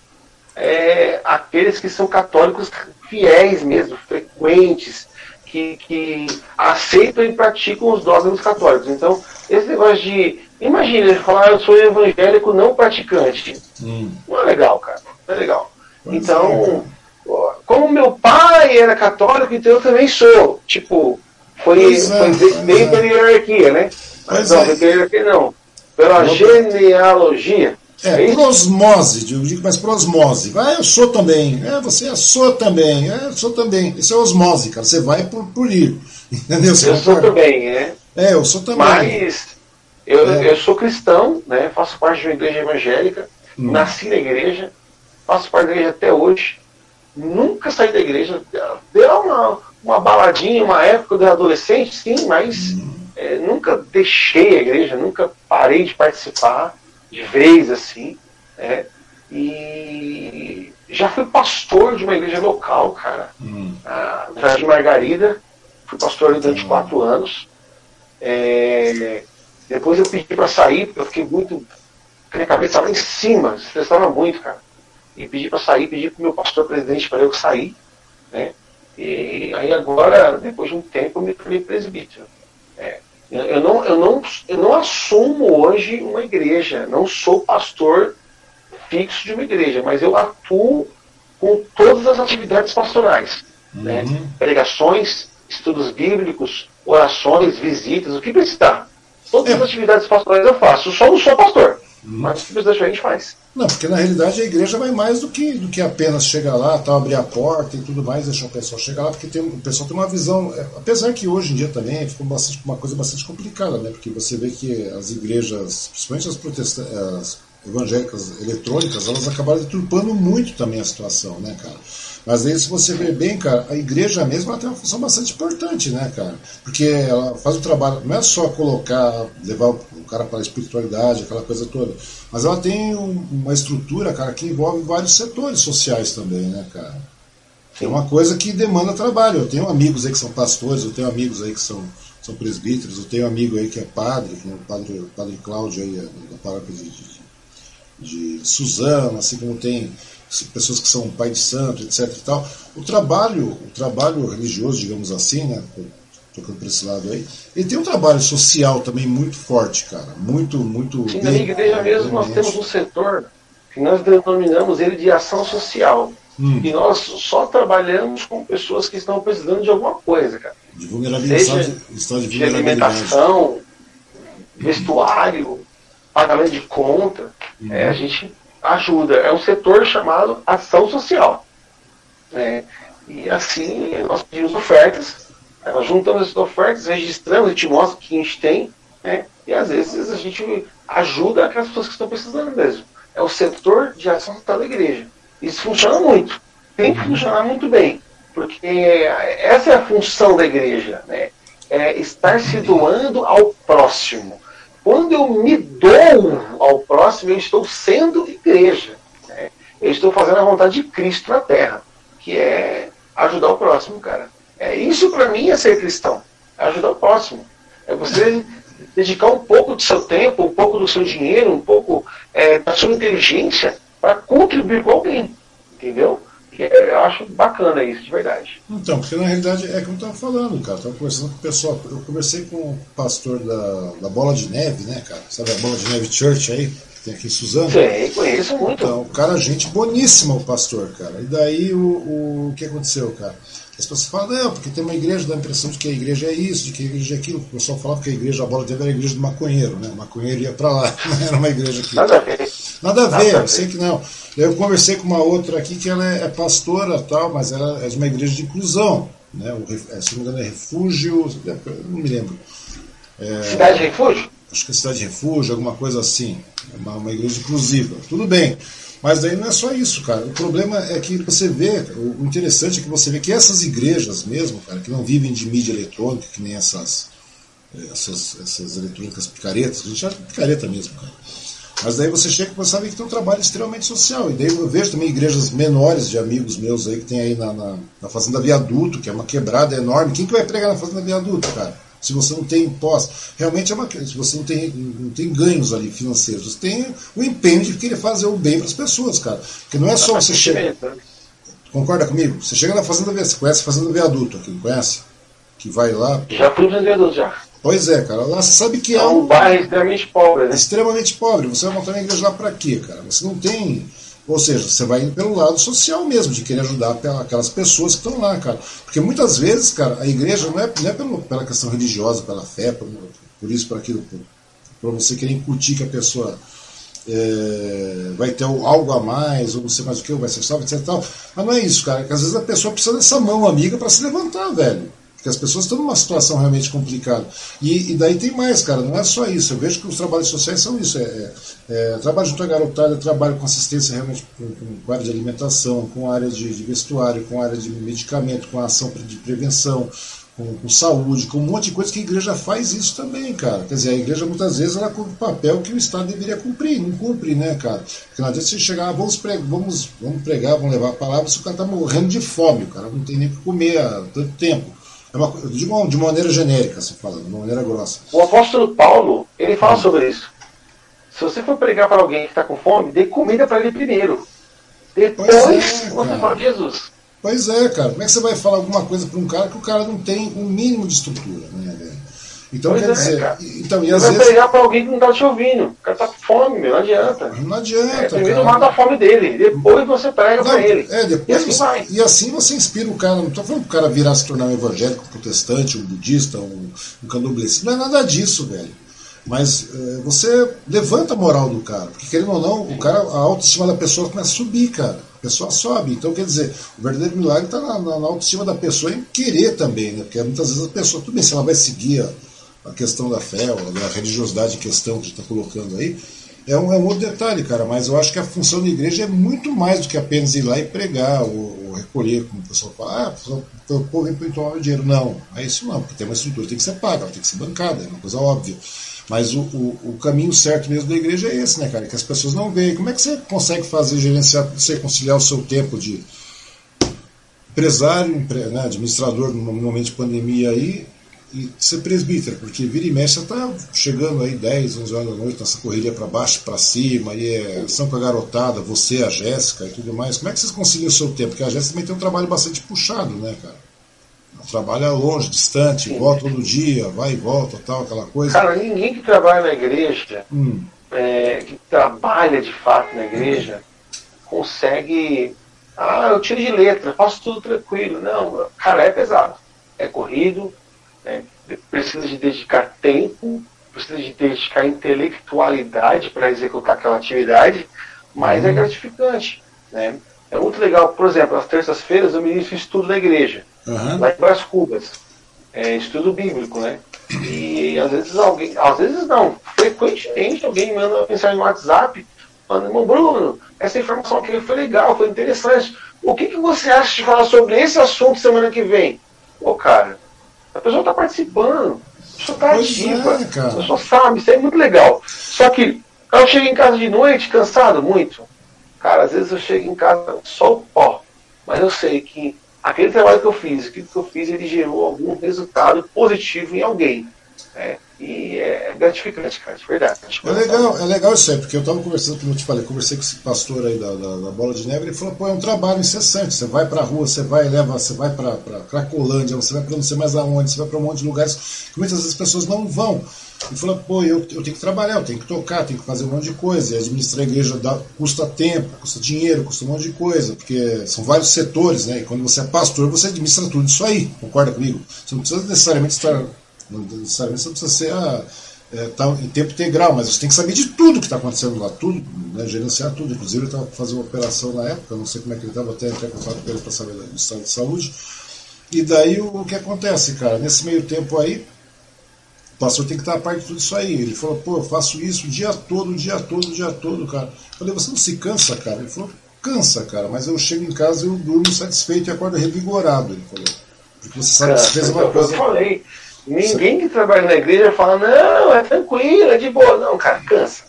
é, aqueles que são católicos fiéis mesmo, frequentes, que, que aceitam e praticam os dogmas católicos. Então, esse negócio de. Imagina, falar, eu sou evangélico não praticante. Hum. Não é legal, cara. Não é legal. Então, é, como meu pai era católico, então eu também sou. Tipo, foi, é, foi meio pela hierarquia, né? Mas não, é. pela hierarquia não. Pela genealogia. É, é por osmose, eu digo, mas por osmose. Ah, eu sou também. É, você é, sou também. É, eu sou também. Isso é osmose, cara. Você vai por, por ir. Entendeu? Você eu sou também, né? É, eu sou também. Mas eu, é. eu sou cristão, né? Faço parte de uma igreja evangélica. Hum. Nasci na igreja. Faço parte da igreja até hoje. Nunca saí da igreja. Deu uma, uma baladinha, uma época de adolescente, sim, mas hum. é, nunca deixei a igreja, nunca parei de participar de vez assim, né? E já fui pastor de uma igreja local, cara, hum. na de Margarida. Fui pastor ali durante hum. quatro anos. É, depois eu pedi para sair, porque eu fiquei muito. Minha cabeça estava em cima, estressava muito, cara. E pedi para sair, pedi para o meu pastor presidente para eu sair. Né? E aí agora, depois de um tempo, eu me tornei presbítero. É, eu não, eu, não, eu não assumo hoje uma igreja, não sou pastor fixo de uma igreja, mas eu atuo com todas as atividades pastorais. Né? Uhum. Né? Pregações, estudos bíblicos, orações, visitas, o que precisar. Todas é. as atividades pastorais eu faço, só não sou pastor. Mas o que precisar a gente faz. Não, porque na realidade a igreja vai mais do que, do que apenas chegar lá, tal, abrir a porta e tudo mais, deixar o pessoal chegar lá, porque tem, o pessoal tem uma visão. É, apesar que hoje em dia também ficou bastante, uma coisa bastante complicada, né? Porque você vê que as igrejas, principalmente as, protestantes, as evangélicas eletrônicas, elas acabaram deturpando muito também a situação, né, cara? Mas aí, se você ver bem, cara, a igreja mesmo ela tem uma função bastante importante, né, cara? Porque ela faz o trabalho, não é só colocar, levar o cara para a espiritualidade, aquela coisa toda, mas ela tem uma estrutura, cara, que envolve vários setores sociais também, né, cara? É uma coisa que demanda trabalho. Eu tenho amigos aí que são pastores, eu tenho amigos aí que são, são presbíteros, eu tenho um amigo aí que é padre, que é o padre, padre Cláudio aí, da paróquia de, de, de Suzano, assim como tem pessoas que são pai de santo, etc. E tal. O trabalho, o trabalho religioso, digamos assim, né, tocando para esse lado aí, ele tem um trabalho social também muito forte, cara, muito, muito. Sim, na igreja mesmo nós temos um setor que nós denominamos ele de ação social. Hum. E nós só trabalhamos com pessoas que estão precisando de alguma coisa, cara. De vulnerabilidade. Seja de, de alimentação, vestuário, pagamento de conta. Hum. É, a gente ajuda. É um setor chamado ação social. É, e assim nós pedimos ofertas, nós juntamos essas ofertas, registramos, a gente mostra o que a gente tem, né, e às vezes a gente ajuda aquelas pessoas que estão precisando mesmo. É o setor de ação social da igreja. Isso funciona muito. Tem que funcionar muito bem. Porque essa é a função da igreja, né? É estar se doando ao próximo. Quando eu me dou ao próximo, eu estou sendo igreja. Né? Eu estou fazendo a vontade de Cristo na terra, que é ajudar o próximo, cara. É isso para mim é ser cristão, é ajudar o próximo. É você dedicar um pouco do seu tempo, um pouco do seu dinheiro, um pouco é, da sua inteligência para contribuir com alguém, entendeu? Que eu acho bacana isso, de verdade. Então, porque na realidade é como eu estava falando, cara. Estava conversando com o pessoal. Eu conversei com o pastor da, da Bola de Neve, né, cara? Sabe a Bola de Neve Church aí? Que tem aqui em Suzano? Sei, conheço muito. Então, o cara, gente boníssima, o pastor, cara. E daí o, o, o que aconteceu, cara? As pessoas falam, não, porque tem uma igreja, dá a impressão de que a igreja é isso, de que a igreja é aquilo. O pessoal falava que a igreja, a bola de era a igreja do maconheiro, né? O maconheiro ia para lá, não era uma igreja aqui. Nada a ver. Nada a ver, Nada eu sei que não. Eu conversei com uma outra aqui que ela é, é pastora tal, mas ela é de uma igreja de inclusão. Né? O, é, se não me engano é refúgio, não me lembro. É, cidade de refúgio? Acho que é cidade de refúgio, alguma coisa assim. Uma, uma igreja inclusiva. Tudo bem. Mas daí não é só isso, cara. O problema é que você vê, o interessante é que você vê que essas igrejas mesmo, cara, que não vivem de mídia eletrônica, que nem essas, essas, essas eletrônicas picaretas, a gente chama picareta mesmo, cara mas daí você chega e você sabe que tem um trabalho extremamente social. E daí eu vejo também igrejas menores de amigos meus aí que tem aí na, na, na Fazenda Viaduto, que é uma quebrada enorme. Quem que vai pregar na Fazenda Viaduto, cara? Se você não tem imposto. Realmente é uma se você não tem, não tem ganhos ali financeiros. Você tem o empenho de querer fazer o bem para as pessoas, cara. Porque não é só você chegar. Concorda comigo? Você chega na Fazenda Viaduto, você conhece a Fazenda Viaduto aqui, não conhece? Que vai lá. Já fui Viaduto já. Pois é, cara. Lá você sabe que é, é um, bairro extremamente pobre, né? Extremamente pobre. Você vai montar uma igreja lá para quê, cara? Você não tem. Ou seja, você vai indo pelo lado social mesmo, de querer ajudar aquelas pessoas que estão lá, cara. Porque muitas vezes, cara, a igreja não é, não é pelo, pela questão religiosa, pela fé, por, por isso, por aquilo, para você querer incutir que a pessoa é, vai ter algo a mais, ou não sei mais o que, vai ser salvo, etc. Tal. Mas não é isso, cara. Que às vezes a pessoa precisa dessa mão amiga para se levantar, velho. Porque as pessoas estão numa situação realmente complicada. E, e, daí tem mais, cara, não é só isso. Eu vejo que os trabalhos sociais são isso. É, é, é trabalho junto à garotada, trabalho com assistência realmente com, com área de alimentação, com área de, de, vestuário, com área de medicamento, com ação de prevenção, com, com, saúde, com um monte de coisa que a igreja faz isso também, cara. Quer dizer, a igreja muitas vezes ela cumpre o papel que o Estado deveria cumprir, não cumpre, né, cara? Porque não adianta você chegar, ah, vamos, pregar, vamos, vamos pregar, vamos levar a palavra, se o cara está morrendo de fome, o cara não tem nem o que comer há tanto tempo. É uma, de, uma, de maneira genérica, se fala, de uma maneira grossa. O apóstolo Paulo, ele fala sobre isso. Se você for pregar para alguém que está com fome, dê comida para ele primeiro. Depois é, você fala Jesus. Pois é, cara. Como é que você vai falar alguma coisa para um cara que o cara não tem um mínimo de estrutura, né? Então, pois quer é, dizer, cara. então, e às vezes... vai pregar para alguém que não está te ouvindo. O cara está com fome, meu, não adianta. Não adianta. É, primeiro mata a fome dele, depois você prega para ele. É, depois e assim, vai. e assim você inspira o cara. Não estou falando que o cara virar se tornar um evangélico, um protestante, um budista, um, um candomblessista. Não é nada disso, velho. Mas é, você levanta a moral do cara. Porque querendo ou não, o cara, a autoestima da pessoa começa a subir, cara. A pessoa sobe. Então, quer dizer, o verdadeiro milagre está na, na, na autoestima da pessoa em querer também, né? Porque muitas vezes a pessoa, tudo bem, se ela vai seguir a, a questão da fé, da religiosidade em questão que a gente está colocando aí, é um, é um outro detalhe, cara, mas eu acho que a função da igreja é muito mais do que apenas ir lá e pregar ou, ou recolher, como o pessoal fala, ah, o povo vem tomar dinheiro. Não, é isso não, porque tem uma estrutura, tem que ser paga, tem que ser bancada, é uma coisa óbvia. Mas o, o, o, caminho certo mesmo da igreja é esse, né, cara? Que as pessoas não veem. Como é que você consegue fazer, gerenciar, você conciliar o seu tempo de empresário, né, administrador no momento de pandemia aí, e ser presbítero, porque vira e mexe está chegando aí 10, 11 horas da noite nessa correria para baixo, para cima, e é ação com a garotada, você, a Jéssica e tudo mais. Como é que vocês conciliam o seu tempo? Porque a Jéssica também tem um trabalho bastante puxado, né, cara? Trabalha longe, distante, Sim. volta todo dia, vai e volta, tal, aquela coisa. Cara, ninguém que trabalha na igreja, hum. é, que trabalha de fato na igreja, consegue. Ah, eu tiro de letra, faço tudo tranquilo. Não, cara, é pesado. É corrido, né? Precisa de dedicar tempo, precisa de dedicar intelectualidade para executar aquela atividade, mas é uhum. gratificante. Né? É muito legal, por exemplo, nas terças-feiras eu ministro estudo na igreja, uhum. lá em Brás Cubas. É, estudo bíblico, né? E às vezes alguém, às vezes não, frequentemente alguém manda uma mensagem no WhatsApp falando, irmão Bruno, essa informação aqui foi legal, foi interessante. O que, que você acha de falar sobre esse assunto semana que vem? Pô, cara, a pessoa está participando, a pessoa está ativa, é, a pessoa sabe, isso é muito legal. Só que eu chego em casa de noite cansado muito. Cara, às vezes eu chego em casa só o pó. Mas eu sei que aquele trabalho que eu fiz, aquilo que eu fiz, ele gerou algum resultado positivo em alguém. Né? E é gratificante, cara, de verdade. É legal, é legal isso aí, porque eu estava conversando, como eu te falei, conversei com esse pastor aí da, da, da, Bola de Neve, ele falou, pô, é um trabalho incessante, você vai pra rua, você vai, leva, você vai pra, pra Cracolândia, você vai pra não sei mais aonde, você vai pra um monte de lugares que muitas vezes as pessoas não vão. Ele falou, pô, eu, eu tenho que trabalhar, eu tenho que tocar, tenho que fazer um monte de coisa. E administrar a igreja dá, custa tempo, custa dinheiro, custa um monte de coisa, porque são vários setores, né? E quando você é pastor, você administra tudo isso aí, concorda comigo? Você não precisa necessariamente estar não necessariamente você precisa ser a, é, tá em tempo integral, mas você tem que saber de tudo que está acontecendo lá, tudo, né, gerenciar tudo. Inclusive, ele estava fazendo uma operação na época, não sei como é que ele estava, até entrar em contato com ele para saber do estado de saúde. E daí o, o, que acontece, cara? Nesse meio tempo aí, o pastor tem que estar a parte de tudo isso aí. Ele falou, pô, eu faço isso o dia todo, o dia todo, o dia todo, cara. Eu falei, você não se cansa, cara? Ele falou, cansa, cara, mas eu chego em casa e eu durmo satisfeito e acordo revigorado, ele falou. Porque você sabe que você fez uma coisa. Eu falei. Ninguém que trabalha na igreja fala, não, é tranquilo, é de boa. Não, cara, cansa.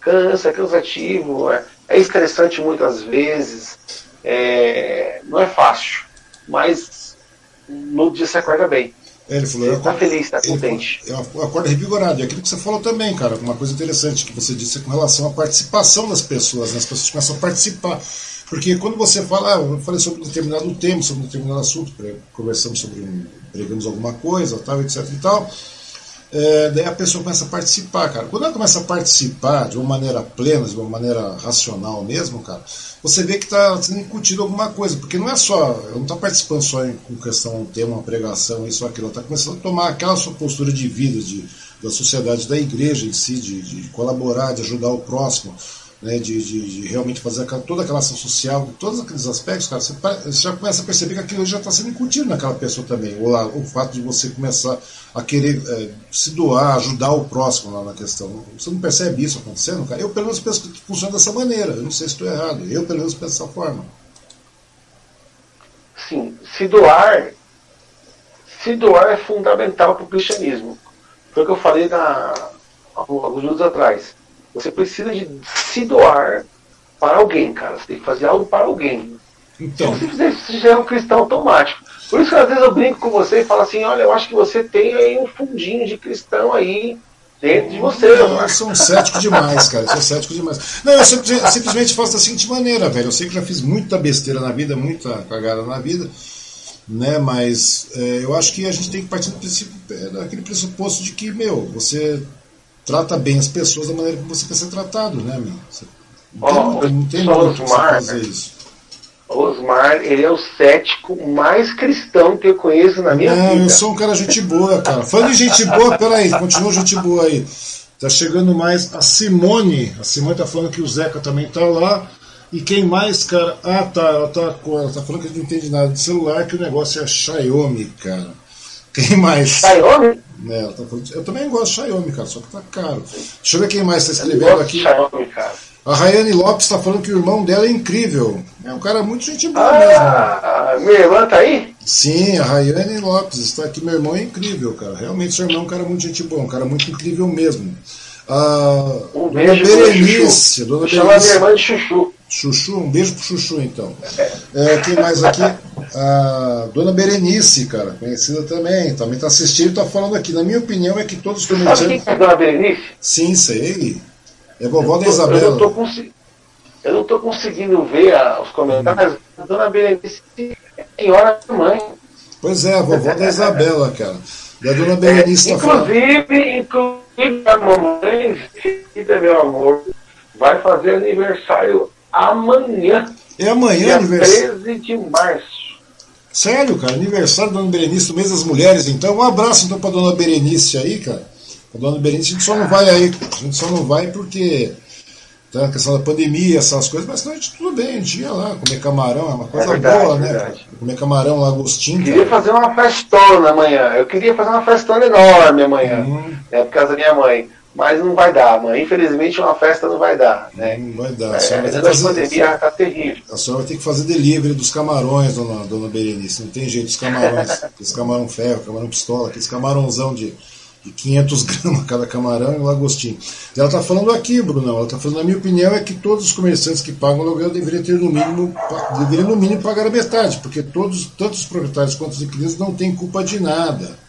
Cansa, é cansativo, é, é estressante muitas vezes, é, não é fácil. Mas no dia você acorda bem. É, ele falou, está feliz, está contente. Falou, eu acordo revigorado. E aquilo que você falou também, cara, uma coisa interessante que você disse com relação à participação das pessoas, né? as pessoas começam a participar. Porque quando você fala, ah, eu falei sobre um determinado tema, sobre um determinado assunto, conversamos sobre um, pregamos alguma coisa, tal, etc e tal, é, daí a pessoa começa a participar, cara. Quando ela começa a participar de uma maneira plena, de uma maneira racional mesmo, cara, você vê que está sendo incutido alguma coisa, porque não é só, ela não está participando só em, com questão um tema, uma pregação, isso ou aquilo, ela está começando a tomar aquela sua postura de vida, de, da sociedade, da igreja em si, de, de colaborar, de ajudar o próximo né, de, de, de, realmente fazer aquela, toda aquela ação social, todos aqueles aspectos, cara, você, você já começa a perceber que aquilo já está sendo incutido naquela pessoa também. Ou lá, o fato de você começar a querer é, se doar, ajudar o próximo lá na questão. Você não percebe isso acontecendo, cara? Eu pelo menos penso que funciona dessa maneira. Eu não sei se estou errado. Eu pelo menos penso dessa forma. Sim, se doar, se doar é fundamental para o cristianismo. Foi o que eu falei na, alguns minutos atrás você precisa de se doar para alguém, cara. Você tem que fazer algo para alguém. Então. Se você fizer já é um cristão automático. Por isso que às vezes eu brinco com você e falo assim, olha, eu acho que você tem aí um fundinho de cristão aí dentro de você. Não, eu sou um cético demais, cara. Eu sou cético demais. Não, eu simplesmente faço da seguinte maneira, velho. Eu sei que já fiz muita besteira na vida, muita cagada na vida, né? Mas é, eu acho que a gente tem que partir do princípio, é, daquele pressuposto de que, meu, você trata bem as pessoas da maneira que você quer ser tratado, né, meu? Você, não tem, não tem Osmar, fazer isso. Osmar, ele é o cético mais cristão que eu conheço na minha não, vida. eu sou um cara gente boa, cara. Falando de gente boa, peraí, continua gente boa aí. Tá chegando mais a Simone. A Simone tá falando que o Zeca também tá lá. E quem mais, cara? Ah, tá. Ela tá, ela tá falando que não entende nada de celular, que o negócio é Xiaomi, cara. Quem mais? Xiaomi? É, tá eu também gosto de Xiaomi, cara, só que tá caro. Deixa eu ver quem mais está escrevendo aqui. Xiaomi, cara. A Rayane Lopes está falando que o irmão dela é incrível. É um cara muito gente boa ah, mesmo. Minha irmã tá aí? Sim, a Rayane Lopes está aqui. Meu irmão é incrível, cara. Realmente, seu irmão é um cara muito gente boa, um cara muito incrível mesmo. Ah, um beijo dona Berenice. Dona Berenice. minha irmã de Chuchu. Chuchu, um beijo pro Chuchu, então. É, quem mais aqui? A Dona Berenice, cara, conhecida também. Também está assistindo e está falando aqui. Na minha opinião, é que todos os comerciantes. Sabe quem é a Dona Berenice? Sim, sei. É vovó da Isabela. Eu não tô, consegui... eu não tô conseguindo ver a, os comentários. Hum. A dona Berenice tem hora da mãe. Pois é, a vovó da Isabela, cara. E a dona Berenice é, inclusive, inclusive, a mamãe, meu amor, vai fazer aniversário amanhã. É amanhã aniversário? 13 de março. Sério, cara, aniversário da dona Berenice, do mês das mulheres, então. Um abraço então pra dona Berenice aí, cara. A dona Berenice, a gente só não vai aí, a gente só não vai porque tá a questão da pandemia, essas coisas, mas a gente tudo bem, a gente ia lá comer camarão, é uma coisa é verdade, boa, né? Verdade. Comer camarão, lagostinho. Queria fazer uma festona amanhã, eu queria fazer uma festona enorme amanhã, uhum. né, por causa da minha mãe. Mas não vai dar, mãe. Infelizmente uma festa não vai dar. Né? Não vai dar. É, a, a pandemia está terrível. A senhora vai ter que fazer delivery dos camarões, dona, dona Berenice. Não tem jeito, os camarões. aqueles camarão ferro, camarão pistola, aqueles camarãozão de de 500 gramas cada camarão e um lagostinho. Ela está falando aqui, Bruno, ela está falando, na minha opinião, é que todos os comerciantes que pagam aluguel deveriam ter no mínimo, deveriam no mínimo pagar a metade, porque todos, tanto os proprietários quanto os inquilinos não têm culpa de nada.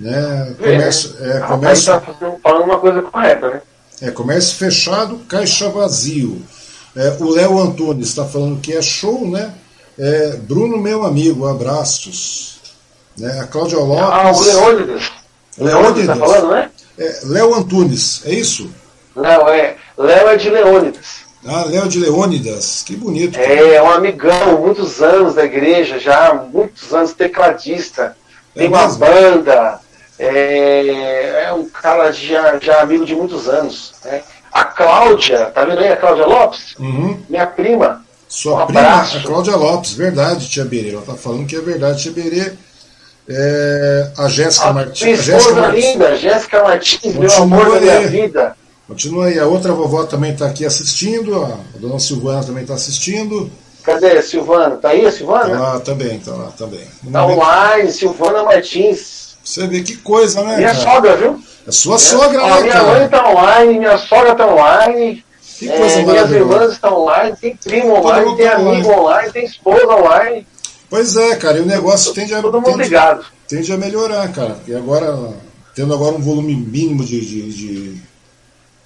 Né? Comércio, é, é comércio, falando uma coisa correta, né? É, comércio fechado, caixa vazio. É, o Léo Antunes está falando que é show, né? É, Bruno, meu amigo, abraços. Né? A Cláudia Lopes. Ah, o Leônidas. Leônidas está falando, né? É, Léo Antunes, é isso? Léo é. Léo é de Leônidas. Ah, Léo de Leônidas, que bonito. É, é um amigão, muitos anos da igreja, já muitos anos tecladista. Tem é uma banda, é, é, um cara já, já amigo de muitos anos. Né? A Cláudia, tá vendo aí a Cláudia Lopes? Uhum. Minha prima. Sua um prima, abraço. a Cláudia Lopes, verdade, Tia Berê. Ela tá falando que é verdade, Tia Berê. É, a Jéssica Martins. Esposa linda, Jéssica Martins, meu amor da minha vida. Continua aí, a outra vovó também está aqui assistindo, a dona Silvana também está assistindo. Cadê a Silvana? Tá aí a Silvana? Tá lá também, tá lá também. Tá online, Silvana Martins. Você vê que coisa, né? Minha cara? sogra, viu? É sua sogra, né? Minha mãe tá online, minha sogra tá online. Que coisa é, minhas irmãs estão online, tem primo online, tem tá amigo online. online, tem esposa online. Pois é, cara, e o negócio tende a. Todo mundo tende, ligado. Tende a melhorar, cara. E agora, tendo agora um volume mínimo de, de, de,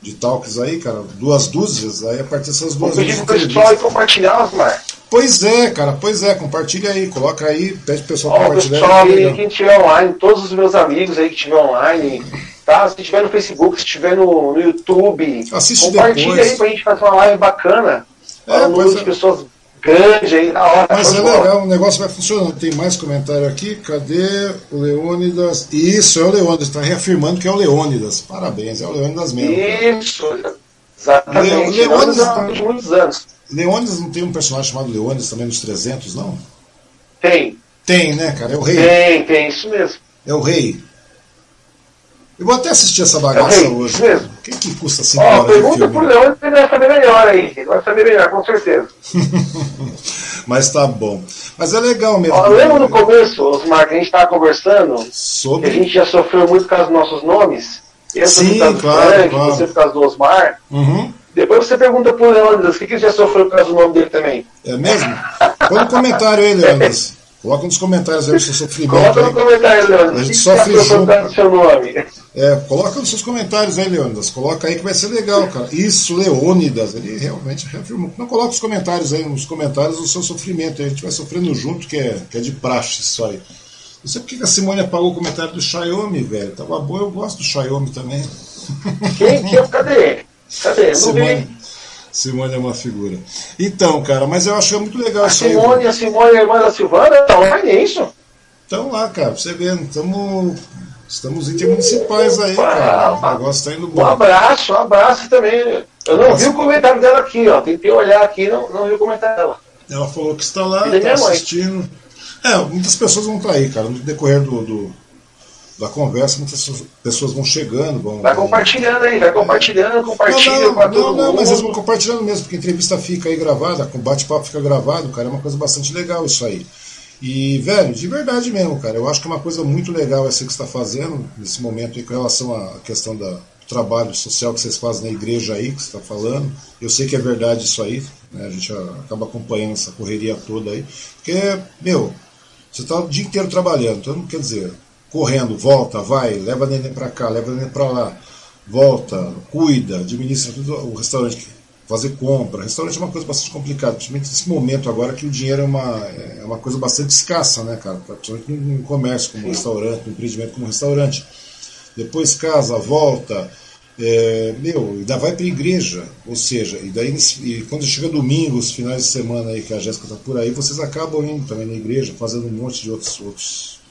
de talks aí, cara, duas dúzias, aí a partir dessas duas dúzias. Pedir pro pessoal e compartilhar, Osmar. Pois é, cara, pois é, compartilha aí, coloca aí, pede pro pessoal Ó, compartilhar. Pessoal aí, quem estiver online, todos os meus amigos aí que estiver online, tá? Se estiver no Facebook, se estiver no, no YouTube, Assiste compartilha depois. aí pra gente fazer uma live bacana. É, um número de é. pessoas grande aí na hora. Mas é legal, o negócio vai funcionando. Tem mais comentário aqui. Cadê o Leônidas? Isso, é o Leônidas. Está reafirmando que é o Leônidas. Parabéns, é o Leônidas mesmo. Isso, exatamente. Le Leônidas, Leônidas de muitos anos. Leônidas não tem um personagem chamado Leônidas também nos 300, não? Tem. Tem, né, cara? É o rei. Tem, tem, isso mesmo. É o rei. Eu vou até assistir essa bagaça é hoje. Mesmo. O que, que custa 5 horas Pergunta pro Leão ele vai saber melhor aí. Ele vai saber melhor, com certeza. Mas tá bom. Mas é legal mesmo. Ó, lembra no começo, Osmar, que a gente estava conversando sobre. Que a gente já sofreu muito causa dos nossos nomes. Eu Sim, claro, Frank, claro. você por causa do Osmar. Uhum. Depois você pergunta pro Leônidas o que, que ele já sofreu por causa do nome dele também. É mesmo? Põe um comentário aí, Leônidas. Coloca nos comentários aí o seu sofrimento. Coloca no aí. comentário, Leônidas. A gente que sofre junto. seu nome? É, coloca nos seus comentários aí, Leônidas. Coloca aí que vai ser legal, cara. Isso, Leônidas. Ele realmente reafirmou. Não coloca os comentários aí, nos comentários o seu sofrimento. A gente vai sofrendo junto, que é, que é de praxe isso aí. Não sei porque que a Simone apagou o comentário do Xiaomi, velho. Tava bom, eu gosto do Xiaomi também. Quem? Quem? Cadê? Cadê? Não Simone, vi. Simone é uma figura. Então, cara, mas eu acho muito legal A isso aí. Simone, a Simone, a irmã da Silvana, tá online, é isso? Então lá, cara, pra você ver, estamos, estamos intermunicipais aí, cara. O negócio tá indo Um bom. abraço, um abraço também. Eu não vi o comentário dela aqui, ó. Tentei olhar aqui, não, não vi o comentário dela. Ela falou que está lá, está assistindo. É, muitas pessoas vão estar aí, cara, no decorrer do, do, da conversa, muitas pessoas vão chegando, vão. Vai compartilhando aí, vai compartilhando, compartilha não, não, com todo não, mundo. mas eles vão compartilhando mesmo, porque a entrevista fica aí gravada, com bate-papo fica gravado, cara, é uma coisa bastante legal isso aí. E, velho, de verdade mesmo, cara, eu acho que é uma coisa muito legal essa que você está fazendo nesse momento aí com relação à questão da, do trabalho social que vocês fazem na igreja aí, que você está falando. Eu sei que é verdade isso aí, né? A gente acaba acompanhando essa correria toda aí. Porque, meu, você está o dia inteiro trabalhando, então quer dizer, correndo, volta, vai, leva neném para cá, leva neném para lá, volta, cuida, administra tudo o restaurante, fazer compra. Restaurante é uma coisa bastante complicada, principalmente nesse momento agora que o dinheiro é uma, é uma coisa bastante escassa, né, cara? Principalmente num comércio como restaurante, num empreendimento como restaurante. Depois casa, volta, é, meu, ainda vai para a igreja, ou seja, e daí e quando chega domingo, os finais de semana aí que a Jéssica está por aí, vocês acabam indo também na igreja, fazendo um monte de outros, outros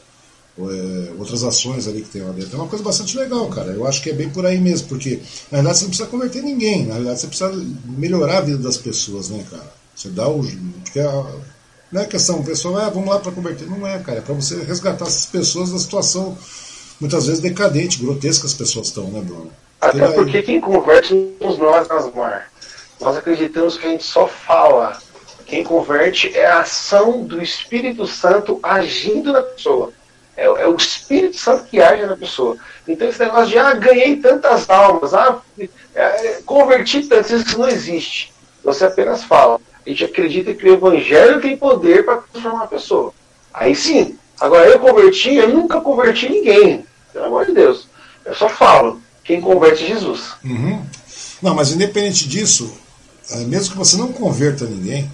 é, outras ações ali que tem lá dentro. É uma coisa bastante legal, cara. Eu acho que é bem por aí mesmo, porque na verdade você não precisa converter ninguém, na verdade você precisa melhorar a vida das pessoas, né, cara? Você dá o. Porque a, não é questão, o pessoal, ah, vamos lá para converter. Não é, cara. É para você resgatar essas pessoas da situação, muitas vezes decadente, grotesca as pessoas estão, né, Bruno? Até porque quem converte somos nós, Nasmar. Nós acreditamos que a gente só fala. Quem converte é a ação do Espírito Santo agindo na pessoa. É, é, o Espírito Santo que age na pessoa. Então esse negócio de ah, ganhei tantas almas, ah, é, converti tantas, isso não existe. Você apenas fala. A gente acredita que o Evangelho tem poder para transformar a pessoa. Aí sim. Agora eu converti, eu nunca converti ninguém. Pelo amor de Deus. Eu só falo. Quem converte é Jesus. Uhum. Não, mas independente disso, é, mesmo que você não converta ninguém,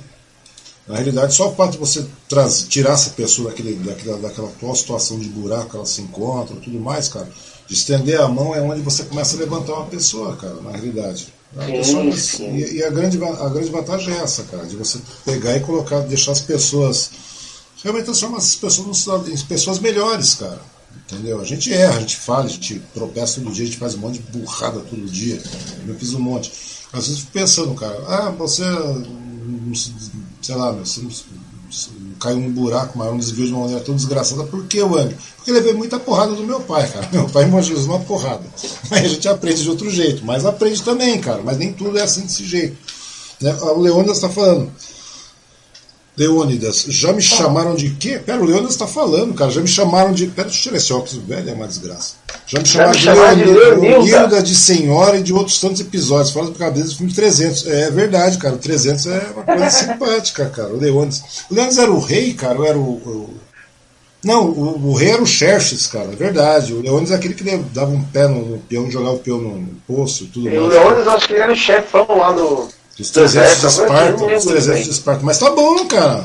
na realidade, só o fato de você trazer, tirar essa pessoa daquele, daquela, daquela atual situação de buraco que ela se encontra tudo mais, cara, de estender a mão é onde você começa a levantar uma pessoa, cara, na realidade. A pessoa, e, e a, grande, a grande vantagem é essa, cara, de você pegar e colocar, deixar as pessoas. Realmente transformar essas pessoas em pessoas melhores, cara. Entendeu? A gente erra, a gente fala, a gente tropeça todo dia, a gente faz um monte de burrada todo dia. Eu fiz um monte. Às vezes eu fico pensando, cara, ah, você sei lá, meu, você caiu num buraco, mas um desvio de uma maneira tão desgraçada. Por que, Wang? Porque levei muita porrada do meu pai, cara. Meu pai evangelizou uma porrada. Aí a gente aprende de outro jeito, mas aprende também, cara. Mas nem tudo é assim desse jeito. Né? O Leônidas está falando. Leônidas, já me chamaram de quê? Pera, o Leônidas está falando, cara. Já me chamaram de. Pera, deixa eu tirar esse óculos, velho, é uma desgraça. Já me chamaram de, Leonilda, de Senhora e de outros tantos episódios. Fala por cabeça do filme 300. É verdade, cara. O 300 é uma coisa simpática, cara. O Leônidas. O Leônidas era o rei, cara, era o. o... Não, o, o, rei era o Xerxes, cara, é verdade. O Leônidas é aquele que dava um pé no, no peão, jogava o peão no, no poço e tudo mais. O Leônidas, acho que ele era o chefão lá no. Dos 300 de Esparta, dos 300 de Esparta. Mas tá bom, cara.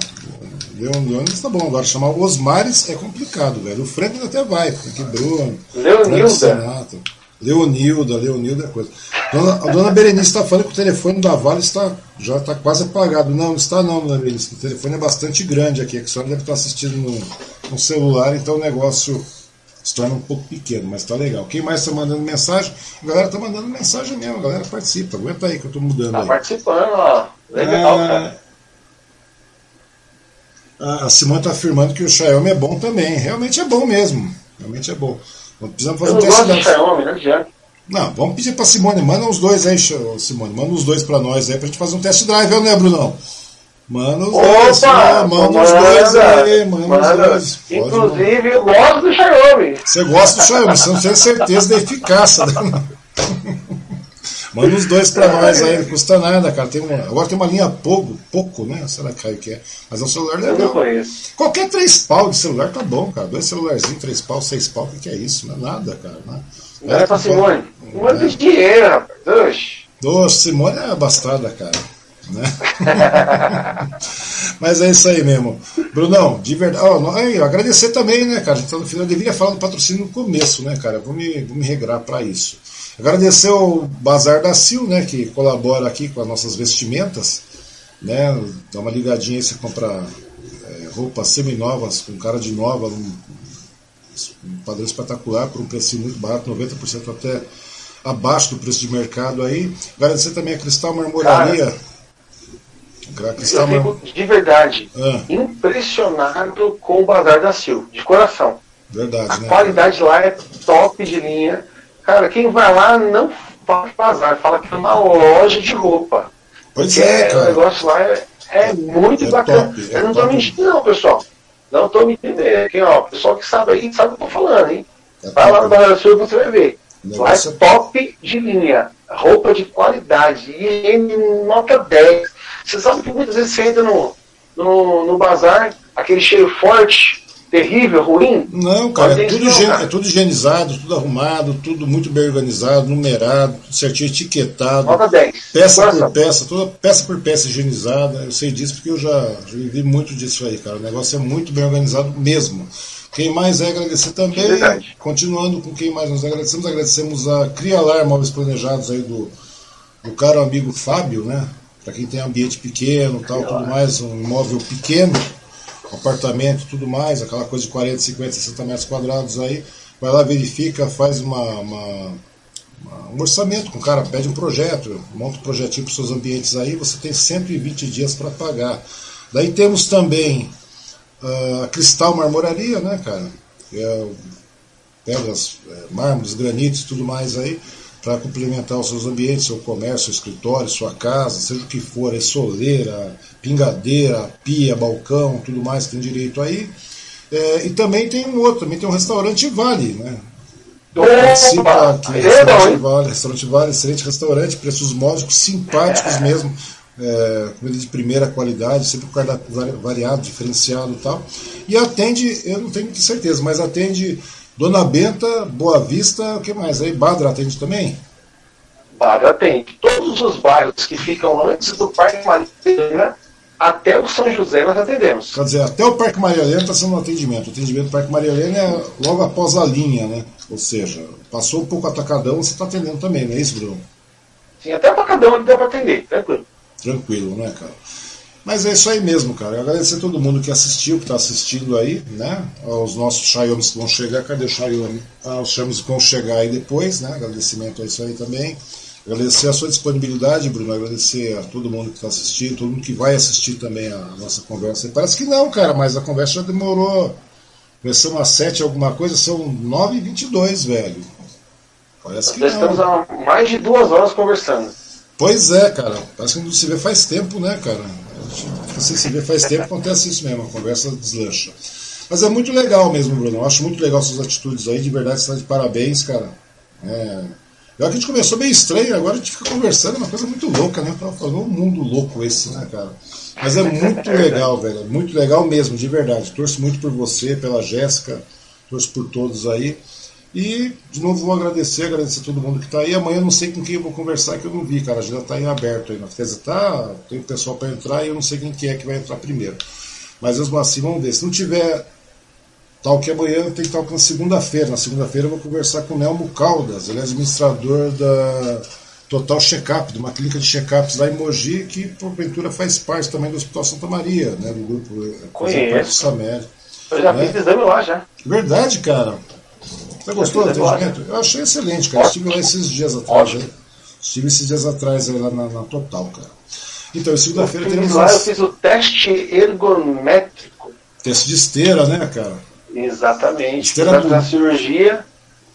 Leônidas tá bom. Agora chamar Osmares é complicado, velho. O Franklin até vai, porque Bruno. Leonilda. Leonilda, Leonilda é coisa. Dona, a dona Berenice está falando que o telefone da Vale está, já está quase apagado. Não, não está não, dona Berenice. O telefone é bastante grande aqui, é que a senhora deve estar assistindo no, no celular, então o negócio se torna um pouco pequeno, mas está legal. Quem mais está mandando mensagem? A galera está mandando mensagem mesmo, a galera participa. Aguenta aí que eu estou mudando. Está participando, ó. Legal, é... cara. A Simone está afirmando que o Xiaomi é bom também. Realmente é bom mesmo. Realmente é bom. Precisamos fazer eu um teste de Xiaomi, não adianta. Não, vamos pedir para Simone, manda uns dois aí, Simone, manda uns dois para nós aí, para a gente fazer um test drive, né, Brunão? Manda os Opa, dois, manda, manda os dois aí, manda, manda os dois. Inclusive, eu gosto do Xiaomi. Você gosta do Xiaomi, você não tem certeza da eficácia. Né? Manda os dois para nós aí, não custa nada, cara. Tem uma, agora tem uma linha pouco, pouco, né? Será que é que é? Mas é um celular legal. Eu não conheço. Qualquer três pau de celular tá bom, cara. Dois celularzinhos, três pau, seis pau, o que, que é isso? Não é nada, cara. Não é, é pra Simone. Manda é. dinheiro, rapaz. Oxe. Doce, Simone é bastada, cara. Né? Mas é isso aí mesmo. Brunão, de verdade. Oh, aí, agradecer também, né, cara? Então, no final, eu deveria falar do patrocínio no começo, né, cara? Vou me, vou me regrar para isso. Agradecer ao Bazar da Sil, né, que colabora aqui com as nossas vestimentas. Né, dá uma ligadinha aí, você compra é, roupas seminovas, com cara de nova, um, um padrão espetacular, por um preço muito barato, 90% até abaixo do preço de mercado aí. Agradecer também a Cristal Marmoraria. Cara, eu fico de verdade ah. impressionado com o Bazar da Sil, de coração. Verdade, a né? qualidade lá é top de linha. Cara, quem vai lá não fala bazar, fala que é uma loja de roupa. Pois é, cara. O negócio lá é, é muito É bacana. top, é Eu não tô top. mentindo, não, pessoal. Não tô mentindo. Quem, ó, o pessoal que sabe aí sabe o que eu tô falando, hein? É Vai lá no top. Barra Sul você vai ver. Lá é é top de linha. Roupa de qualidade. Higiene nota 10. Você sabe que muitas vezes você entra no, no, no bazar, aquele cheiro forte, terrível, ruim. Não, cara, é tudo, não, cara. é tudo higienizado, tudo arrumado, tudo muito bem organizado, numerado, certinho, etiquetado, Nota 10. peça por peça, toda peça por peça higienizada. Eu sei disso porque eu já, já vivi muito disso aí, cara. O negócio é muito bem organizado mesmo. Quem mais é agradecer também, Verdade. continuando com quem mais nós agradecemos, agradecemos a Crialar Móveis Planejados aí do, do caro amigo Fábio, né? Para quem tem ambiente pequeno, tal, tudo mais, um imóvel pequeno, apartamento tudo mais, aquela coisa de 40, 50, 60 metros quadrados aí, vai lá, verifica, faz uma, uma- uma- um orçamento com o cara, pede um projeto, monta um projetinho para os seus ambientes aí, você tem 120 dias para pagar. Daí temos também ah, a Cristal Marmoraria, né, cara? É pedras, é, mármores, granitos e tudo mais aí, para complementar os seus ambientes, seu comércio, seu escritório, sua casa, seja o que for, é soleira, pingadeira, pia, balcão, tudo mais que tem direito aí. É, e também tem um outro, também tem um restaurante Vale, né? Participa aqui, Aí é bom, restaurante? Vale, restaurante Vale, excelente restaurante, preços módicos, simpáticos mesmo, é, comida de primeira qualidade, sempre com cardápio vari- variado, diferenciado e tal. E atende, eu não tenho muita certeza, mas atende Dona Benta, Boa Vista, o que mais? Aí Badra atende também? Badra tem. Todos os bairros que ficam antes do Parque Marina até o São José nós atendemos. Quer dizer, até o Parque Maria Helena está sendo um atendimento. O atendimento do Parque Maria Helena é logo após a linha, né? Ou seja, passou um pouco atacadão, você está atendendo também, não é isso, Bruno? Sim, até um ele dá para atender, tranquilo. Tranquilo, né, cara? Mas é isso aí mesmo, cara. Eu agradecer a todo mundo que assistiu, que está assistindo aí, né? Aos nossos Xiaomis que vão chegar. Cadê o Xiaomi? Ah, os Xiaomis que vão chegar aí depois, né? Agradecimento a isso aí também. Agradecer a sua disponibilidade, Bruno. Agradecer a todo mundo que está assistindo, todo mundo que vai assistir também a nossa conversa. Parece que não, cara, mas a conversa já demorou. Começamos às 7 alguma coisa, são 9h22, velho. Parece que Nós não. estamos há mais de duas horas conversando. Pois é, cara. Parece que não se vê faz tempo, né, cara? Sem se vê faz tempo, acontece isso mesmo, a conversa deslancha. Mas é muito legal mesmo, Bruno. Eu acho muito legal suas atitudes aí, de verdade, você está de parabéns, cara. É. Que a gente começou meio estranho, agora a gente fica conversando, é uma coisa muito louca, né? Tava falando, um mundo louco esse, né, cara? Mas é muito legal, velho. é Muito legal mesmo, de verdade. Torço muito por você, pela Jéssica, torço por todos aí. E, de novo, vou agradecer, agradecer a todo mundo que está aí. Amanhã eu não sei com quem eu vou conversar, que eu não vi, cara. Já está em aberto aí. Quer dizer, tá, tem pessoal para entrar e eu não sei quem que é que vai entrar primeiro. Mas mesmo assim, vamos ver. Se não tiver tal que amanhã, tem tal que na segunda-feira. Na segunda-feira eu vou conversar com o Nelmo Caldas, ele é administrador da Total Checkup, de uma clínica de check-ups lá em Mogi, que porventura faz parte também do Hospital Santa Maria, né? Do grupo do Conheço. Samed. Eu já Né? fiz exame lá já. Verdade, cara. Você gostou do atendimento? Eu achei excelente, cara. Estive lá esses dias atrás. Aí. Estive esses dias atrás aí lá na, na Total, cara. Então, segunda-feira teremos lá, eu fiz o teste ergométrico. teste de esteira, né, cara? Exatamente. Fiz Esteira a, boa. a cirurgia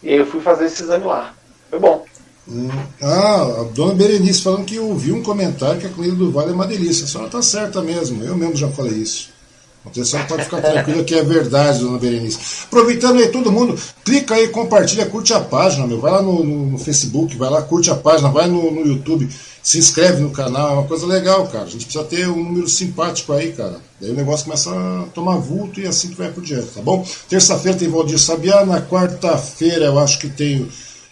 e eu fui fazer esse exame lá. Foi bom. Hum. Ah, a dona Berenice falando que ouviu um comentário que a comida do Vale é uma delícia. A senhora tá certa mesmo. Eu mesmo já falei isso. A senhora pode ficar tranquila que é verdade, dona Berenice. Aproveitando aí, todo mundo, clica aí, compartilha, curte a página, meu. Vai lá no, no- no Facebook, vai lá, curte a página, vai no, no YouTube, se inscreve no canal, é uma coisa legal, cara. A gente precisa ter um número simpático aí, cara. Daí o negócio começa a tomar vulto e assim que vai por diante, tá bom? Terça-feira tem Valdir Sabiá, na quarta-feira eu acho que tem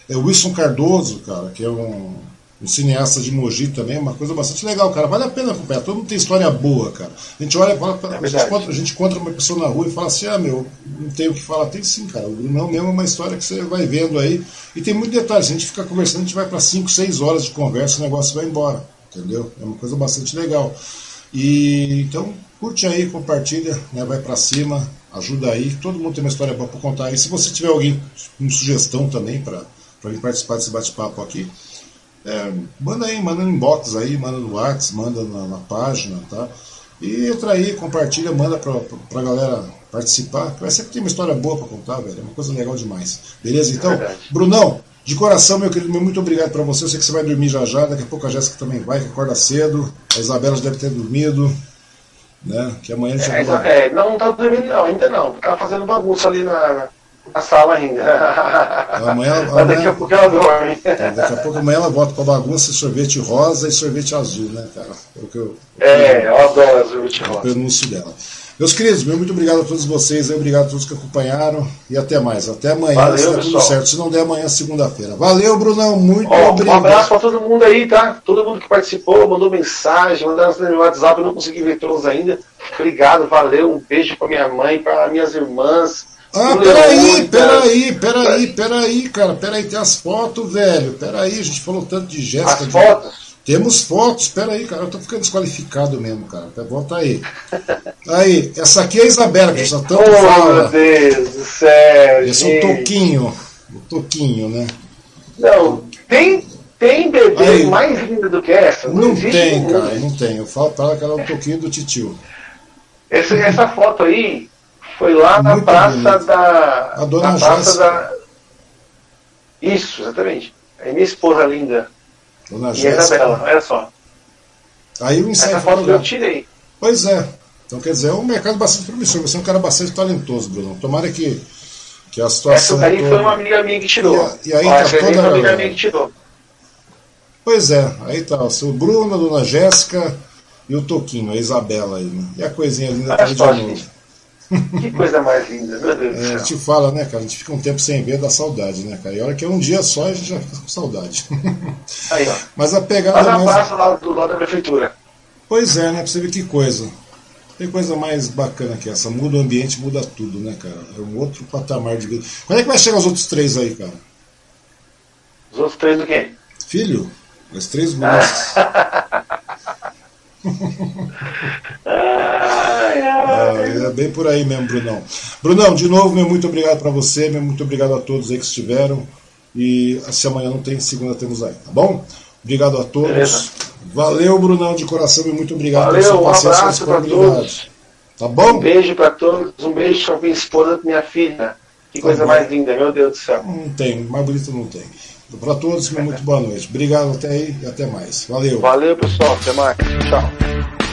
é Wilson Cardoso, cara, que é um, um cineasta de Mogi também, uma coisa bastante legal, cara. Vale a pena acompanhar. Todo mundo tem história boa, cara. A gente olha, fala, a, gente encontra, a gente encontra uma pessoa na rua e fala assim: ah, meu, não tem o que falar. Tem sim, cara. O Brunão mesmo é uma história que você vai vendo aí. E tem muito detalhe. Se a gente ficar conversando, a gente vai para 5, 6 horas de conversa e o negócio vai embora. Entendeu? É uma coisa bastante legal. E então, curte aí, compartilha, né, vai para cima, ajuda aí. Todo mundo tem uma história boa para contar. E se você tiver alguém com sugestão também para vir participar desse bate-papo aqui, é, manda aí, manda no inbox aí, manda no WhatsApp, manda na, na página, tá? E entra aí, compartilha, manda pra, pra galera participar. Vai sempre ter uma história boa pra contar, velho. É uma coisa legal demais. Beleza? Então, é Brunão, de coração, meu querido, muito obrigado para você. Eu sei que você vai dormir já já, daqui a pouco a Jéssica também vai, que acorda cedo. A Isabela já deve ter dormido. Né? Que amanhã a gente é, é, não, não tá dormindo não, ainda não. Tá fazendo bagunça ali na, na sala ainda. Amanhã, amanhã, daqui a pouco ela dorme. É, daqui a pouco amanhã ela volta pra bagunça sorvete rosa e sorvete azul, né, cara? É, o que eu, é, eu adoro sorvete rosa. O dela. Meus queridos, meu muito obrigado a todos vocês, obrigado a todos que acompanharam e até mais. Até amanhã, Valeu, se der tudo certo. Se não der amanhã, segunda-feira. Valeu, Brunão, muito oh, obrigado. Um abraço para todo mundo aí, tá? Todo mundo que participou, mandou mensagem, mandaram no WhatsApp, eu não consegui ver todos ainda. Obrigado, valeu. Um beijo para minha mãe, para minhas irmãs. Ah, peraí, peraí, peraí, peraí, cara, peraí, tem as fotos, velho. Peraí, a gente falou tanto de Jéssica. As fotos? Temos fotos, espera aí, cara, eu tô ficando desqualificado mesmo, cara. Volta aí. Aí, essa aqui é a Isabela, que já tanto oh, fala. Meu Deus do céu. Esse gente. é o Toquinho. O Toquinho, né? Não, tem, tem bebê aí, mais linda do que essa? Não, não tem, cara, não tem. Eu falo para ela que ela é o Toquinho do Titio. Essa, essa foto aí foi lá na praça bonito. da. A dona na praça da. Isso, exatamente. É minha esposa linda. Dona e Jéssica. Isabela, olha só. Aí o Essa foto eu tirei. Pois é. Então quer dizer, é um mercado bastante promissor. Você é um cara bastante talentoso, Bruno. Tomara que, que a situação. Essa daí toda... foi uma amiga minha que tirou. E, a, e aí Ó, tá toda foi uma amiga minha que tirou. Pois é, aí tá o seu Bruno, a dona Jéssica e o Toquinho, a Isabela aí, né? E a coisinha linda tá de novo. Que coisa mais linda, meu Deus do céu. É, te fala, né, cara? A gente fica um tempo sem ver da saudade, né, cara? E a hora que é um dia só, a gente já fica com saudade. Aí, ó. Mas a pegada. Mas a mais... praça lá do lado da prefeitura. Pois é, né? Pra você ver que coisa. Tem coisa mais bacana que essa. Muda o ambiente, muda tudo, né, cara? É um outro patamar de vida. Quando é que vai chegar os outros três aí, cara? Os outros três do quê? Filho? Os três moços. é bem por aí mesmo, Brunão. Brunão, de novo, meu muito obrigado para você, meu muito obrigado a todos aí que estiveram. E se amanhã não tem, segunda temos aí, tá bom? Obrigado a todos. Beleza. Valeu, Brunão, de coração e muito obrigado Valeu, pela sua paciência um e disponibilidade. Tá bom? Um beijo para todos, um beijo para minha esposa e minha filha. Que tá coisa bom. mais linda, meu Deus do céu. Não tem, mais bonito não tem. Para todos, muito boa noite. Obrigado até aí e até mais. Valeu. Valeu, pessoal. Até mais. Tchau.